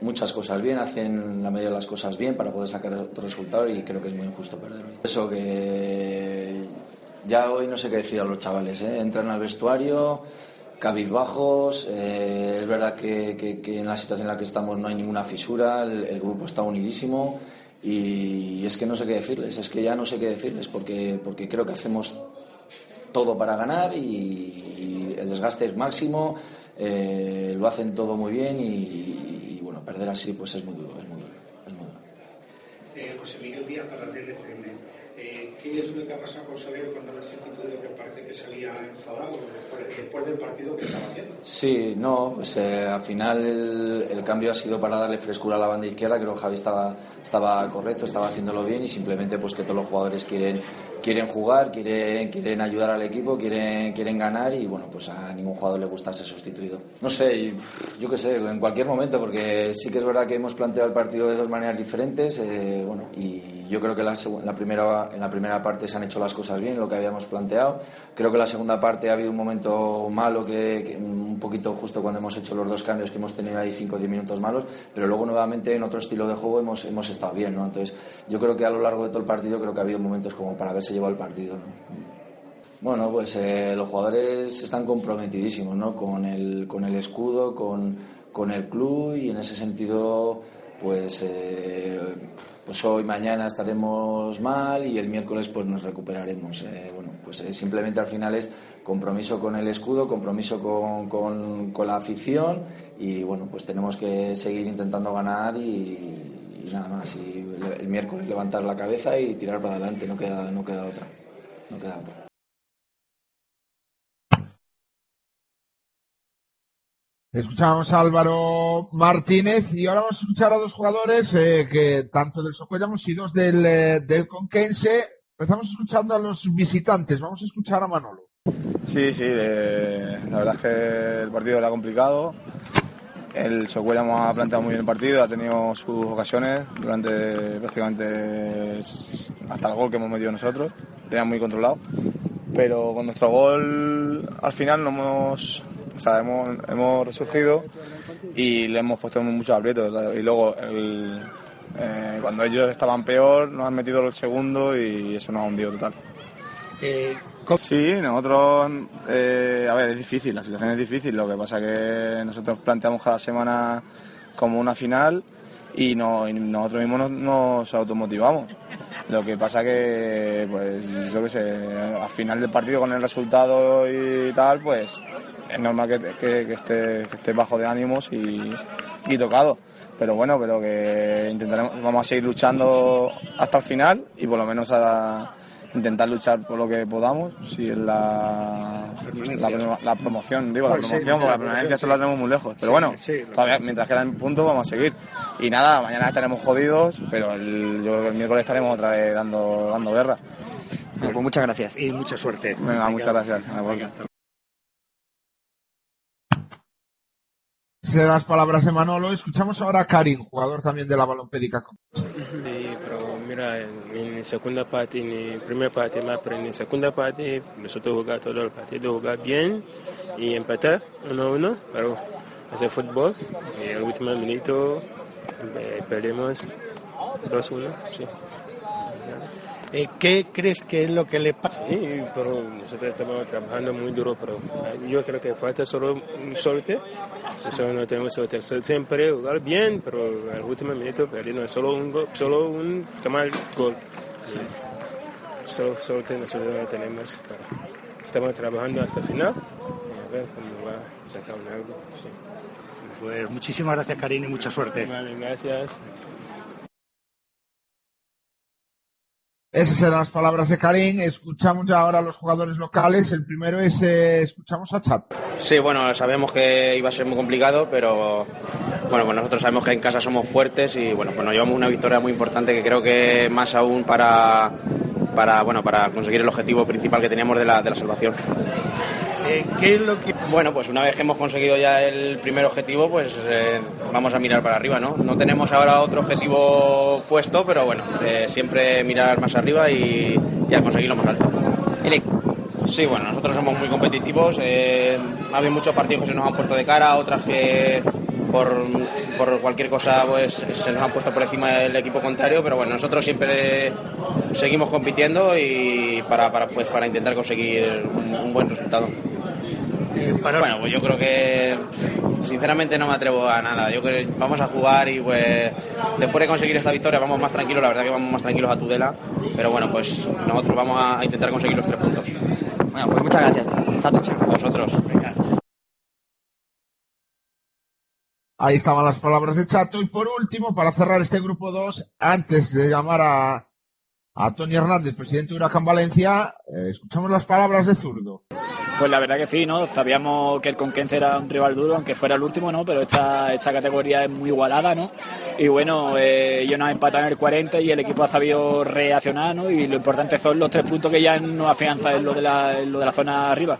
muchas cosas bien, hacen la mayoría de las cosas bien para poder sacar otro resultado y creo que es muy injusto perder. Eso que ya hoy no sé qué decir a los chavales, ¿eh? entran al vestuario cabizbajos, eh, es verdad que, que, que, en la situación en la que estamos no hay ninguna fisura, el, el grupo está unidísimo y es que no sé qué decirles, es que ya no sé qué decirles porque, porque creo que hacemos todo para ganar y, y el desgaste es máximo, eh, lo hacen todo muy bien y, y, bueno, perder así pues es muy duro, es muy duro. Es muy duro.
Eh, José Miguel Díaz para DLCM. Eh, ¿Qué es lo que ha pasado con Salero cuando le has sustituido que parece que salía enfadado después, después del partido que estaba haciendo?
Sí, no, pues, eh, al final el, el, cambio ha sido para darle frescura a la banda izquierda, creo que Javi estaba, estaba correcto, estaba haciéndolo bien y simplemente pues que todos los jugadores quieren quieren jugar, quieren, quieren ayudar al equipo, quieren, quieren ganar y bueno, pues a ningún jugador le gusta ser sustituido. No sé, yo qué sé, en cualquier momento, porque sí que es verdad que hemos planteado el partido de dos maneras diferentes, eh, bueno, y yo creo que la, la, primera, en la primera parte se han hecho las cosas bien, lo que habíamos planteado. Creo que en la segunda parte ha habido un momento malo, que, que un poquito justo cuando hemos hecho los dos cambios, que hemos tenido ahí 5 o 10 minutos malos, pero luego nuevamente en otro estilo de juego hemos, hemos estado bien, ¿no? Entonces, yo creo que a lo largo de todo el partido creo que ha habido momentos como para verse llevado el partido. ¿no? Bueno, pues eh, los jugadores están comprometidísimos ¿no? con, el, con el escudo, con, con el club y en ese sentido, pues, eh, pues hoy, mañana estaremos mal y el miércoles pues nos recuperaremos. Eh, bueno, pues simplemente al final es compromiso con el escudo, compromiso con, con, con, la afición y bueno, pues tenemos que seguir intentando ganar y, y nada más. Y el, miércoles levantar la cabeza y tirar para adelante, no queda, no queda otra. No queda otra.
Escuchamos a Álvaro Martínez y ahora vamos a escuchar a dos jugadores eh, que tanto del Socuellamos y dos del, eh, del Conquense. Empezamos escuchando a los visitantes. Vamos a escuchar a Manolo.
Sí, sí, eh, la verdad es que el partido era complicado. El Socuellamos ha planteado muy bien el partido, ha tenido sus ocasiones durante prácticamente hasta el gol que hemos metido nosotros. Tenía muy controlado. Pero con nuestro gol al final no hemos o hemos, resurgido y le hemos puesto muchos aprietos. Y luego, eh, cuando ellos estaban peor, nos han metido el segundo y eso nos ha hundido total. Eh, sí, nosotros, eh, a ver, es difícil, la situación es difícil. Lo que pasa que nosotros planteamos cada semana como una final y, no, nosotros mismos nos, nos, automotivamos. Lo que pasa que, pues, yo qué sé, al final del partido con el resultado y tal, pues es normal que, que, que esté bajo de ánimos y, y, tocado. Pero bueno, pero que intentaremos, vamos a seguir luchando hasta el final y por lo menos a intentar luchar por lo que podamos, si es la, la, la, promoción, digo, la promoción, porque la permanencia esto la tenemos muy lejos. Pero bueno, todavía mientras quedan puntos vamos a seguir. Y nada, mañana estaremos jodidos, pero el, yo el miércoles estaremos otra vez dando, dando guerra.
Bueno, pues muchas gracias.
Y mucha suerte.
Venga, muchas gracias.
Se eran las palabras de Manolo. Escuchamos ahora a Karim, jugador también de la Balompédica.
Sí, pero mira, en segunda parte, en mi primera parte más, pero en segunda parte nosotros jugamos todo el partido, jugar bien y empatar 1-1, pero hacer fútbol. Y el último minuto eh, perdemos 2-1, sí.
Eh, ¿Qué crees que es lo que le pasa?
Sí, pero nosotros estamos trabajando muy duro, pero yo creo que falta solo suerte. Nosotros no tenemos suerte. Siempre jugar bien, pero al último minuto perdimos solo un gol, solo un mal gol. Sí. Solo suerte nosotros no tenemos. Pero estamos trabajando hasta el final y a ver cómo va a sacar un algo. Sí.
Pues muchísimas gracias, Karim, y mucha suerte.
Vale, gracias.
Esas eran las palabras de Karim. Escuchamos ya ahora a los jugadores locales. El primero es, eh, escuchamos a Chat.
Sí, bueno, sabemos que iba a ser muy complicado, pero bueno, pues nosotros sabemos que en casa somos fuertes y bueno, pues nos llevamos una victoria muy importante que creo que más aún para, para, bueno, para conseguir el objetivo principal que teníamos de la, de la salvación.
Eh, ¿Qué es lo que...?
Bueno, pues una vez que hemos conseguido ya el primer objetivo, pues eh, vamos a mirar para arriba, ¿no? No tenemos ahora otro objetivo puesto, pero bueno, eh, siempre mirar más arriba y, y a conseguirlo más alto. Sí, bueno, nosotros somos muy competitivos. Eh, ha habido muchos partidos que se nos han puesto de cara, otras que por, por cualquier cosa pues se nos han puesto por encima del equipo contrario, pero bueno, nosotros siempre seguimos compitiendo y para, para, pues, para intentar conseguir un, un buen resultado. Bueno, pues yo creo que sinceramente no me atrevo a nada. Yo creo que vamos a jugar y pues después de conseguir esta victoria vamos más tranquilos, la verdad que vamos más tranquilos a Tudela, pero bueno, pues nosotros vamos a intentar conseguir los tres puntos.
Bueno, pues muchas gracias. Chao,
Vosotros. Venga.
Ahí estaban las palabras de Chato. Y por último, para cerrar este grupo 2, antes de llamar a, a Tony Hernández, presidente de Huracán Valencia, eh, escuchamos las palabras de Zurdo.
Pues la verdad que sí, ¿no? Sabíamos que el Conquense era un rival duro, aunque fuera el último, ¿no? Pero esta, esta categoría es muy igualada, ¿no? Y bueno, eh, ellos nos empatan en el 40 y el equipo ha sabido reaccionar, ¿no? Y lo importante son los tres puntos que ya nos afianza en lo de la, en lo de la zona arriba.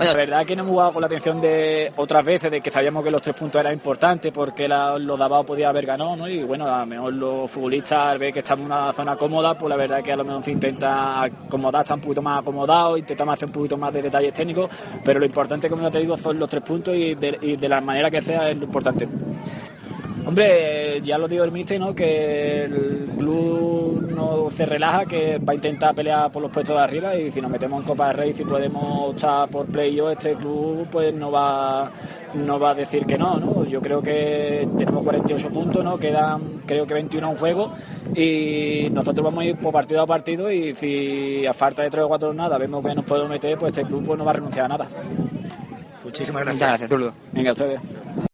La verdad que no hemos jugado con la atención de otras veces, de que sabíamos que los tres puntos eran importantes porque la, los Davao podía haber ganado, ¿no? Y bueno, a lo mejor los futbolistas al ver que estamos en una zona cómoda, pues la verdad que a lo mejor intenta acomodar, está un poquito más acomodado, intentamos hacer un poquito más de detalles técnicos, pero lo importante, como ya te digo, son los tres puntos y de, y de la manera que sea es lo importante. Hombre, ya lo digo el míster, ¿no? Que el club no se relaja, que va a intentar pelear por los puestos de arriba y si nos metemos en Copa del Rey, si podemos optar por playoff, este club pues no va, no va a decir que no, ¿no? Yo creo que tenemos 48 puntos, ¿no? Quedan creo que 21 a un juego y nosotros vamos a ir por partido a partido y si a falta de 3 o 4 nada vemos que nos podemos meter, pues este club pues, no va a renunciar a nada.
Muchísimas
Muchas
gracias.
gracias, Zurdo.
Venga, ustedes.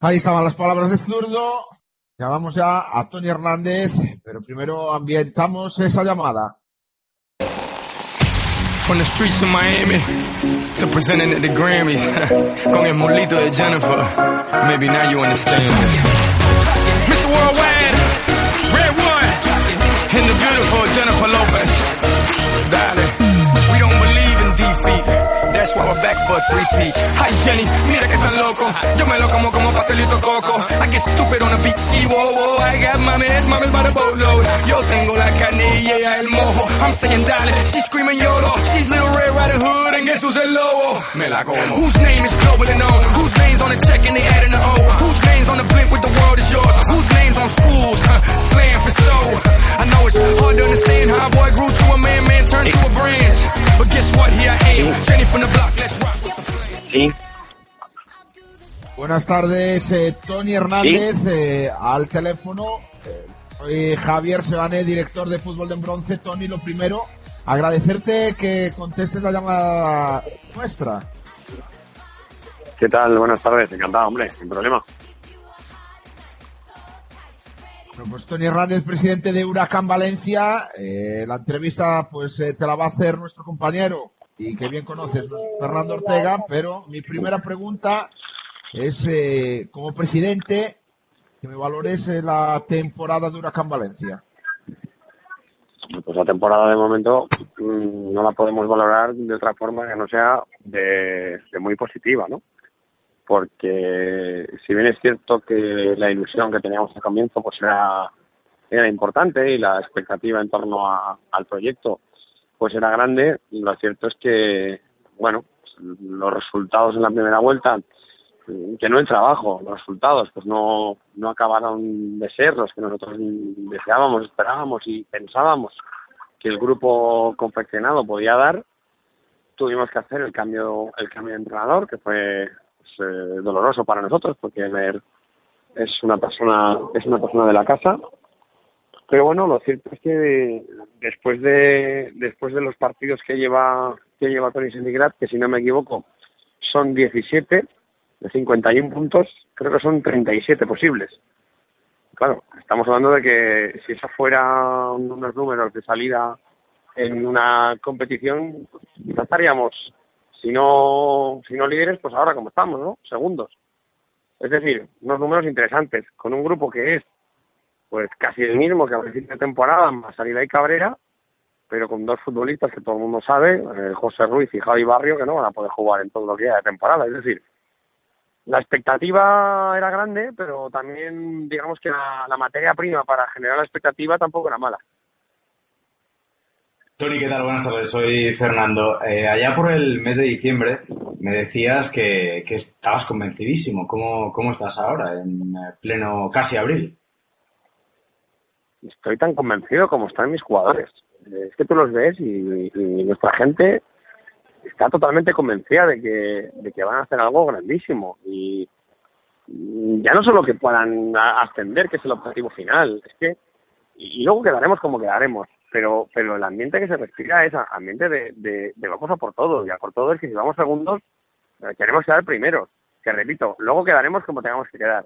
Ahí estaban las palabras de Zurdo. Llamamos ya a Tony Hernández, pero primero ambientamos esa llamada.
From the streets of Miami to presenting at the Grammys <laughs> con el molito de Jennifer. Maybe now you understand. Mr. Worldwide, Red One, and the beautiful Jennifer Lopez. Darling, we don't believe in defeat. That's why we're back for a three-peat. Hi Jenny, mira que tan loco. Yo me lo como como pastelito coco. I get stupid on the beach, sí, whoa, whoa. I got mames, mames by the boatload. Yo tengo la y el mojo. I'm saying dale, she's screaming YOLO. She's Little Red Riding Hood and guess who's el lobo? Me la como. Whose name is globally known? Whose name's on the check and they adding the O? Whose name's on the blimp with the world is yours? Whose name's on schools? Huh, slaying for so. I know it's hard to understand how a boy grew to a man, man turned to a brand. But guess what? Here I am, Jenny from the block. Let's rock.
Sí,
Buenas tardes, eh, Tony Hernández, eh, al teléfono. Eh, soy Javier Sebane, director de Fútbol de Bronce. Tony, lo primero, agradecerte que contestes la llamada nuestra.
¿qué tal? Buenas tardes, encantado, hombre, sin problema.
Bueno, pues Tony Hernández, presidente de Huracán Valencia. Eh, la entrevista, pues eh, te la va a hacer nuestro compañero y que bien conoces, Fernando Ortega. Pero mi primera pregunta es, eh, como presidente, que me valores eh, la temporada de Huracán Valencia.
Pues la temporada de momento mm, no la podemos valorar de otra forma que no sea de, de muy positiva, ¿no? Porque si bien es cierto que la ilusión que teníamos al comienzo pues era, era importante y la expectativa en torno a- al proyecto pues era grande, lo cierto es que, bueno, los resultados en la primera vuelta que no el trabajo, los resultados pues no, no acabaron de ser los que nosotros deseábamos, esperábamos y pensábamos que el grupo confeccionado podía dar, tuvimos que hacer el cambio, el cambio de entrenador, que fue pues, eh, doloroso para nosotros, porque es una persona, es una persona de la casa. Pero bueno, lo cierto es que después de, después de los partidos que lleva, que lleva Tony Sendigrat, que si no me equivoco, son 17 de 51 puntos, creo que son 37 posibles. Claro, estamos hablando de que si eso fuera unos números de salida en una competición, quizás estaríamos, si no, si no líderes, pues ahora como estamos, ¿no? Segundos. Es decir, unos números interesantes, con un grupo que es pues casi el mismo que a principio de temporada, más Salida y Cabrera, pero con dos futbolistas que todo el mundo sabe, eh, José Ruiz y Javi Barrio, que no van a poder jugar en todos los días de temporada. Es decir, la expectativa era grande, pero también digamos que la, la materia prima para generar la expectativa tampoco era mala.
Tony, ¿qué tal? Buenas tardes, soy Fernando. Eh, allá por el mes de diciembre me decías que, que estabas convencidísimo. ¿Cómo, ¿Cómo estás ahora, en eh, pleno casi abril?
Estoy tan convencido como están mis jugadores. Es que tú los ves y, nuestra gente está totalmente convencida de que, de que van a hacer algo grandísimo. Y ya no solo que puedan ascender, que es el objetivo final, es que y luego quedaremos como quedaremos, pero pero el ambiente que se respira es ambiente de, de, de vamos a por todo, y a por todo es que si vamos segundos eh, queremos quedar primeros, que repito, luego quedaremos como tengamos que quedar,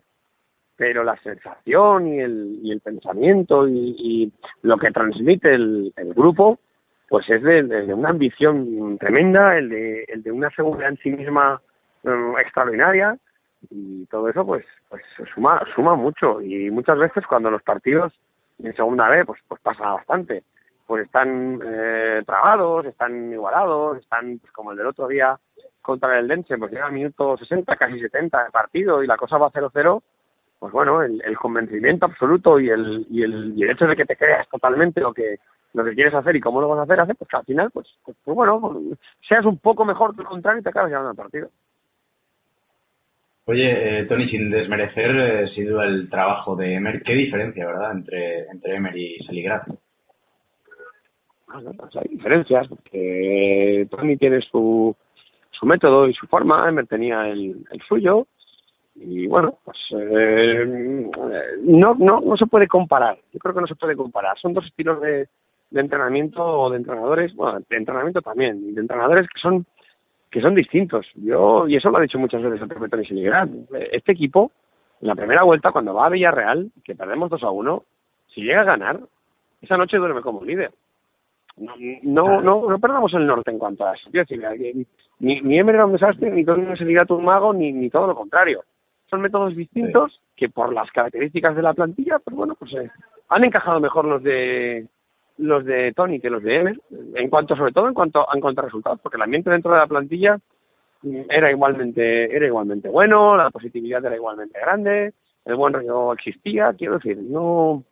pero la sensación y el, y el pensamiento y, y lo que transmite el, grupo pues es de, una ambición tremenda, el de, el de una seguridad en sí misma eh, extraordinaria y todo eso pues pues suma suma mucho. Y muchas veces cuando los partidos en segunda B pues pues pasa bastante. Pues están eh, trabados están igualados están pues, como el del otro día contra el Dense pues llega al minuto 60 casi 70 de partido y la cosa va 0-0 pues bueno el, el convencimiento absoluto y el, y el y el hecho de que te creas totalmente lo que lo que quieres hacer y cómo lo vas a hacer hace pues que al final pues pues, pues, bueno pues, seas un poco mejor que el contrario y te acabas llevando el partido
Oye, eh, Tony, sin desmerecer eh, sin duda el trabajo de Emer, qué diferencia, ¿verdad?, entre, entre Emer y Saligrat.
Bueno, pues hay diferencias, porque Tony tiene su, su método y su forma, Emer tenía el, el suyo, y bueno, pues eh, no, no, no se puede comparar, yo creo que no se puede comparar, son dos estilos de, de entrenamiento o de entrenadores, bueno, de entrenamiento también, y de entrenadores que son que son distintos. Yo, y eso lo ha dicho muchas veces el Tony Sinigrat, este equipo, en la primera vuelta, cuando va a Villarreal, que perdemos 2 a 1, si llega a ganar, esa noche duerme como líder. No, no, no, no perdamos el norte en cuanto a eso. Quiero decir, ni, ni Emer era un desastre, ni Tony Sinigrat un mago, ni, ni todo lo contrario. Son métodos distintos que por las características de la plantilla, pues bueno, pues eh, han encajado mejor los de los de Tony que los de Emer, en cuanto, sobre todo en cuanto, en cuanto a resultados, porque el ambiente dentro de la plantilla mm, era igualmente, era igualmente bueno, la positividad era igualmente grande, el buen rollo existía, quiero decir, no,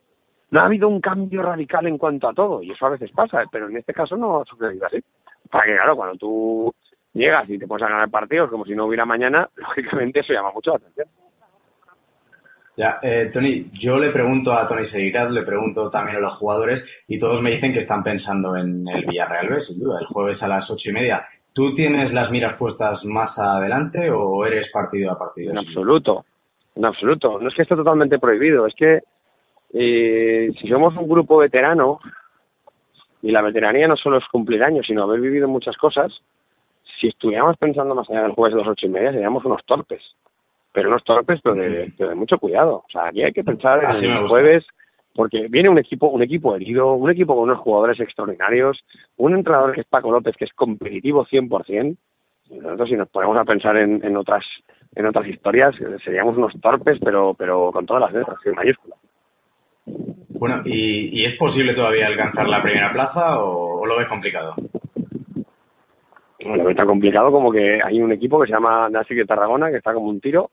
no ha habido un cambio radical en cuanto a todo, y eso a veces pasa, pero en este caso no ha sucedido así. Para que, claro, cuando tú llegas y te pones a ganar partidos como si no hubiera mañana, <laughs> lógicamente eso llama mucho la atención.
Ya, eh, Tony, yo le pregunto a Tony Seguirat, le pregunto también a los jugadores y todos me dicen que están pensando en el Villarreal B, sin duda, el jueves a las ocho y media. ¿Tú tienes las miras puestas más adelante o eres partido a partido?
En absoluto, en absoluto. No es que esté totalmente prohibido, es que eh, si somos un grupo veterano, y la veteranía no solo es cumplir años, sino haber vivido muchas cosas, si estuviéramos pensando más allá del jueves de las ocho y media, seríamos unos torpes. Pero unos torpes, pero de, pero de mucho cuidado. O sea, aquí hay que pensar en el jueves, porque viene un equipo, un equipo herido, un equipo con unos jugadores extraordinarios, un entrenador que es Paco López, que es competitivo 100%. Y nosotros si nos ponemos a pensar en, en otras en otras historias, seríamos unos torpes, pero pero con todas las letras, en mayúsculas.
Bueno, ¿y, y es posible todavía alcanzar la primera plaza o, o lo ves complicado?
Bueno, está complicado como que hay un equipo que se llama Nasic de Tarragona, que está como un tiro,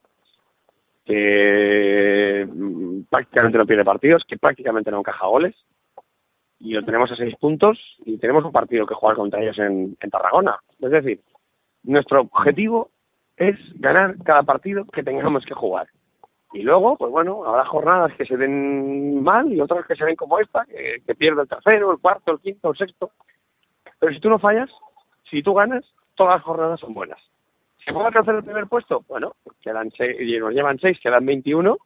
que mm, prácticamente no pierde partidos, que prácticamente no encaja goles, y lo tenemos a seis puntos y tenemos un partido que jugar contra ellos en, Tarragona. Es decir, nuestro objetivo es ganar cada partido que tengamos que jugar. Y luego, pues bueno, habrá jornadas que se den mal y otras que se ven como esta, que, que pierde el tercero, el cuarto, el quinto, el sexto. Pero si tú no fallas, si tú ganas, todas las jornadas son buenas. ¿Se puede alcanzar el primer puesto? Bueno, quedan seis, nos llevan seis, quedan 21.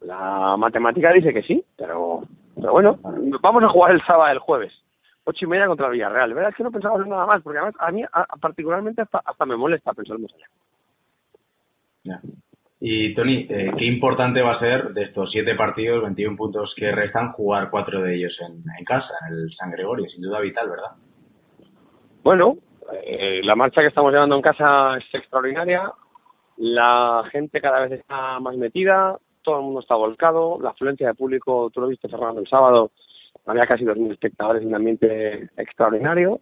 La matemática dice que sí, pero, bueno, vamos a jugar el sábado, el jueves. Ocho y media contra el Villarreal. ¿Verdad? Es que no pensaba en nada más, porque además a mí a- particularmente hasta, hasta me molesta pensar más allá.
Ya. Y Tony, eh, qué importante va a ser de estos siete partidos, 21 puntos que restan, jugar cuatro de ellos en casa, en el San Gregorio, sin duda vital, ¿verdad?
Bueno, eh, la marcha que estamos llevando en casa es extraordinaria. La gente cada vez está más metida, todo el mundo está volcado. La afluencia de público, tú lo viste, Fernando, el sábado, había casi 2.000 espectadores en un ambiente extraordinario.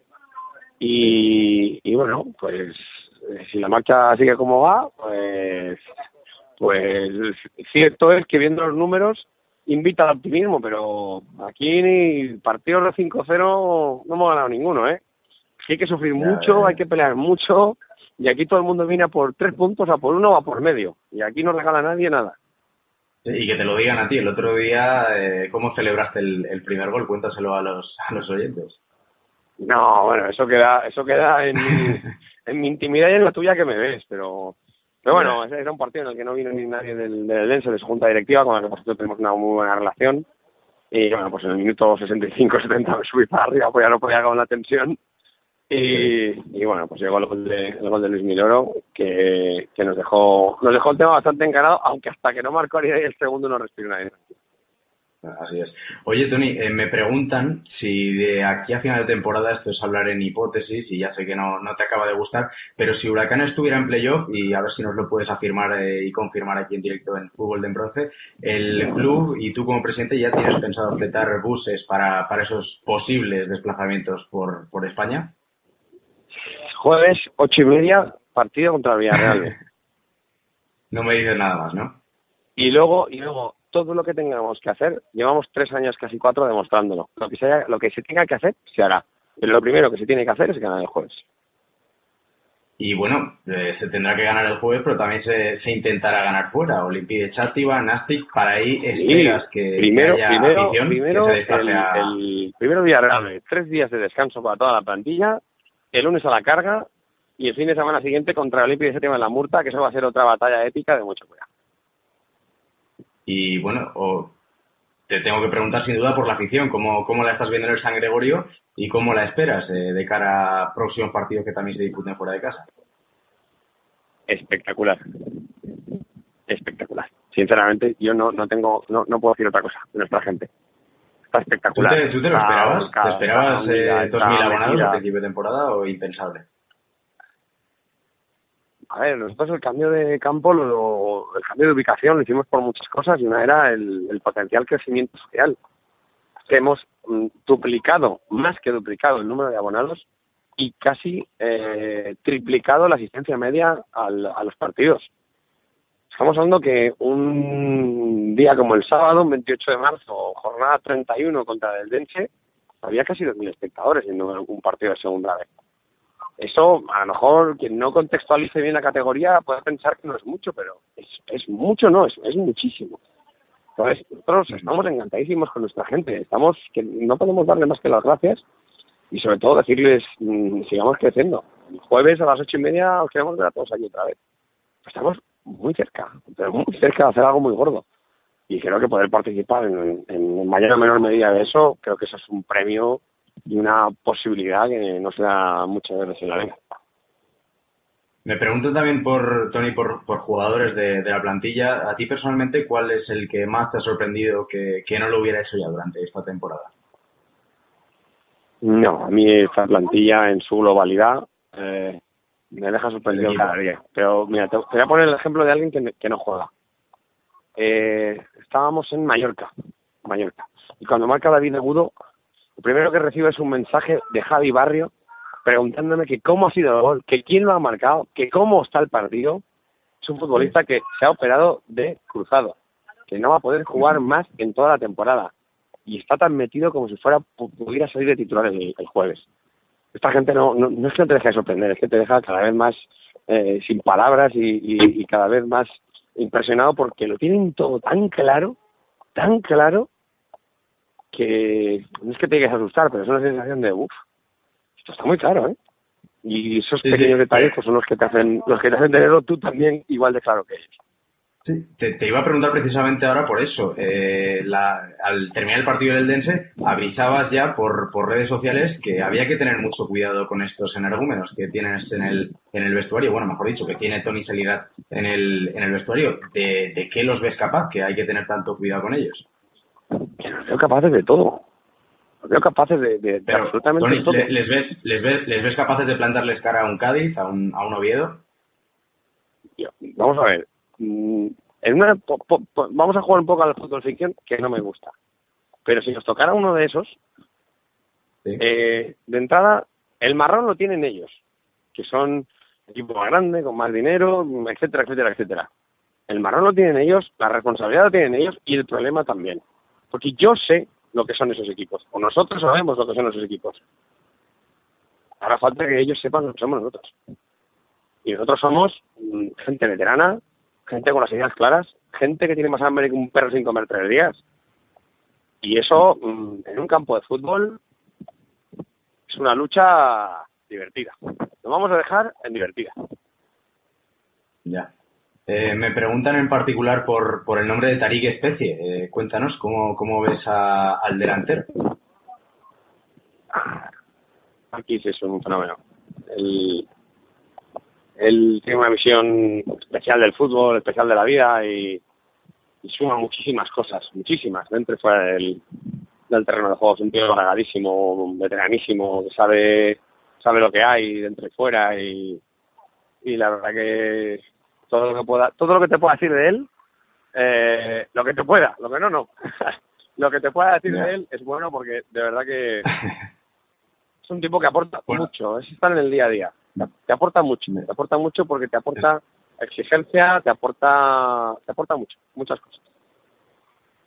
Y, y bueno, pues eh, si la marcha sigue como va, pues, pues cierto es que viendo los números invita al optimismo, pero aquí ni partidos de 5-0 no hemos ganado ninguno, ¿eh? Aquí hay que sufrir
Ya,
mucho, hay que pelear mucho, y aquí todo el mundo viene a por tres puntos, a por uno o a por medio, y aquí no regala nadie nada.
Y que te lo digan a ti. El otro día, eh, ¿cómo celebraste el, el primer gol? Cuéntaselo a los, a los oyentes.
No, bueno, eso queda, eso queda en mi, <laughs> en mi intimidad y en la tuya que me ves, pero, pero bueno, era un partido en el que no vino ni nadie del, del Edense, de su junta directiva, con la que por cierto tenemos una muy buena relación. Y bueno, pues en el minuto 65-70 me subí para arriba, pues ya no podía con la tensión. Y, y bueno, pues llegó el gol de, el gol de Luis Miloro, que, que nos dejó nos dejó el tema bastante encarado, aunque hasta que no marcó Ariel el segundo no respiró nadie.
Así es. Oye, Tony, eh, me preguntan si de aquí a final de temporada, esto es hablar en hipótesis, y ya sé que no, no te acaba de gustar, pero si Huracán estuviera en playoff, y a ver si nos lo puedes afirmar eh, y confirmar aquí en directo en Fútbol de Bronce, el club y tú como presidente ya tienes pensado fletar buses para, para esos posibles desplazamientos por, por España.
Jueves, ocho y media, partido contra el Villarreal. <laughs>
No me dices nada más, ¿no?
y luego y luego todo lo que tengamos que hacer llevamos tres años casi cuatro demostrándolo lo que se haya- lo que se tenga que hacer se hará pero lo primero que se tiene que hacer es ganar el jueves
Y bueno, eh, se tendrá que ganar el jueves, pero también se, se intentará ganar fuera. Olimpia de Chátiva, Nastic, para ahí esperas que,
primero
que haya
primero
afición,
primero
que se
el,
a...
el primero Villarreal tres días de descanso para toda la plantilla el lunes a la carga y el fin de semana siguiente contra el Olimpia de Séptima en la Murta que eso va a ser otra batalla épica de mucho cuidado.
Y bueno, te tengo que preguntar sin duda por la afición, ¿cómo, cómo la estás viendo en el San Gregorio y cómo la esperas eh, de cara a próximos partidos que también se disputen fuera de casa?
espectacular. Espectacular. Sinceramente yo no no tengo no, no puedo decir otra cosa de nuestra gente está
¿Tú
espectacular
te, tú te lo esperabas? ¿Te esperabas eh,
está
2.000 abonados al principio de temporada o impensable?
A ver, nosotros el cambio de campo, lo- el cambio de ubicación lo hicimos por muchas cosas y una era el, el potencial crecimiento social. Que hemos mm, duplicado, más que duplicado el número de abonados y casi eh, triplicado la asistencia media al- a los partidos. Estamos hablando que un día como el sábado, un 28 de marzo, jornada 31 contra el Dense, había casi 2.000 espectadores en un partido de segunda vez. Eso, a lo mejor, quien no contextualice bien la categoría puede pensar que no es mucho, pero es, es mucho, no, es, es muchísimo. Entonces, nosotros estamos encantadísimos con nuestra gente. Estamos, que no podemos darle más que las gracias y sobre todo decirles, mm, sigamos creciendo. El jueves a las ocho y media os queremos ver a todos allí otra vez. Estamos muy cerca, pero muy cerca de hacer algo muy gordo. Y creo que poder participar en, en mayor o menor medida de eso, creo que eso es un premio y una posibilidad que no se da muchas veces en la liga.
Me pregunto también por, Tony, por, por jugadores de, de la plantilla. A ti personalmente, ¿cuál es el que más te ha sorprendido que, que no lo hubiera hecho ya durante esta temporada?
No, a mí esta plantilla en su globalidad eh, me deja sorprendido cada día. Pero mira, te, te voy a poner el ejemplo de alguien que, que no juega. Eh, estábamos en Mallorca, Mallorca. y cuando marca David Agudo, lo primero que recibo es un mensaje de Javi Barrio preguntándome que cómo ha sido el gol, que quién lo ha marcado, que cómo está el partido. Es un futbolista que se ha operado de cruzado, que no va a poder jugar más en toda la temporada y está tan metido como si fuera pu- pudiera salir de titular el, el jueves. Esta gente no, no, no es que no te deje de sorprender, es que te deja cada vez más eh, sin palabras y, y- y cada vez más impresionado porque lo tienen todo tan claro, tan claro, que no es que te llegues a asustar, pero es una sensación de, uff, esto está muy claro, ¿eh? Y esos
Sí, sí.
pequeños detalles pues, son los que te hacen los que te hacen tenerlo tú también igual de claro que ellos.
Te, te iba a preguntar precisamente ahora por eso. Eh, la- al terminar el partido del Dense, avisabas ya por, por redes sociales que había que tener mucho cuidado con estos energúmenos que tienes en el, en el vestuario. Bueno, mejor dicho, que tiene Tony Seligat en el, en el vestuario. ¿De, ¿De qué los ves capaz? Que hay que tener tanto cuidado con ellos.
Los veo capaces de todo. Los veo capaces de, de- de
Pero,
absolutamente
Tony,
todo.
le- ¿les, ves, les, ves, ¿les ves capaces de plantarles cara a un Cádiz, a un, a un Oviedo?
Vamos a ver. Mm, En una, po- po- po- vamos a jugar un poco al fútbol ficción, que no me gusta. Pero si nos tocara uno de esos, eh, de entrada, el marrón lo tienen ellos, que son equipo más grande, con más dinero, etcétera, etcétera, etcétera. El marrón lo tienen ellos, la responsabilidad la tienen ellos y el problema también. Porque yo sé lo que son esos equipos, o nosotros sabemos lo que son esos equipos. Ahora falta que ellos sepan lo que somos nosotros. Y nosotros somos mm, gente veterana, gente con las ideas claras, gente que tiene más hambre que un perro sin comer tres días. Y eso, mm, en un campo de fútbol, es una lucha divertida. Lo vamos a dejar en divertida.
Ya. Eh, me preguntan en particular por, por el nombre de Tariq Especie. Eh, cuéntanos cómo, cómo ves a- al delantero.
Aquí sí es un fenómeno. Él, él tiene una visión especial del fútbol, especial de la vida y, y suma muchísimas cosas, muchísimas, dentro y fuera del, del terreno de juego. Es un tío cargadísimo, veteranísimo, que sabe, sabe lo que hay dentro y fuera y, y la verdad que todo lo que pueda, todo lo que te pueda decir de él, eh, lo que te pueda, lo que no, no. <laughs> lo que te pueda decir de él es bueno porque de verdad que <laughs> es un tipo que aporta mucho, es estar en el día a día. Te aporta mucho, te aporta mucho porque te aporta exigencia, te aporta, te aporta mucho, muchas cosas.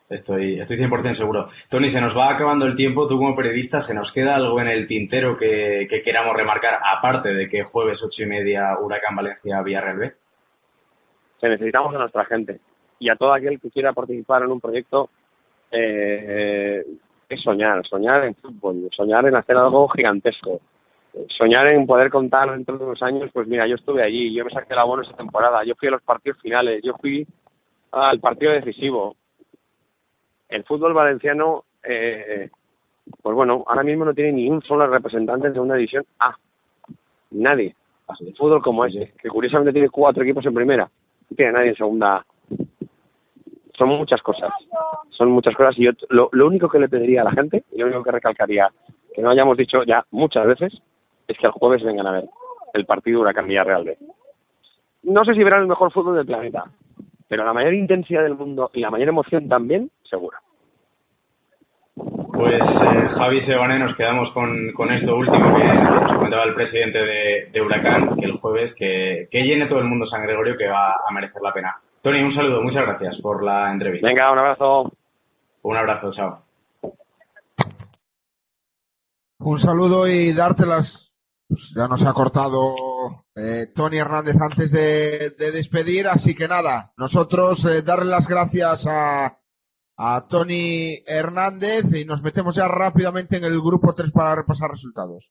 Estoy, estoy 100% seguro. Tony, se nos va acabando el tiempo. Tú como periodista, ¿se nos queda algo en el tintero que, que queramos remarcar, aparte de que jueves ocho y media Huracán Valencia Villarreal B?
que necesitamos a nuestra gente y a todo aquel que quiera participar en un proyecto eh, es soñar, soñar en fútbol, soñar en hacer algo gigantesco, soñar en poder contar dentro de unos años, pues mira, yo estuve allí, yo me saqué la bono esa temporada, yo fui a los partidos finales, yo fui al partido decisivo. El fútbol valenciano, eh, pues bueno, ahora mismo no tiene ni un solo representante en segunda división A. Nadie. El fútbol como ese, que curiosamente tiene cuatro equipos en primera. No tiene nadie en segunda. Son muchas cosas. Son muchas cosas. Y yo lo, lo único que le pediría a la gente, y lo único que recalcaría, que no hayamos dicho ya muchas veces, es que el jueves vengan a ver el partido Huracán Villarreal B. No sé si verán el mejor fútbol del planeta, pero la mayor intensidad del mundo y la mayor emoción también, seguro.
Pues eh, Javi Sebane, nos quedamos con, con esto último que nos comentaba el presidente de, de Huracán, que el jueves que, que llene todo el mundo San Gregorio, que va a merecer la pena. Tony, un saludo, muchas gracias por la entrevista.
Venga, un abrazo.
Un abrazo, chao.
Un saludo y darte las. Pues ya nos ha cortado eh, Tony Hernández antes de, de despedir, así que nada, nosotros eh, darle las gracias a, a Tony Hernández y nos metemos ya rápidamente en el grupo 3 para repasar resultados.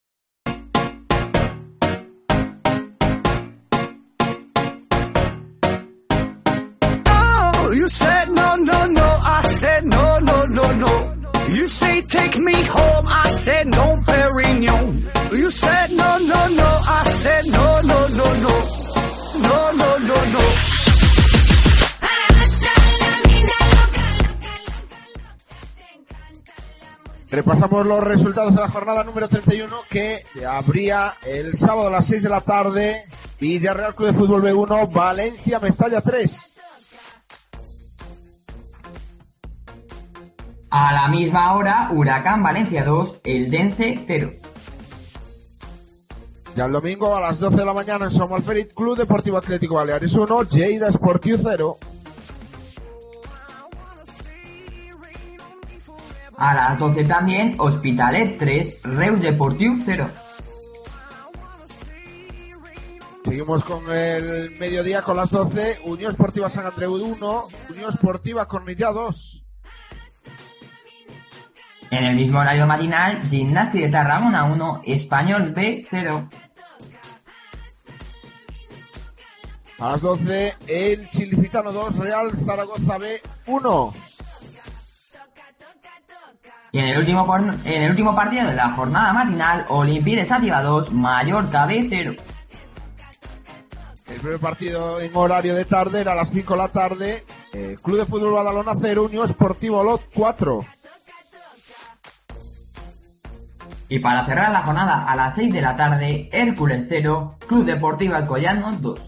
Oh, you said no, no, no. I said no, no, no, no. You say take me home. I said no, Perignon. You said no, no, no. I said no, no, no, no. No, no, no, no.
Repasamos los resultados de la jornada número 31 que habría el sábado a las 6 de la tarde Villarreal Club de Fútbol B1, Valencia Mestalla 3.
A la misma hora, Huracán Valencia 2, el Dense 0.
Ya el domingo a las 12 de la mañana en Somalferit, Club Deportivo Atlético Baleares 1, Lleida Sportiu 0.
A las 12 también, Hospitalet 3, Reus Deportiu 0.
Seguimos con el mediodía con las 12, Unión Esportiva San Andreu 1, Unión Esportiva Cornellá 2.
En el mismo horario matinal, Gimnasti de Tarragona 1, Español B 0.
A las 12, el Chilicitano 2, Real Zaragoza B 1.
Y en el último, en el último partido de la jornada matinal, de Sativa 2, Mallorca B 0.
El primer partido en horario de tarde era a las 5 de la tarde. eh, Club de Fútbol Badalona 0, Unión Esportivo Lot 4.
Y para cerrar la jornada a las 6 de la tarde, Hércules 0, Club Deportivo Alcoyano 2.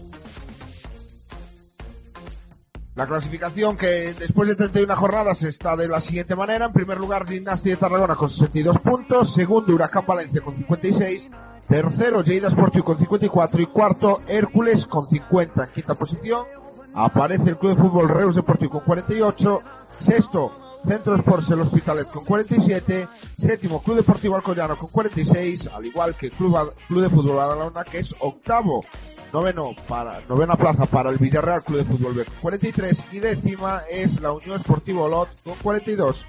La clasificación que después de 31 jornadas está de la siguiente manera. En primer lugar, Gimnasti de Tarragona con 62 puntos. Segundo, Huracán Valencia con 56. Tercero, Lleida Sportiu con 54. Y cuarto, Hércules con 50. En quinta posición aparece el Club de Fútbol Reus Deportiu con 48. Sexto, Centro Sports El Hospitalet con 47. Séptimo, Club Deportivo Alcoyano con 46. Al igual que Club, Club de Fútbol Badalona que es octavo. Noveno para, novena plaza para el Villarreal Club de Fútbol B con 43 y décima es la Unión Esportivo Lot con 42.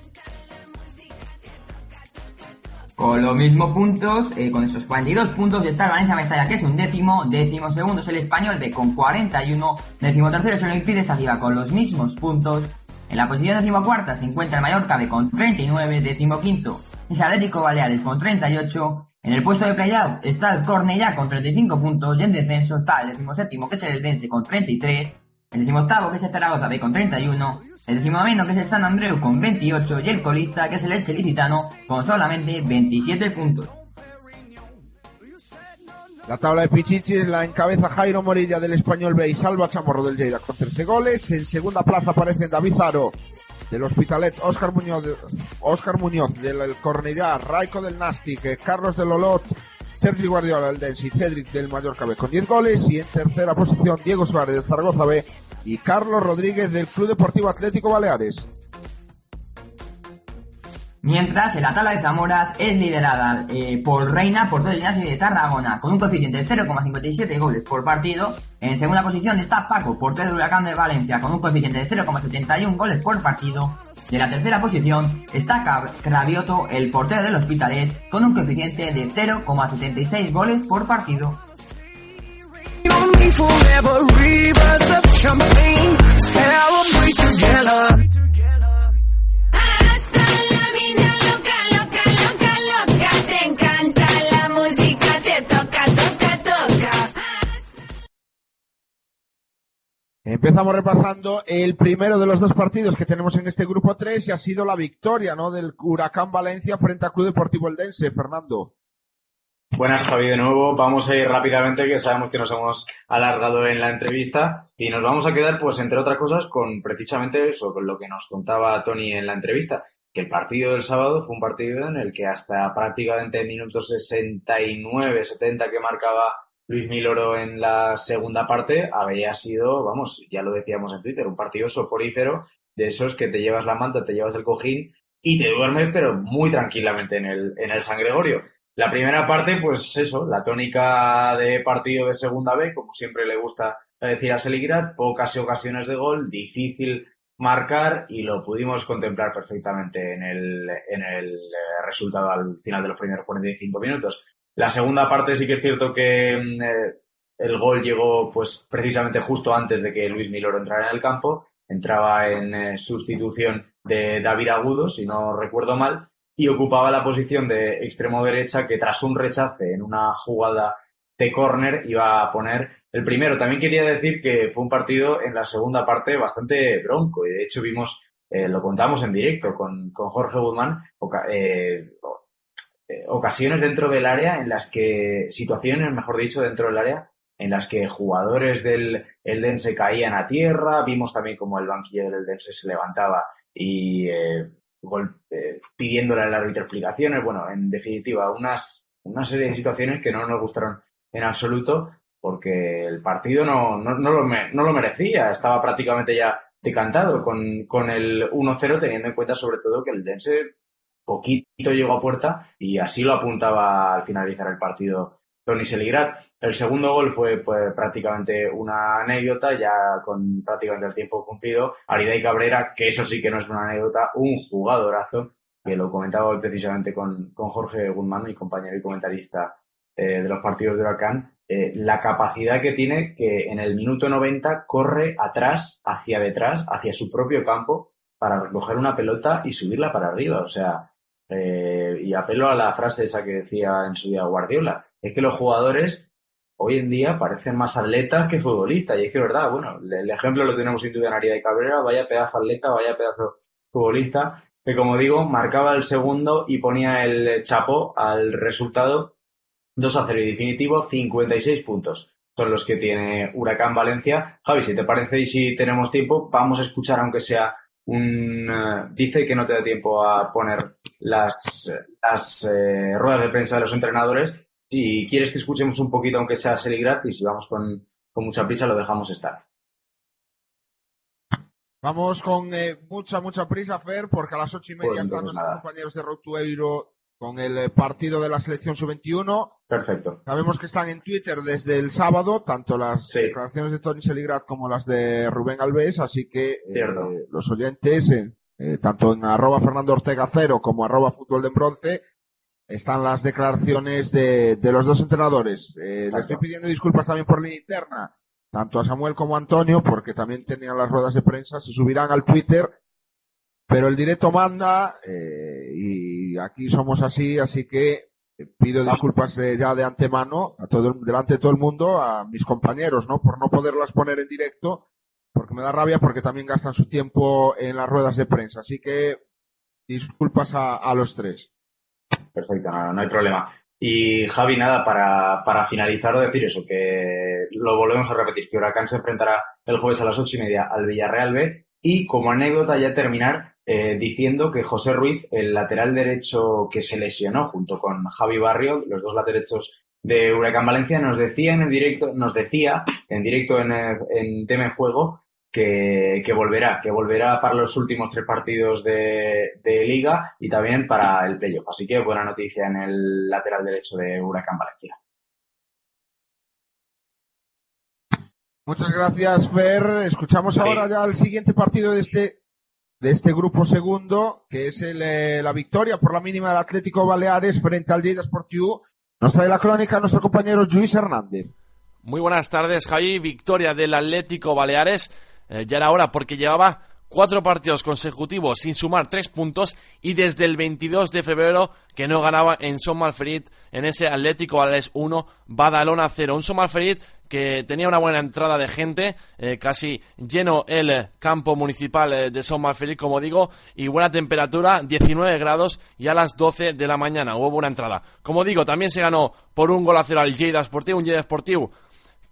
Con los mismos puntos, eh, con esos 42 puntos está el Valencia Mestalla, que es un décimo, décimo segundo es el Español de con 41, décimo tercero es el Olympique de con los mismos puntos. En la posición decimocuarta se encuentra el Mallorca con 39, décimo quinto es Atlético Baleares con 38, en el puesto de playout está el Cornellá con 35 puntos y en descenso está el decimoséptimo que es el Eldense con 33, el decimoctavo que es el Zaragoza B con 31, el decimonoveno que es el San Andreu con 28 y el colista que es el Elche Licitano con solamente 27 puntos.
La tabla de Pichichis la encabeza Jairo Morilla del Español B y Salva Chamorro del Lleida con 13 goles. En segunda plaza aparecen David Zaro del Hospitalet, Óscar Muñoz, Óscar Muñoz del Cornellá, Raico del Nastic, Carlos del Olot, Sergio Guardiola del Densi, Cedric del Mallorca B con 10 goles y en tercera posición Diego Suárez del Zaragoza B y Carlos Rodríguez del Club Deportivo Atlético Baleares.
Mientras, en la tabla de Zamoras es liderada eh, por Reina por todo el Gimnasio de Tarragona con un coeficiente de 0,57 goles por partido. En segunda posición está Paco, portero del Huracán de Valencia con un coeficiente de 0,71 goles por partido. De la tercera posición está Cravioto, el portero del Hospitalet, con un coeficiente de 0,76 goles por partido.
Empezamos repasando el primero de los dos partidos que tenemos en este grupo 3 y ha sido la victoria ¿no? del Huracán Valencia frente al Club Deportivo Eldense, Fernando.
Buenas, Javi, de nuevo. Vamos a ir rápidamente, que sabemos que nos hemos alargado en la entrevista y nos vamos a quedar, pues, entre otras cosas, con precisamente eso, con lo que nos contaba Tony en la entrevista, que el partido del sábado fue un partido en el que hasta prácticamente el minuto 69, 70 que marcaba Luis Miloro en la segunda parte, había sido, vamos, ya lo decíamos en Twitter, un partido soporífero de esos que te llevas la manta, te llevas el cojín y te duermes, pero muy tranquilamente en el, en el San Gregorio. La primera parte, pues eso, la tónica de partido de segunda B, como siempre le gusta decir a Seligrat, pocas ocasiones de gol, difícil marcar y lo pudimos contemplar perfectamente en el, en el eh, resultado al final de los primeros 45 minutos. La segunda parte sí que es cierto que mm, eh, el gol llegó pues precisamente justo antes de que Luis Miloro entrara en el campo, entraba en eh, sustitución de David Agudo, si no recuerdo mal, y ocupaba la posición de extremo derecha que tras un rechace en una jugada de córner iba a poner el primero. También quería decir que fue un partido en la segunda parte bastante bronco y de hecho vimos, eh, lo contamos en directo con, con Jorge Guzmán, eh, ocasiones dentro del área en las que, situaciones mejor dicho dentro del área en las que jugadores del Eldense caían a tierra, vimos también como el banquillo del Eldense se levantaba y eh, eh, pidiéndole al árbitro explicaciones. Bueno, en definitiva, unas, una serie de situaciones que no nos gustaron en absoluto porque el partido no, no, no, lo, no lo merecía. Estaba prácticamente ya decantado con, con el 1-0, teniendo en cuenta sobre todo que el Dense poquito llegó a puerta y así lo apuntaba al finalizar el partido Tony Seligrat. El segundo gol fue pues, prácticamente una anécdota, ya con prácticamente el tiempo cumplido. Aridai Cabrera, que eso sí que no es una anécdota, un jugadorazo, que lo comentaba hoy precisamente con, con Jorge Guzmán, mi compañero y comentarista eh, de los partidos de Huracán, eh, la capacidad que tiene que en el minuto 90 corre atrás, hacia detrás, hacia su propio campo para recoger una pelota y subirla para arriba. O sea, eh, y apelo a la frase esa que decía en su día Guardiola, es que los jugadores hoy en día parecen más atletas que futbolistas. Y es que es verdad, bueno, el, ejemplo lo tenemos sin en Aria de Cabrera, vaya pedazo atleta, vaya pedazo futbolista, que como digo, marcaba el segundo y ponía el chapó al resultado 2 a 0 y definitivo 56 puntos. Son los que tiene Huracán Valencia. Javi, si te parece y si tenemos tiempo, vamos a escuchar aunque sea un... dice que no te da tiempo a poner las, las eh, ruedas de prensa de los entrenadores. Si quieres que escuchemos un poquito, aunque sea serie gratis, si vamos con, con mucha prisa, lo dejamos estar.
Vamos con eh, mucha, mucha prisa, Fer, porque a las ocho y media
Pues
están nuestros
nada.
compañeros de Road to Euro con el eh, partido de la selección sub-21.
Perfecto.
Sabemos que están en Twitter desde el sábado, tanto las declaraciones de Tony Seligrat como las de Rubén Alves, así que eh, los oyentes, eh, eh, tanto en arroba Fernando Ortega Cero como arroba Fútbol de Bronce, están las declaraciones de, de los dos entrenadores. Eh, le estoy pidiendo disculpas también por línea interna, tanto a Samuel como a Antonio, porque también tenían las ruedas de prensa, se subirán al Twitter, pero el directo manda eh, y aquí somos así, así que pido disculpas eh, ya de antemano a todo el- delante de todo el mundo a mis compañeros, ¿no? Por no poderlas poner en directo, porque me da rabia porque también gastan su tiempo en las ruedas de prensa, así que disculpas a, a los tres.
Perfecto, no, no hay problema. Y Javi, nada, para, para finalizar, decir eso, que lo volvemos a repetir, que Huracán se enfrentará el jueves a las ocho y media al Villarreal B y como anécdota ya terminar eh, diciendo que José Ruiz, el lateral derecho que se lesionó junto con Javi Barrio, los dos laterales de Huracán Valencia, nos decía en el directo, nos decía en directo en, eh, en Tema en Juego que, que volverá, que volverá para los últimos tres partidos de, de liga y también para el playoff. Así que buena noticia en el lateral derecho de Huracán Valencia.
Muchas gracias, Fer. Escuchamos ahora ya el siguiente partido de este de este grupo segundo, que es el, eh, la victoria por la mínima del Atlético Baleares frente al Lleida Sportiu. Nos trae la crónica nuestro compañero Luis Hernández.
Muy buenas tardes, Javi. Victoria del Atlético Baleares. Eh, ya era hora porque llevaba cuatro partidos consecutivos sin sumar tres puntos y desde el 22 de febrero que no ganaba en Son Malferit en ese Atlético Baleares 1, Badalona 0. Un Son Malferit que tenía una buena entrada de gente, eh, casi lleno el campo municipal eh, de Son Malferit, como digo, y buena temperatura, 19 grados y a las 12 de la mañana hubo buena entrada. Como digo, también se ganó por un gol a cero al Lleida Sportivo, un Lleida Sportivo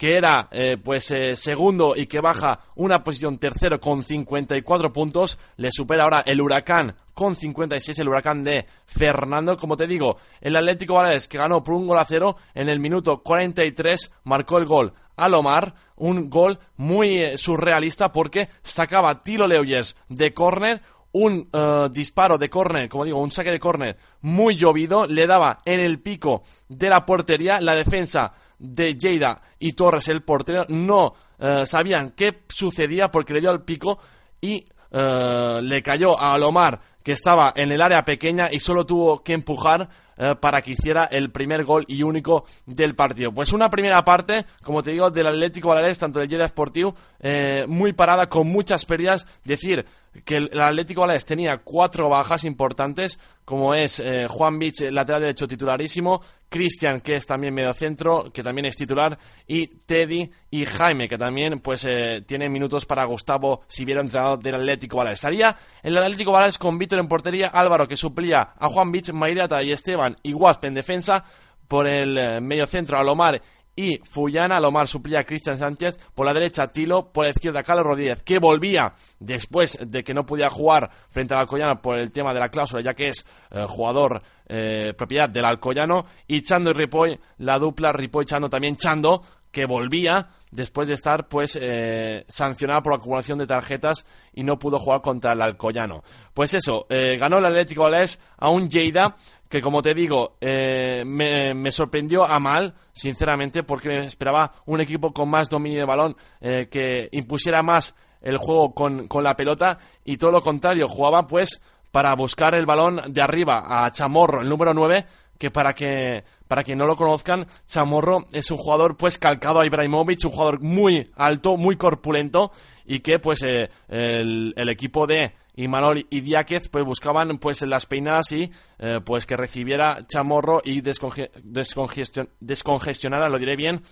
que era eh, pues eh, segundo y que baja una posición tercero con 54 puntos, le supera ahora el Huracán con 56, el Huracán de Fernando, como te digo, el Atlético Baleares que ganó por un gol a cero en el minuto 43 marcó el gol Alomar, un gol muy eh, surrealista porque sacaba Tilo Leuyers de córner, un disparo de córner, como digo, un saque de córner muy llovido, le daba en el pico de la portería, la defensa de Lleida y Torres, el portero, no eh, sabían qué sucedía porque le dio al pico y eh, le cayó a Alomar que estaba en el área pequeña y solo tuvo que empujar eh, para que hiciera el primer gol y único del partido. Pues una primera parte, como te digo, del Atlético Baleares, tanto del Lleida Sportivo, eh, muy parada, con muchas pérdidas. Decir que el, Atlético Baleares tenía cuatro bajas importantes, como es eh, Juan Vich, lateral derecho titularísimo, Cristian, que es también medio centro, que también es titular, y Teddy y Jaime, que también pues eh, tiene minutos para Gustavo si hubiera entrenador del Atlético Baleares. Salía el Atlético Baleares con Víctor en portería, Álvaro que suplía a Juan Vich, Mairata y Esteban y Guaspe en defensa, por el eh, medio centro Alomar y Fullana. Lomar suplía a Cristian Sánchez. Por la derecha, Tilo. Por la izquierda, Carlos Rodríguez, que volvía después de que no podía jugar frente al Alcoyano por el tema de la cláusula, ya que es eh, jugador eh, propiedad del Alcoyano. Y Chando y Ripoll, la dupla Ripoll-Chando, también Chando, que volvía después de estar pues eh, sancionado por la acumulación de tarjetas y no pudo jugar contra el Alcoyano. Pues eso, eh, ganó el Atlético Baleares a un Lleida que como te digo eh, me, me sorprendió a mal, sinceramente, porque me esperaba un equipo con más dominio de balón eh, que impusiera más el juego con, con la pelota y todo lo contrario, jugaba pues para buscar el balón de arriba a Chamorro, el número 9, que para que para quien no lo conozcan, Chamorro es un jugador pues calcado a Ibrahimovic, un jugador muy alto, muy corpulento y que pues eh, el, el equipo de Imanol y Diáquez pues buscaban pues las peinadas y eh, pues que recibiera Chamorro y desconge- descongestion- descongestionara, lo diré bien,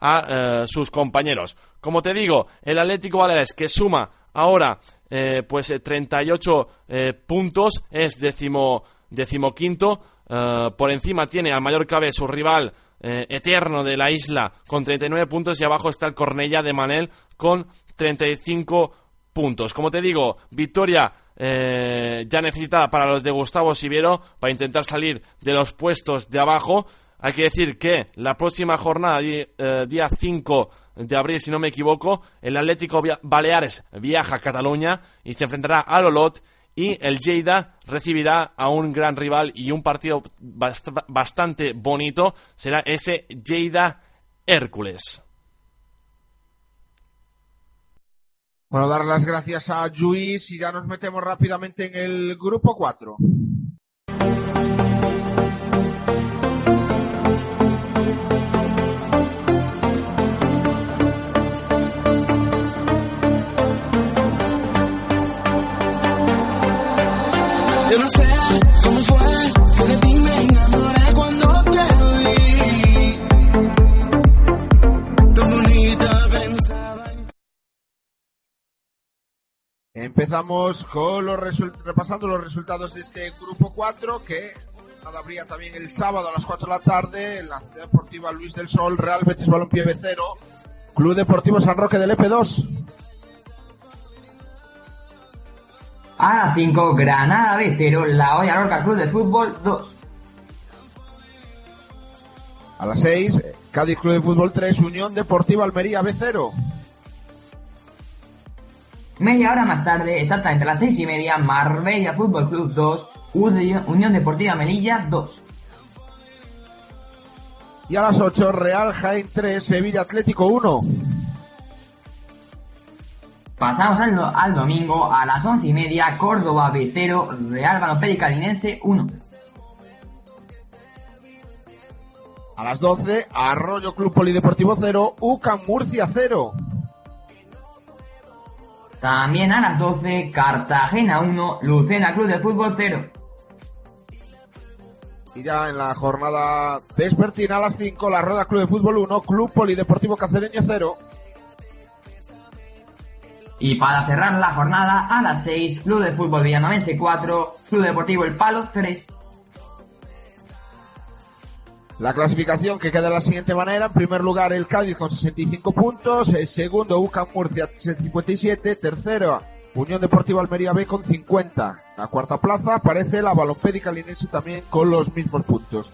a eh, sus compañeros. Como te digo, el Atlético Baleares que suma ahora pues eh, 38 eh, puntos es décimo, decimoquinto. Eh, por encima tiene al Mallorca B su rival eh, eterno de la isla con 39 puntos y abajo está el Cornella de Manel con 35 puntos. Como te digo, victoria eh, ya necesitada para los de Gustavo Siviero para intentar salir de los puestos de abajo. Hay que decir que la próxima jornada, día 5 de abril, si no me equivoco, el Atlético Baleares viaja a Cataluña y se enfrentará al Olot y el Lleida recibirá a un gran rival y un partido bast- bastante bonito será ese Lleida Hércules.
Bueno, dar las gracias a Luis y ya nos metemos rápidamente en el grupo 4. Empezamos con los repasando los resultados de este grupo 4 que habría también el sábado a las 4 de la tarde en la Ciudad Deportiva Luis del Sol, Real Betis Balompié B0, Club Deportivo San Roque del EP2.
A las 5, Granada B0, La Hoya Lorca Club de Fútbol 2.
A las 6, Cádiz Club de Fútbol 3, Unión Deportiva Almería B0.
Media hora más tarde, exactamente a las 6 y media, Marbella Fútbol Club 2, Unión Deportiva Melilla 2.
Y a las 8, Real Jaén 3, Sevilla Atlético 1.
Pasamos al, al domingo a las 11 y media, Córdoba B0, Real Balompié Calinense 1.
A las 12, Arroyo Club Polideportivo 0, UCAM Murcia 0.
También a las 12, Cartagena 1, Lucena Club de Fútbol 0.
Y ya en la jornada vespertina a las 5, la Rueda Club de Fútbol 1, Club Polideportivo Cacereño 0.
Y para cerrar la jornada, a las 6, Club de Fútbol Villanovense 4, Club Deportivo El Palo 3.
La clasificación que queda de la siguiente manera. En primer lugar, el Cádiz con 65 puntos. El segundo, UCAM Murcia 57. Tercero, Unión Deportiva Almería B con 50. La cuarta plaza aparece la Balompédica Linense también con los mismos puntos.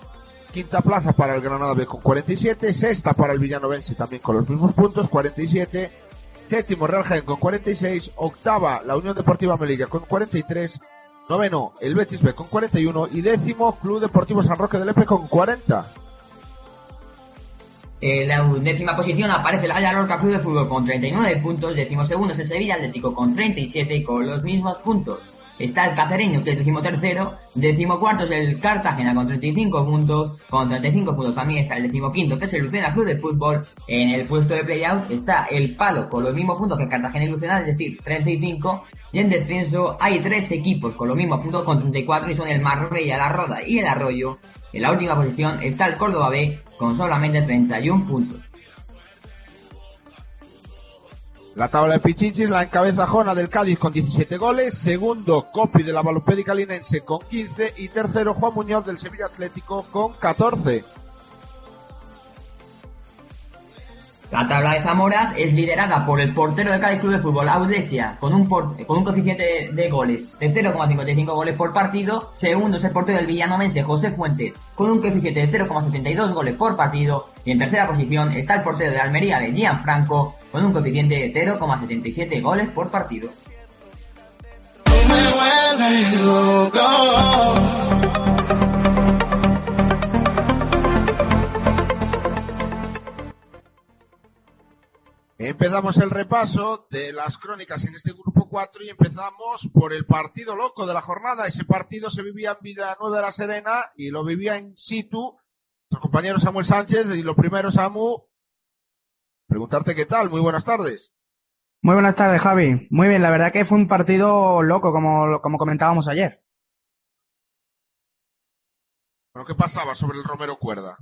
Quinta plaza para el Granada B con 47. Sexta para el Villanovense también con los mismos puntos, 47. Séptimo, Real Jaén con 46. Octava, la Unión Deportiva Melilla con 43. Noveno, el Betis B con 41. Y décimo, Club Deportivo San Roque del Epe con 40.
En la décima posición aparece el Haya Lorca Club de Fútbol con 39 puntos, décimo segundo es el Sevilla Atlético con 37 con los mismos puntos. Está el Cacereño que es décimo tercero, décimo cuarto es el Cartagena con 35 puntos, con 35 puntos también está el décimo quinto que es el Lucena Club de Fútbol. En el puesto de playout está el Palo con los mismos puntos que Cartagena y Lucena, es decir, 35. Y en descenso hay tres equipos con los mismos puntos con 34 y son el Marbella, la Roda y el Arroyo. En la última posición está el Córdoba B con solamente 31 puntos.
La tabla de Pichichis la encabeza Jona del Cádiz con 17 goles, segundo Copi de la Balompédica Linense con 15 y tercero Juan Muñoz del Sevilla Atlético con 14.
La tabla de Zamoras es liderada por el portero del Cádiz Club de Fútbol, Audesia, con un, por- con un coeficiente de goles de 0,55 goles por partido. Segundo es el portero del villanovense, José Fuentes, con un coeficiente de 0,72 goles por partido. Y en tercera posición está el portero de Almería, de Gianfranco, con un coeficiente de 0,77 goles por partido.
Empezamos el repaso de las crónicas en este grupo 4 y empezamos por el partido loco de la jornada. Ese partido se vivía en Villanueva de la Serena y lo vivía en situ nuestro compañero Samuel Sánchez. Y lo primero, Samu, preguntarte qué tal. Muy buenas tardes.
Muy buenas tardes, Javi. Muy bien, la verdad que fue un partido loco, como, como comentábamos ayer.
Bueno, ¿qué pasaba sobre el Romero Cuerda?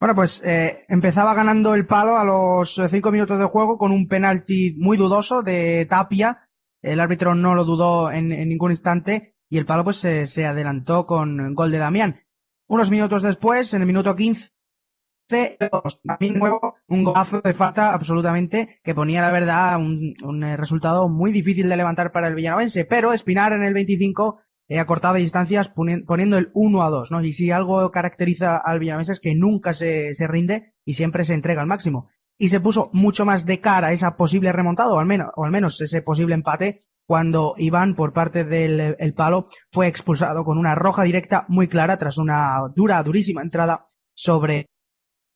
Bueno, pues eh, empezaba ganando el palo a los cinco minutos de juego con un penalti muy dudoso de Tapia. El árbitro no lo dudó en, en ningún instante y el palo pues se, se adelantó con gol de Damián. Unos minutos después, en el minuto 15, también nuevo, un golazo de falta absolutamente que ponía la verdad un, un, eh, resultado muy difícil de levantar para el villanovense, pero Espinar en el 25 eh, acortaba distancias poni- poniendo el 1 a 2, ¿no? Y si algo caracteriza al villanovense es que nunca se, se rinde y siempre se entrega al máximo. Y se puso mucho más de cara a esa posible remontada, o al menos, o al menos ese posible empate, cuando Iván, por parte del el palo, fue expulsado con una roja directa muy clara tras una dura, durísima entrada sobre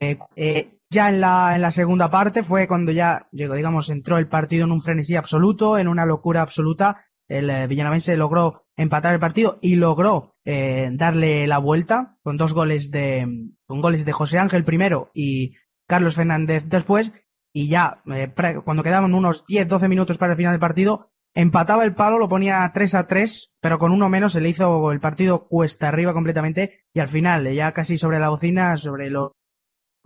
eh, eh, ya en la, en la segunda parte fue cuando ya, digamos, entró el partido en un frenesí absoluto, en una locura absoluta. El eh, logró empatar el partido y logró eh, darle la vuelta con dos goles de, con goles de José Ángel primero y Carlos Fernández después. Y ya, eh, cuando quedaban unos 10-12 minutos para el final del partido, empataba el palo, lo ponía 3 a 3, pero con uno menos se le hizo el partido cuesta arriba completamente y al final, ya casi sobre la bocina, sobre los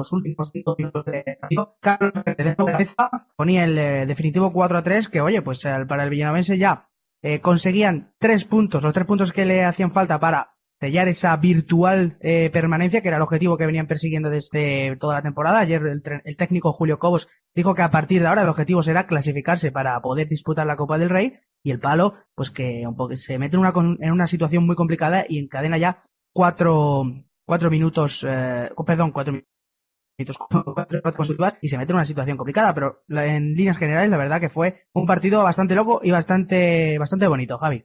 los últimos cinco minutos de partido, Carlos de cabeza ponía el eh, definitivo 4 a 3, que oye, pues eh, para el Villanovense ya eh, conseguían tres puntos, los tres puntos que le hacían falta para sellar esa virtual permanencia, que era el objetivo que venían persiguiendo desde toda la temporada. Ayer el, el técnico Julio Cobos dijo que a partir de ahora el objetivo será clasificarse para poder disputar la Copa del Rey y el palo, pues que un poco se mete en una, situación muy complicada y encadena ya cuatro, cuatro minutos, perdón, cuatro minutos <laughs> y se mete en una situación complicada, pero en líneas generales la verdad que fue un partido bastante loco y bastante, bastante bonito, Javi.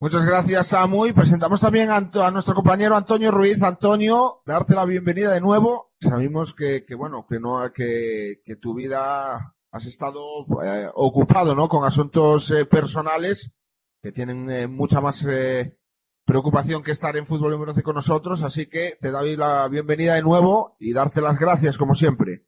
Muchas gracias, Samu. Y presentamos también a nuestro compañero Antonio Ruiz. Antonio, darte la bienvenida de nuevo. Sabemos que, que bueno, que no, que, que tu vida has estado eh, ocupado, ¿no? Con asuntos eh, personales que tienen eh, mucha más eh, preocupación que estar en fútbol 11 con nosotros. Así que te doy la bienvenida de nuevo y darte las gracias, como siempre.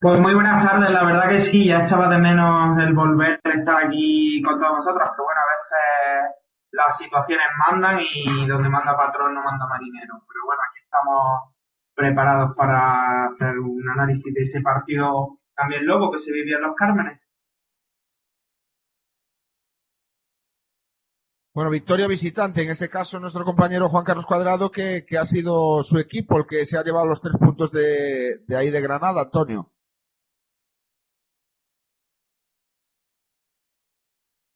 Pues muy buenas tardes, la verdad que sí, ya echaba de menos el volver a estar aquí con todos vosotros, pero bueno, a veces las situaciones mandan y donde manda patrón no manda marinero. Pero bueno, aquí estamos preparados para hacer un análisis de ese partido también loco que se vivió en los Cármenes.
Bueno, victoria visitante, en este caso nuestro compañero Juan Carlos Cuadrado, que, que ha sido su equipo el que se ha llevado los tres puntos de, ahí de Granada, Antonio.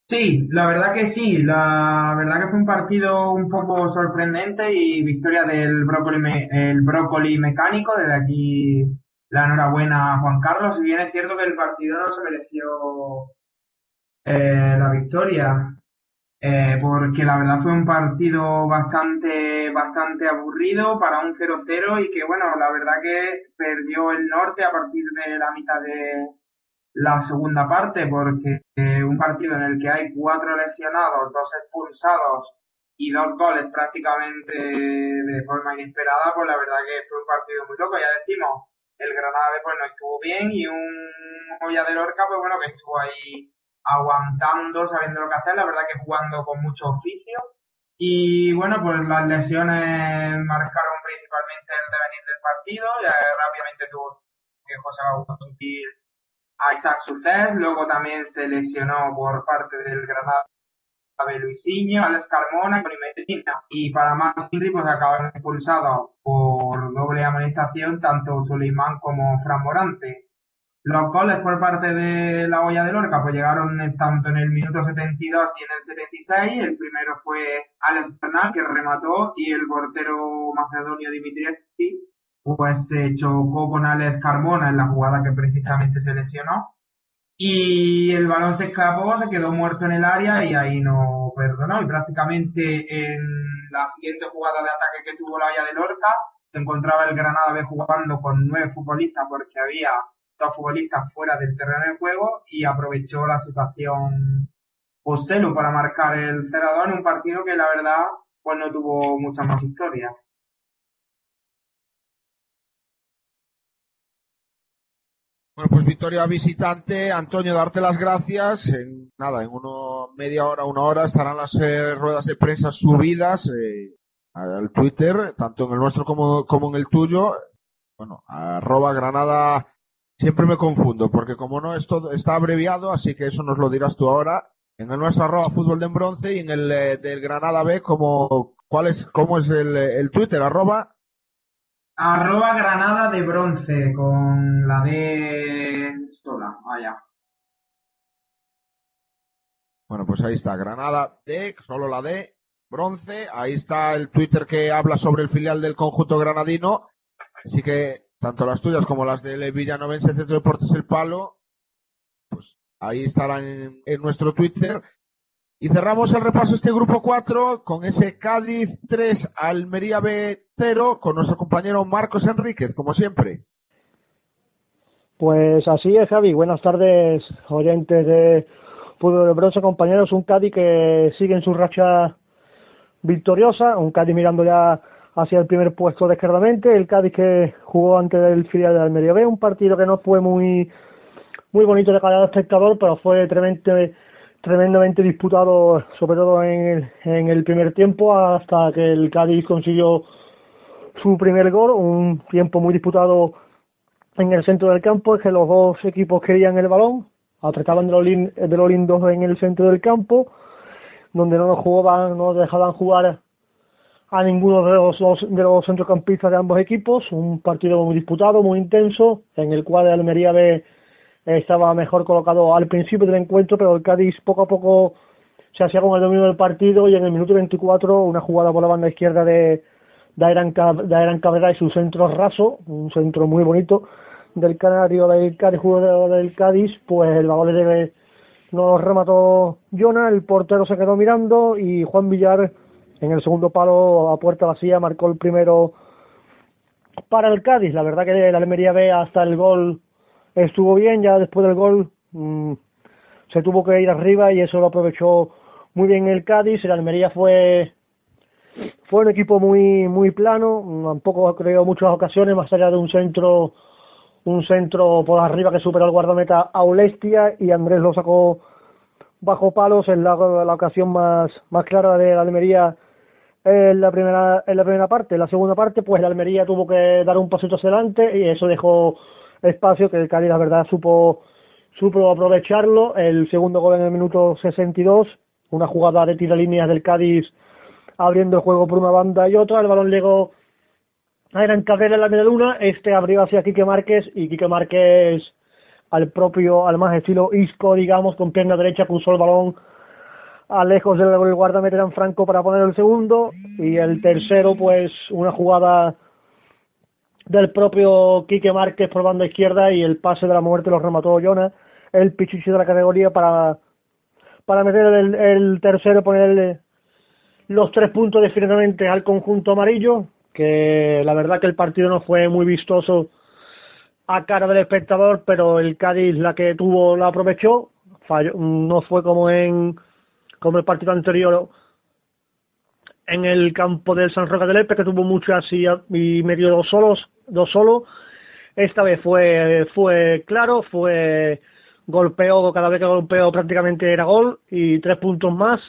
Sí, la verdad que sí, la verdad que fue un partido un poco sorprendente y victoria del brócoli, me- el brócoli mecánico, desde aquí la enhorabuena a Juan Carlos, si bien es cierto que el partido no se mereció eh, la victoria, eh, porque la verdad fue un partido bastante, bastante aburrido para un 0-0 y que bueno, la verdad que perdió el norte a partir de la mitad de la segunda parte, porque eh, un partido en el que hay cuatro lesionados, dos expulsados y dos goles prácticamente de forma inesperada, pues la verdad que fue un partido muy loco. Ya decimos, el Granada después no estuvo bien y un Olla de Lorca, pues bueno, que estuvo ahí aguantando, sabiendo lo que hacer, la verdad que jugando con mucho oficio. Y bueno, pues las lesiones marcaron principalmente el devenir del partido, ya rápidamente tuvo que José Augusto sustituir a Isaac Sucés, luego también se lesionó por parte del Granada de Luisinho, Alex Carmona y Medina. Y para más Inri, pues acabaron expulsados por doble amonestación tanto Suleiman como Fran Morante. Los goles por parte de la olla de Lorca pues llegaron tanto en el minuto 72 y en el 76. El primero fue Alex Bernal que remató y el portero macedonio Dimitrievski pues se chocó con Alex Carmona en la jugada que precisamente se lesionó. Y el balón se escapó, se quedó muerto en el área y ahí no perdonó. Y prácticamente en la siguiente jugada de ataque que tuvo la olla de Lorca, se encontraba el Granada B jugando con nueve futbolistas porque había dos futbolistas fuera del terreno de juego y aprovechó la situación Poselu para marcar el 0-2 en un partido que la verdad pues no tuvo muchas más historias.
Bueno, pues victoria visitante. Antonio, darte las gracias. En nada, en uno, media hora, una hora estarán las eh, ruedas de prensa subidas eh, al Twitter, tanto en el nuestro como, como en el tuyo. Bueno, arroba Granada. Siempre me confundo, porque como no es todo, está abreviado, así que eso nos lo dirás tú ahora. En el nuestro arroba fútbol de en bronce y en el eh, del Granada B, como, ¿cuál es, cómo es el, eh, el Twitter? Arroba
Arroba Granada de bronce con la D sola, vaya.
Bueno, pues ahí está, Granada D, solo la D, bronce, ahí está el Twitter que habla sobre el filial del conjunto granadino, así que tanto las tuyas como las del Villanovense Centro de Deportes El Palo, pues ahí estarán en, nuestro Twitter. Y cerramos el repaso este grupo 4 con ese Cádiz 3, Almería B 0, con nuestro compañero Marcos Enríquez, como siempre.
Pues así es, Javi. Buenas tardes, oyentes de Fútbol de Bronce, compañeros. Un Cádiz que sigue en su racha victoriosa, un Cádiz mirando ya hacia el primer puesto descaradamente, el Cádiz que jugó ante el filial de Almería B, un partido que no fue muy muy bonito de cada espectador, pero fue tremendamente, tremendamente disputado, sobre todo en el, en el primer tiempo, hasta que el Cádiz consiguió su primer gol, un tiempo muy disputado en el centro del campo, es que los dos equipos querían el balón, apretaban de lo, lin- de lo lindo en el centro del campo, donde no nos jugaban, no dejaban jugar a ninguno de los, dos- de los centrocampistas de ambos equipos, un partido muy disputado, muy intenso, en el cual el Almería B estaba mejor colocado al principio del encuentro, pero el Cádiz poco a poco se hacía con el dominio del partido y en el minuto 24 una jugada por la banda izquierda de Dairan, Cab- Dairan Cabrera y su centro raso, un centro muy bonito del canario del Cádiz, jugador del Cádiz, pues el balón nos remató Jonah, el portero se quedó mirando y Juan Villar en el segundo palo a puerta vacía marcó el primero para el Cádiz. La verdad que el Almería B hasta el gol estuvo bien, ya después del gol mm, se tuvo que ir arriba y eso lo aprovechó muy bien el Cádiz. El Almería fue fue un equipo muy muy plano, mm, tampoco creo muchas ocasiones más allá de un centro un centro por arriba que superó al guardameta Aulestia y Andrés lo sacó bajo palos en la, ocasión más, más clara de la Almería en la primera en la primera parte. En la segunda parte, pues la Almería tuvo que dar un pasito hacia adelante y eso dejó espacio que el Cádiz, la verdad, supo supo aprovecharlo. El segundo gol en el minuto 62, una jugada de tiro líneas del Cádiz abriendo el juego por una banda y otra. El balón llegó a Eran Cabrera en la media luna, este abrió hacia Quique Márquez y Quique Márquez al propio, al más estilo Isco, digamos, con pierna derecha puso el balón a lejos del guardameta Franco para poner el segundo y el tercero pues una jugada del propio Quique Márquez por banda izquierda y el pase de la muerte lo remató Jonah, el pichichi de la categoría para para meter el tercero ponerle los tres puntos definitivamente al conjunto amarillo que la verdad que el partido no fue muy vistoso a cara del espectador, pero el Cádiz la que tuvo la aprovechó, no fue como en como el partido anterior en el campo del San Roque del Epe, que tuvo muchas y, y medio dos solos, dos solos. Esta vez fue, fue claro, fue golpeó, cada vez que golpeó prácticamente era gol y tres puntos más,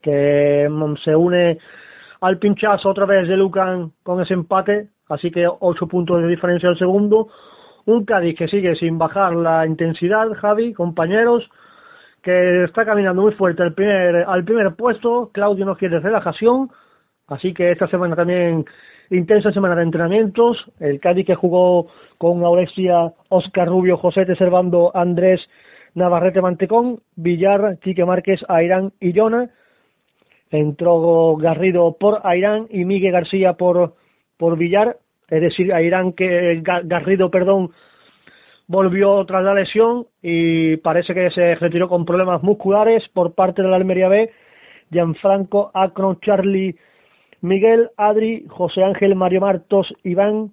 que mm, se une al pinchazo otra vez de Lucan con ese empate, así que ocho puntos de diferencia al segundo. Un Cádiz que sigue sin bajar la intensidad, Javi, compañeros, que está caminando muy fuerte al primer, al primer puesto. Claudio no quiere relajación, así que esta semana también intensa semana de entrenamientos. El Cádiz que jugó con Aurexia, Oscar Rubio, José de Servando, Andrés Navarrete Mantecón, Villar, Quique Márquez, Airán y Jona. Entró Garrido por Airán y Miguel García por, por Villar. Es decir, Airán que Ga- Garrido, perdón, volvió tras la lesión y parece que se retiró con problemas musculares por parte de la Almería B. Gianfranco, Acron, Charlie, Miguel, Adri, José Ángel, Mario Martos, Iván,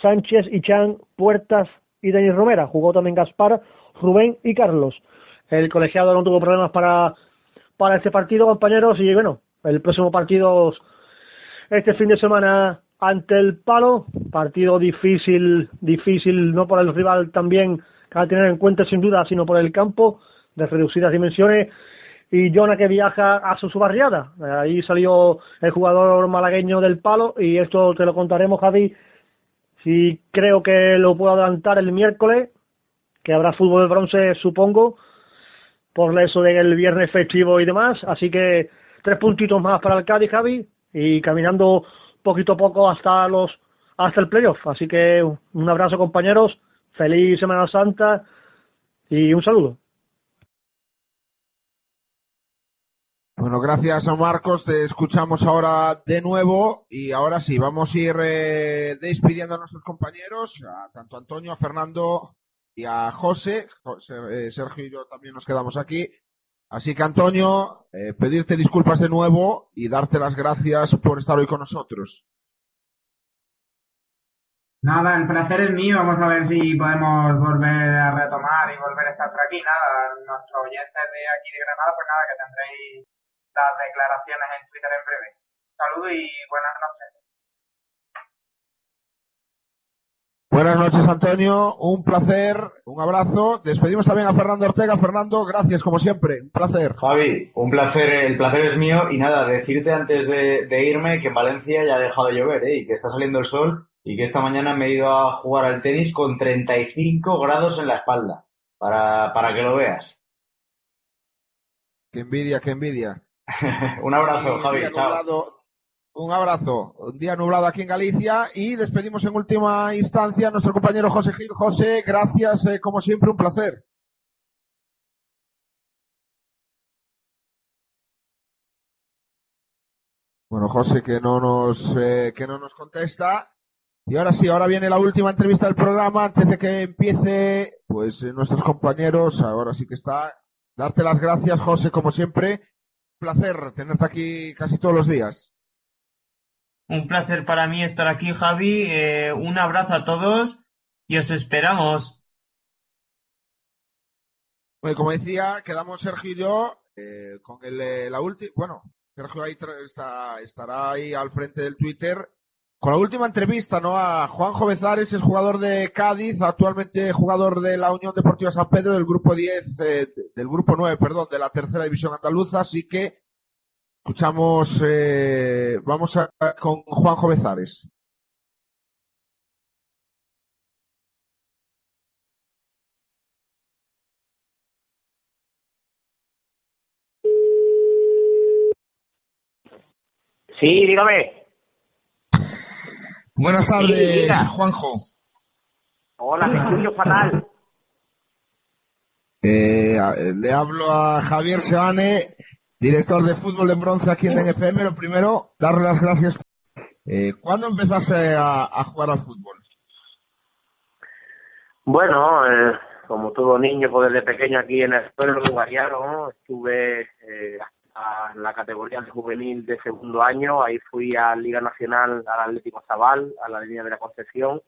Sánchez, Ichan, Puertas y Denis Romera. Jugó también Gaspar, Rubén y Carlos. El colegiado no tuvo problemas para, para este partido, compañeros, y bueno, el próximo partido este fin de semana ante el palo, partido difícil, difícil no por el rival también que a tener en cuenta sin duda, sino por el campo de reducidas dimensiones. Y Jonah que viaja a su, su barriada. Ahí salió el jugador malagueño del palo y esto te lo contaremos Javi. Si creo que lo puedo adelantar el miércoles, que habrá fútbol de bronce supongo, por eso del viernes festivo y demás, así que tres puntitos más para el Cádiz Javi y caminando poquito a poco hasta los hasta el playoff. Así que un abrazo compañeros, feliz Semana Santa y un saludo.
Bueno, gracias a Marcos, te escuchamos ahora de nuevo y ahora sí, vamos a ir eh, despidiendo a nuestros compañeros, a tanto a Antonio, a Fernando y a José. Eh, Sergio y yo también nos quedamos aquí. Así que Antonio, eh, pedirte disculpas de nuevo y darte las gracias por estar hoy con nosotros.
Nada, el placer es mío. Vamos a ver si podemos volver a retomar y volver a estar por aquí. Nada, nuestros oyentes de aquí de Granada, pues nada, que tendréis las declaraciones en Twitter en breve. Saludos y buenas noches.
Buenas noches, Antonio. Un placer, un abrazo. Despedimos también a Fernando Ortega. Fernando, gracias como siempre. Un placer.
Javi, un placer, el placer es mío y nada, decirte antes de, de irme que en Valencia ya ha dejado de llover ¿eh? y que está saliendo el sol y que esta mañana me he ido a jugar al tenis con 35 grados en la espalda, para, para que lo veas.
Qué envidia, qué envidia. <laughs>
un abrazo, Javi, chao.
Un abrazo. Un día nublado aquí en Galicia y despedimos en última instancia a nuestro compañero José Gil. José, gracias, eh, como siempre, un placer. Bueno, José que no nos eh, que no nos contesta. Y ahora sí, ahora viene la última entrevista del programa antes de que empiece, pues eh, nuestros compañeros, ahora sí que está. Darte las gracias, José, como siempre. Un placer tenerte aquí casi todos los días.
Un placer para mí estar aquí, Javi. Eh, un abrazo a todos y os esperamos.
Bueno, como decía, quedamos Sergio y yo eh, con el, la última. Bueno, Sergio ahí está, estará ahí al frente del Twitter. Con la última entrevista, ¿no? A Juanjo Bezares, es jugador de Cádiz, actualmente jugador de la Unión Deportiva San Pedro del grupo 10, eh, del grupo 9, perdón, de la tercera división andaluza. Así que escuchamos, eh, vamos a, con Juanjo Bezares.
Sí, dígame.
Buenas tardes. Juanjo.
Hola, te escucho fatal.
Eh, le hablo a Javier Seane, director de fútbol de bronce aquí en NFM. Lo primero, darle las gracias. Eh, ¿Cuándo empezaste a, a jugar al fútbol?
Bueno, eh, como todo niño, pues desde pequeño aquí en el pueblo de Guariaro, ¿no? estuve eh, en la categoría de juvenil de segundo año, ahí fui a Liga Nacional al Atlético Zabal, a la línea de la Concepción,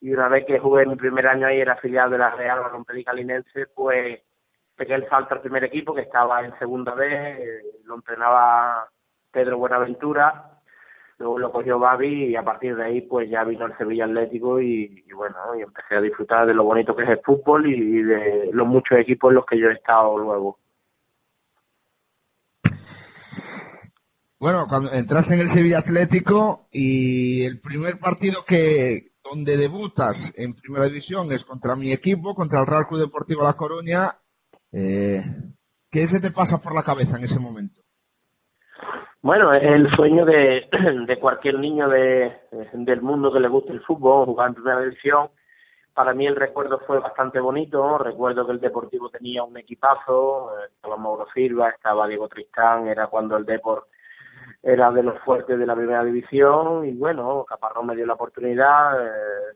y una vez que jugué mi primer año ahí, era afiliado de la Real Balompié Linense, pues pegué el salto al primer equipo, que estaba en segunda B, eh, lo entrenaba Pedro Buenaventura, luego lo cogió Babi y a partir de ahí pues ya vino el Sevilla Atlético y, y bueno, y empecé a disfrutar de lo bonito que es el fútbol y de los muchos equipos en los que yo he estado luego.
Bueno, cuando entraste en el Sevilla Atlético y el primer partido que donde debutas en primera división es contra mi equipo, contra el Real Club Deportivo La Coruña. Eh, ¿Qué se te pasa por la cabeza en ese momento?
Bueno, el sueño de, <clears throat> de cualquier niño de, del mundo que le guste el fútbol, jugar en primera división. Para mí el recuerdo fue bastante bonito. Recuerdo que el Deportivo tenía un equipazo, eh, estaba Mauro Silva, estaba Diego Tristán, era cuando el Deport era de los fuertes de la primera división y bueno, Caparrós me dio la oportunidad. eh,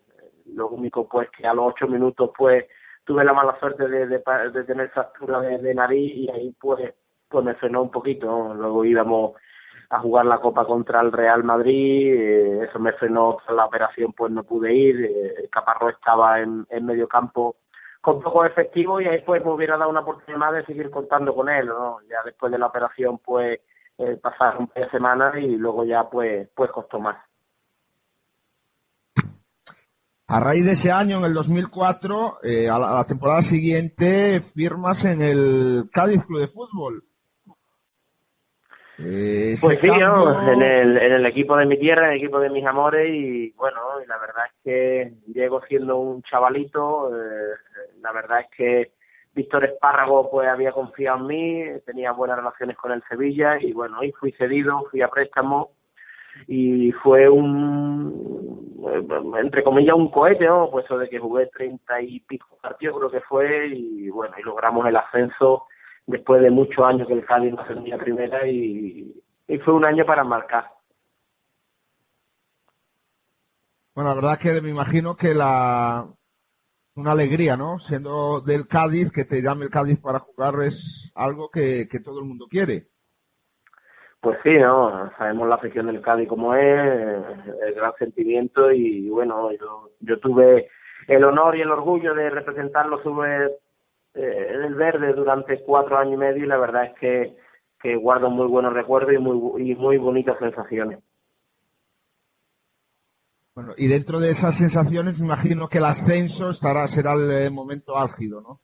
lo único pues que a los ocho minutos pues tuve la mala suerte de, de, tener fractura de, nariz y ahí pues pues me frenó un poquito. Luego íbamos a jugar la Copa contra el Real Madrid, eh, eso me frenó la operación, pues no pude ir, eh, Caparrós estaba en, en medio campo con poco efectivo y ahí pues me hubiera dado una oportunidad de seguir contando con él. Ya después de la operación pues eh, pasaron de semanas y luego ya pues pues costó más.
A raíz de ese año, en el 2004, eh, a, la, a la temporada siguiente, firmas en el Cádiz Club de Fútbol. Eh,
Pues sí,
cambio-
en, el, en el equipo de mi tierra, en el equipo de mis amores y bueno, y la verdad es que llego siendo un chavalito, eh, la verdad es que Víctor Espárrago pues había confiado en mí, tenía buenas relaciones con el Sevilla y bueno, y fui cedido, fui a préstamo y fue un, entre comillas, un cohete, ¿no? Pues eso de que jugué treinta y pico partidos creo que fue y bueno, y logramos el ascenso después de muchos años que el Cádiz no ascendía primera y, y fue un año para marcar.
Bueno, la verdad que me imagino que la una alegría, ¿no? Siendo del Cádiz, que te llame el Cádiz para jugar es algo que, que todo el mundo quiere.
Pues sí, ¿no? Sabemos la afición del Cádiz como es, el gran sentimiento y bueno, yo, yo tuve el honor y el orgullo de representarlo sobre eh, el verde durante cuatro años y medio y la verdad es que, guardo muy buenos recuerdos y muy, y muy bonitas sensaciones.
Bueno, y dentro de esas sensaciones, imagino que el ascenso estará, será el eh, momento álgido, ¿no?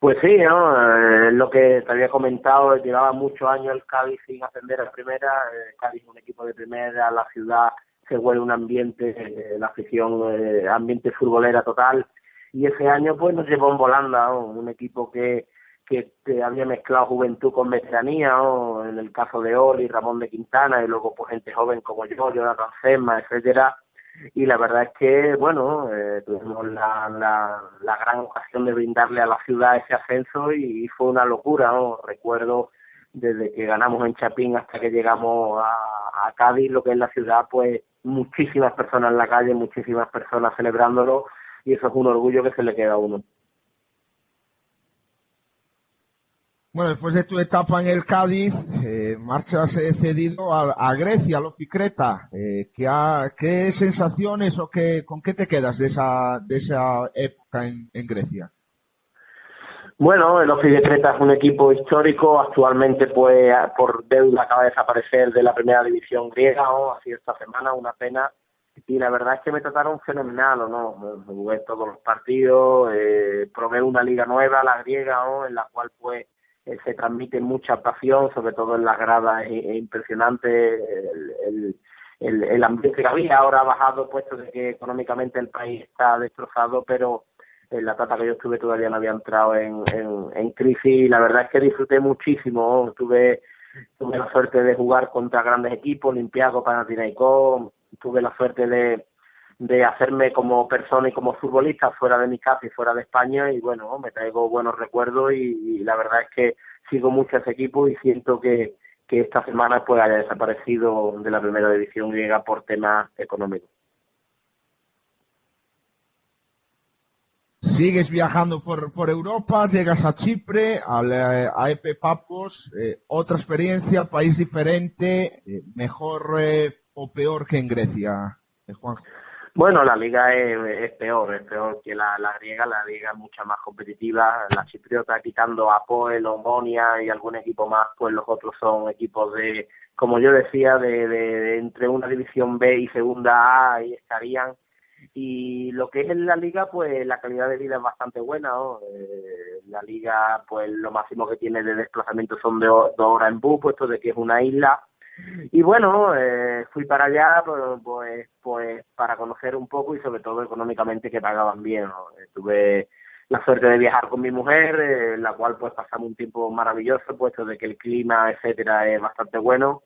Pues sí, ¿no? Eh, lo que te había comentado, llevaba muchos años el Cádiz sin ascender a primera, eh, Cádiz es un equipo de primera, la ciudad se vuelve un ambiente, eh, la afición, ambiente futbolera total, y ese año pues nos llevó en volanda, ¿no? un equipo que, que, que había mezclado juventud con veteranía, ¿no? en el caso de Oli, Ramón de Quintana, y luego pues gente joven como yo, Jonathan Sema, etcétera, y la verdad es que, bueno, eh, tuvimos la, la, la gran ocasión de brindarle a la ciudad ese ascenso y, fue una locura. Recuerdo desde que ganamos en Chapín hasta que llegamos a, a Cádiz, lo que es la ciudad, pues muchísimas personas en la calle, muchísimas personas celebrándolo y eso es un orgullo que se le queda a uno.
Bueno, después de tu etapa en el Cádiz, eh, marchas eh, cedido a, Grecia, a Loficreta. Eh, ¿qué, ¿Qué sensaciones o qué, con qué te quedas de esa, de esa época en, Grecia?
Bueno, el de Creta es un equipo histórico, actualmente pues por deuda acaba de desaparecer de la primera división griega, ha sido esta semana una pena y la verdad es que me trataron fenomenal, ¿o ¿no? Jugué todos los partidos, eh, probé una liga nueva, la griega, ¿no? en la cual pues eh, se transmite mucha pasión, sobre todo en las gradas, es, es impresionante el, el, ambiente que había, ahora ha bajado puesto de que económicamente el país está destrozado, pero en la etapa que yo estuve todavía no había entrado en, en, en crisis y la verdad es que disfruté muchísimo, tuve tuve la suerte de jugar contra grandes equipos, Olympiacos, Panathinaikos, tuve la suerte de, de hacerme como persona y como futbolista fuera de mi casa y fuera de España y bueno, me traigo buenos recuerdos y, la verdad es que sigo mucho a ese equipo y siento que, que esta semana pues haya desaparecido de la primera división griega por temas económicos.
Sigues viajando por, por Europa, llegas a Chipre, al, eh, a Epe Papos, eh, otra experiencia, país diferente, eh, mejor eh, o peor que en Grecia, eh, Juanjo.
Bueno, la liga es, es peor, es peor que la, griega, la liga es mucha más competitiva, la chipriota quitando a Poel, Omonia y algún equipo más, pues los otros son equipos de, como yo decía, de, de, entre una división B y segunda A y estarían. Y lo que es en la liga pues la calidad de vida es bastante buena ¿no? Eh, la liga pues lo máximo que tiene de desplazamiento son de dos horas en bus puesto de que es una isla y bueno eh, fui para allá pues, pues para conocer un poco y sobre todo económicamente que pagaban bien ¿no? estuve la suerte de viajar con mi mujer, eh, la cual pues pasamos un tiempo maravilloso, puesto de que el clima, etcétera, es bastante bueno.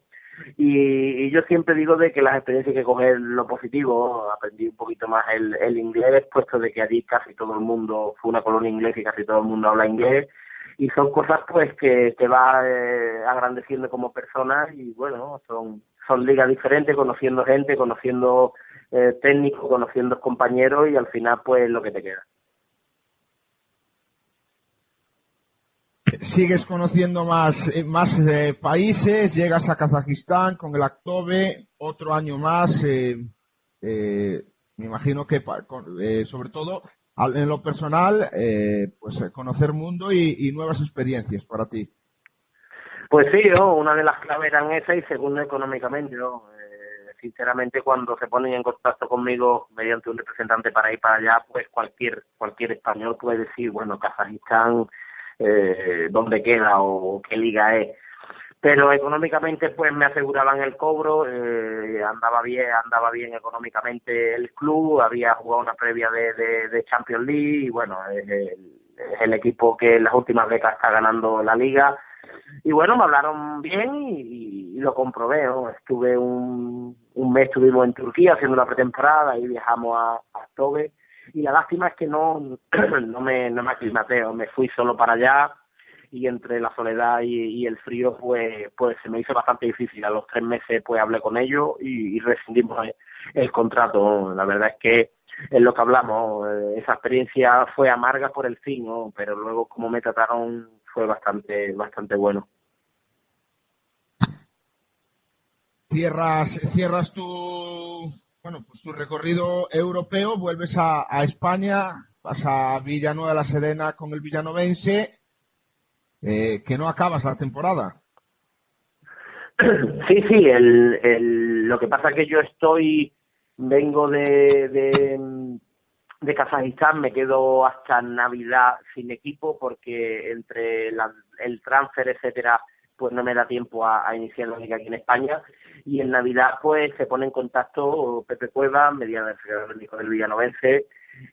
Y, y yo siempre digo de que las experiencias hay que coger lo positivo, aprendí un poquito más el, el inglés, puesto de que allí casi todo el mundo, fue una colonia inglesa y casi todo el mundo habla inglés, y son cosas pues que te va eh, agrandeciendo como persona y bueno, son, son ligas diferentes, conociendo gente, conociendo eh, técnicos, conociendo compañeros y al final pues lo que te queda.
Sigues conociendo más, eh, más eh, países, llegas a Kazajistán con el Actove, otro año más. eh, eh, me imagino que, eh, sobre todo, en lo personal, eh, pues eh, conocer mundo y, nuevas experiencias para ti.
Pues sí, ¿no? una de las claves eran esa y segundo económicamente. ¿no? Eh, sinceramente, cuando se ponen en contacto conmigo mediante un representante para ir para allá, pues cualquier cualquier español puede decir, bueno, Kazajistán, eh, dónde queda o qué liga es. Pero económicamente, pues me aseguraban el cobro, eh, andaba bien, andaba bien económicamente el club, había jugado una previa de, de, Champions League y bueno, es el, es el equipo que en las últimas décadas está ganando la liga y bueno, me hablaron bien y, lo comprobé. Estuve un, un mes, estuvimos en Turquía haciendo la pretemporada y viajamos a, a Tobe. Y la lástima es que no, <clears throat> no, me, no me aclimaté, me fui solo para allá y entre la soledad y, el frío pues pues se me hizo bastante difícil. A los tres meses pues hablé con ellos y, rescindimos el, contrato. La verdad es que es lo que hablamos, eh, esa experiencia fue amarga por el fin, ¿no? pero luego como me trataron fue bastante bastante bueno.
Cierras, cierras tu, bueno, pues tu recorrido europeo, vuelves a, España, vas a Villanueva la Serena con el villanovense, eh, que no acabas la temporada. <clears throat>
Sí, sí, el, el, lo que pasa es que yo estoy, vengo de, de, Kazajistán, me quedo hasta Navidad sin equipo porque entre el transfer, etcétera, pues no me da tiempo a, iniciar la liga aquí en España. Y en Navidad, pues se pone en contacto Pepe Cueva, mediante el del Villanovense.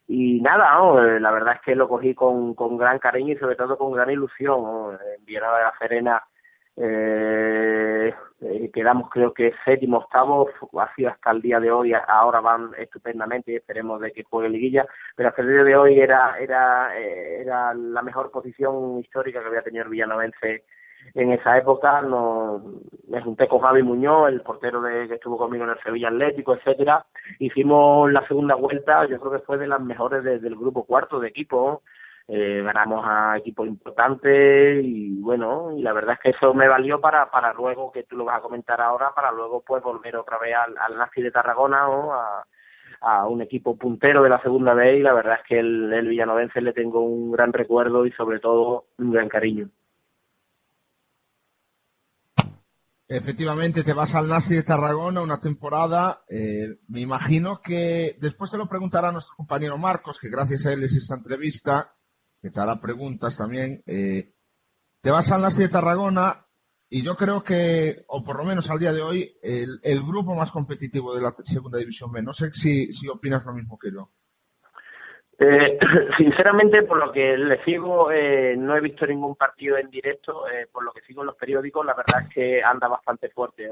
Y nada. Eh, la verdad es que lo cogí con, con gran cariño y sobre todo con gran ilusión. ¿no? En Villanueva de la Serena eh, eh, quedamos creo que séptimo, octavo, ha sido hasta el día de hoy, ahora van estupendamente y esperemos de que juegue liguilla, pero hasta el día de hoy era, era, eh, era la mejor posición histórica que había tenido el Villanovense en esa época, no, me junté con Javi Muñoz, el portero de, que estuvo conmigo en el Sevilla Atlético, etcétera, hicimos la segunda vuelta, yo creo que fue de las mejores de- del grupo cuarto de equipo, eh, ganamos a equipos importantes y bueno, y la verdad es que eso me valió para, para luego, que tú lo vas a comentar ahora, para luego pues volver otra vez al, al Nazi de Tarragona o a, a un equipo puntero de la segunda vez y la verdad es que el, el villanovense le tengo un gran recuerdo y sobre todo un gran cariño.
Efectivamente, te vas al Nasti de Tarragona una temporada. eh, me imagino que después te lo preguntará nuestro compañero Marcos, que gracias a él es esta entrevista, que te hará preguntas también. eh, te vas al Nasti de Tarragona y yo creo que, o por lo menos al día de hoy, el, el grupo más competitivo de la segunda división B. No sé si, si opinas lo mismo que yo.
Eh, <coughs> sinceramente, por lo que le sigo, eh, no he visto ningún partido en directo. eh, por lo que sigo en los periódicos, la verdad es que anda bastante fuerte.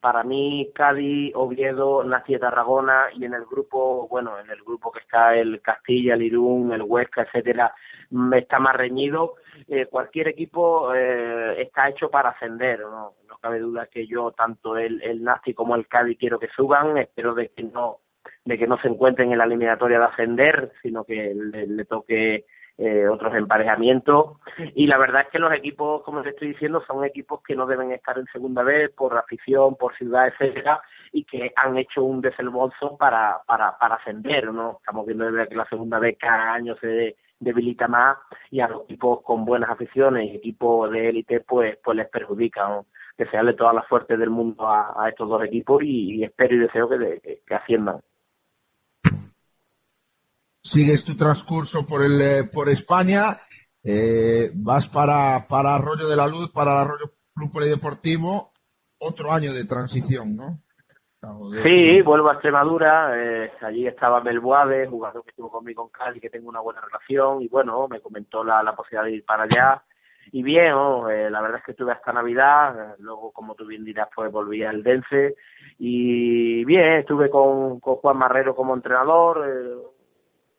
Para mí, Cádiz, Oviedo, Nací de Tarragona y en el grupo, bueno, en el grupo que está el Castilla, el Irún, el Huesca, etcétera, mm, está más reñido. Eh, cualquier equipo eh, está hecho para ascender, ¿no? No cabe duda que yo, tanto el, el Nazi como el Cádiz, quiero que suban. Espero de que no de que no se encuentren en la eliminatoria de ascender, sino que le, toque eh, otros emparejamientos. Y la verdad es que los equipos, como te estoy diciendo, son equipos que no deben estar en segunda vez por afición, por ciudad, etcétera, y que han hecho un desembolso para, para, para ascender, ¿no? Estamos viendo que la segunda vez cada año se debilita más y a los equipos con buenas aficiones y equipos de élite pues pues les perjudica ¿no? toda la suerte del mundo a, estos dos equipos y, espero y deseo que, de- que, que asciendan
sigues tu transcurso por el eh, por España, eh, vas para, para Arroyo de la Luz, para Arroyo Club Polideportivo, otro año de transición, ¿no?
Sí, vuelvo a Extremadura. eh, allí estaba Melboade, jugador que estuvo conmigo en Cali, que tengo una buena relación. Y bueno, me comentó la, la posibilidad de ir para allá. Y bien, oh, eh, la verdad es que estuve hasta Navidad. eh, luego, como tú bien dirás, pues volví al Dense. Y bien, estuve con, con Juan Marrero como entrenador.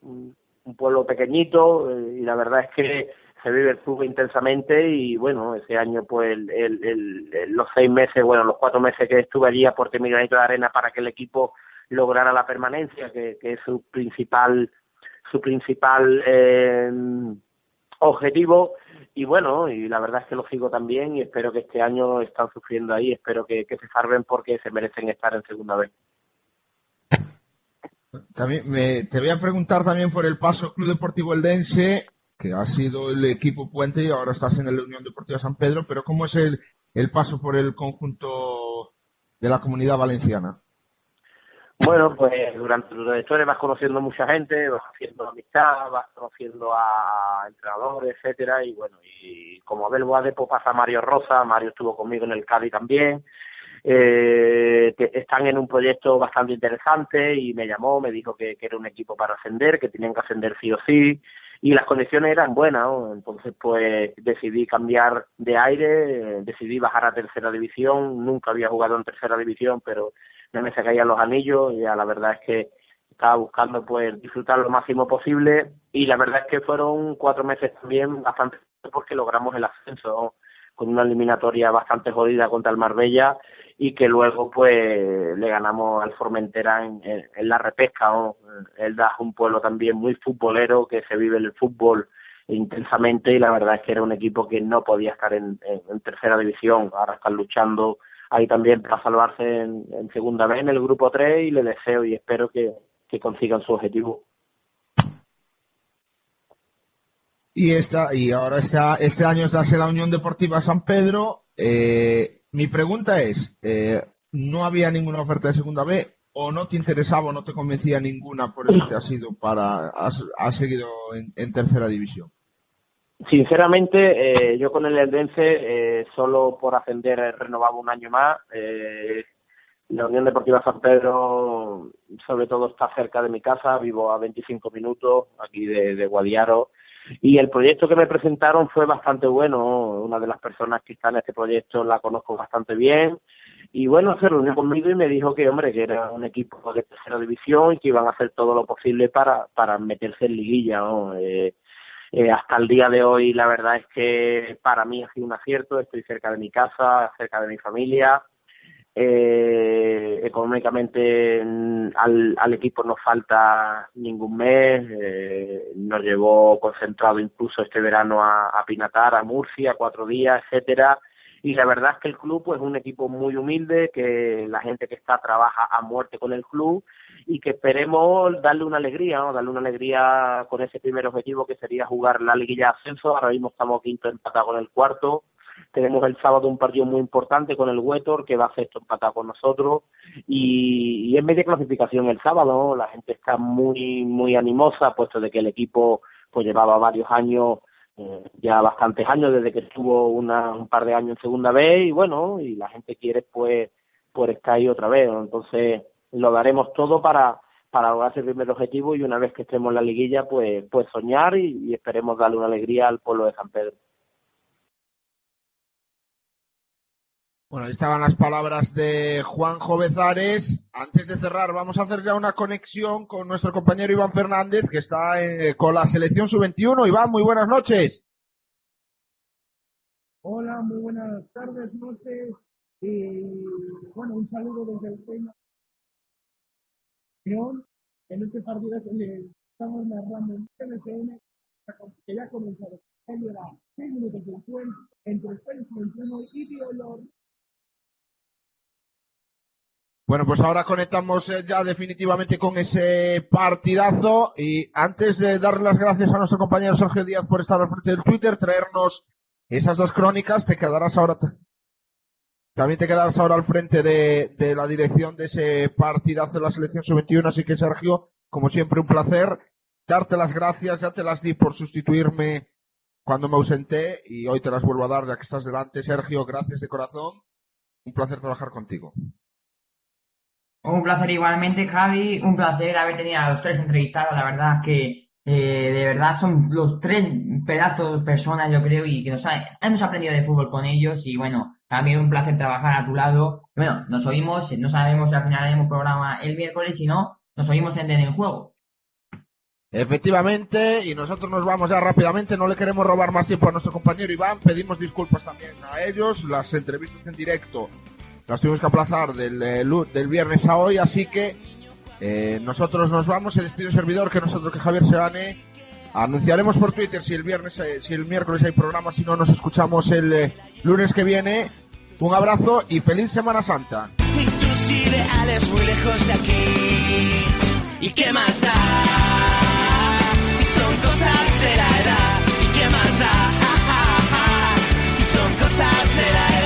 Un, pueblo pequeñito. eh, y la verdad es que se vive el fútbol intensamente y bueno, ese año pues el, el- los seis meses, bueno, los cuatro meses que estuve allí aporté mi granito de arena para que el equipo lograra la permanencia, que, es su principal, su principal eh, objetivo y bueno, y la verdad es que lo sigo también y espero que este año están sufriendo ahí, espero que se salven porque se merecen estar en segunda vez.
También me- te voy a preguntar también por el paso Club Deportivo Eldense, que ha sido el equipo puente y ahora estás en la Unión Deportiva San Pedro, pero ¿cómo es el, el paso por el conjunto de la comunidad valenciana?
Bueno, pues durante tu trayectoria vas conociendo mucha gente, vas haciendo amistad, vas conociendo a entrenadores, etcétera, y bueno, y como Abel pues pasa Mario Rosa, Mario estuvo conmigo en el Cádiz también, eh, están en un proyecto bastante interesante y me llamó, me dijo que, era un equipo para ascender, que tenían que ascender sí o sí, y las condiciones eran buenas, entonces pues decidí cambiar de aire, decidí bajar a tercera división, nunca había jugado en tercera división, pero no me se caían los anillos y ya la verdad es que estaba buscando pues disfrutar lo máximo posible y la verdad es que fueron cuatro meses también bastante porque logramos el ascenso. Con una eliminatoria bastante jodida contra el Marbella y que luego pues le ganamos al Formentera en, la repesca ¿no? el da es un pueblo también muy futbolero que se vive el fútbol intensamente y la verdad es que era un equipo que no podía estar en, tercera división ahora están luchando ahí también para salvarse en, en segunda vez en el grupo 3 y le deseo y espero que, que consigan su objetivo.
Y esta, y ahora está, este año estás en la Unión Deportiva San Pedro. Eh, mi pregunta es, eh, ¿no había ninguna oferta de segunda B o no te interesaba o no te convencía ninguna, por eso te has ido para, has, has seguido en, tercera división?
Sinceramente, eh, yo con el Eldense, eh, solo por ascender renovaba un año más. Eh, la Unión Deportiva San Pedro, sobre todo, está cerca de mi casa, vivo a 25 minutos aquí de Guadiaro. Y el proyecto que me presentaron fue bastante bueno. Una de las personas que está en este proyecto la conozco bastante bien. Y bueno, se reunió conmigo y me dijo que, hombre, que era un equipo de tercera división y que iban a hacer todo lo posible para, para meterse en liguilla. Eh, eh, hasta el día de hoy, la verdad es que para mí ha sido un acierto. Estoy cerca de mi casa, cerca de mi familia. Eh, económicamente mm, al, al equipo no falta ningún mes. Eh, nos llevó concentrado incluso este verano a, a Pinatar, a Murcia, cuatro días, etcétera. Y la verdad es que el club pues, es un equipo muy humilde, que la gente que está trabaja a muerte con el club y que esperemos darle una alegría, darle una alegría con ese primer objetivo que sería jugar la liguilla de ascenso. Ahora mismo estamos quinto empatado con el cuarto. Tenemos el sábado un partido muy importante con el Huetor, que va a sexto empatado con nosotros. Y, y es media clasificación el sábado. La gente está muy, muy animosa, puesto de que el equipo pues llevaba varios años eh, ya bastantes años desde que estuvo una, un par de años en segunda vez y bueno y la gente quiere pues pues estar ahí otra vez entonces lo daremos todo para para lograr ese primer objetivo y una vez que estemos en la liguilla pues pues soñar y esperemos darle una alegría al pueblo de San Pedro
Bueno, ahí estaban las palabras de Juanjo Bezares. Antes de cerrar, vamos a hacer ya una conexión con nuestro compañero Iván Fernández, que está eh, con la selección sub-21. Iván, muy buenas noches.
Hola, muy buenas tardes, noches. Y bueno, un saludo desde el tema. En este partido que le estamos narrando en TVCN, que ya ha comenzado. Lleva 6 minutos de encuentro entre España 21 y Violor.
Bueno, pues ahora conectamos eh, ya definitivamente con ese partidazo y antes de darle las gracias a nuestro compañero Sergio Díaz por estar al frente del Twitter, traernos esas dos crónicas, te quedarás ahora, también te quedarás ahora al frente de, de la dirección de ese partidazo de la selección sub-21, así que Sergio, como siempre un placer, darte las gracias, ya te las di por sustituirme cuando me ausenté y hoy te las vuelvo a dar ya que estás delante. Sergio, gracias de corazón, un placer trabajar contigo.
Un placer igualmente, Javi. Un placer haber tenido a los tres entrevistados. La verdad que eh, de verdad son los tres pedazos de personas, yo creo, y que nos ha- hemos aprendido de fútbol con ellos. Y bueno, también un placer trabajar a tu lado. Bueno, nos oímos, no sabemos si al final haremos programa el miércoles, si no, nos oímos en el Juego.
Efectivamente, y nosotros nos vamos ya rápidamente, no le queremos robar más tiempo a nuestro compañero Iván, pedimos disculpas también a ellos, las entrevistas en directo las tuvimos que aplazar del, eh, del viernes a hoy, así que eh, nosotros nos vamos, se despide el servidor, que nosotros que Javier se gane. Anunciaremos por Twitter si el viernes, eh, si el miércoles hay programa, si no nos escuchamos el lunes que viene. Un abrazo y feliz Semana Santa.
Tus ideales muy lejos de aquí. ¿Y qué más da?
Si son cosas de la edad. ¿Y qué más da? <laughs> Si son cosas de la edad.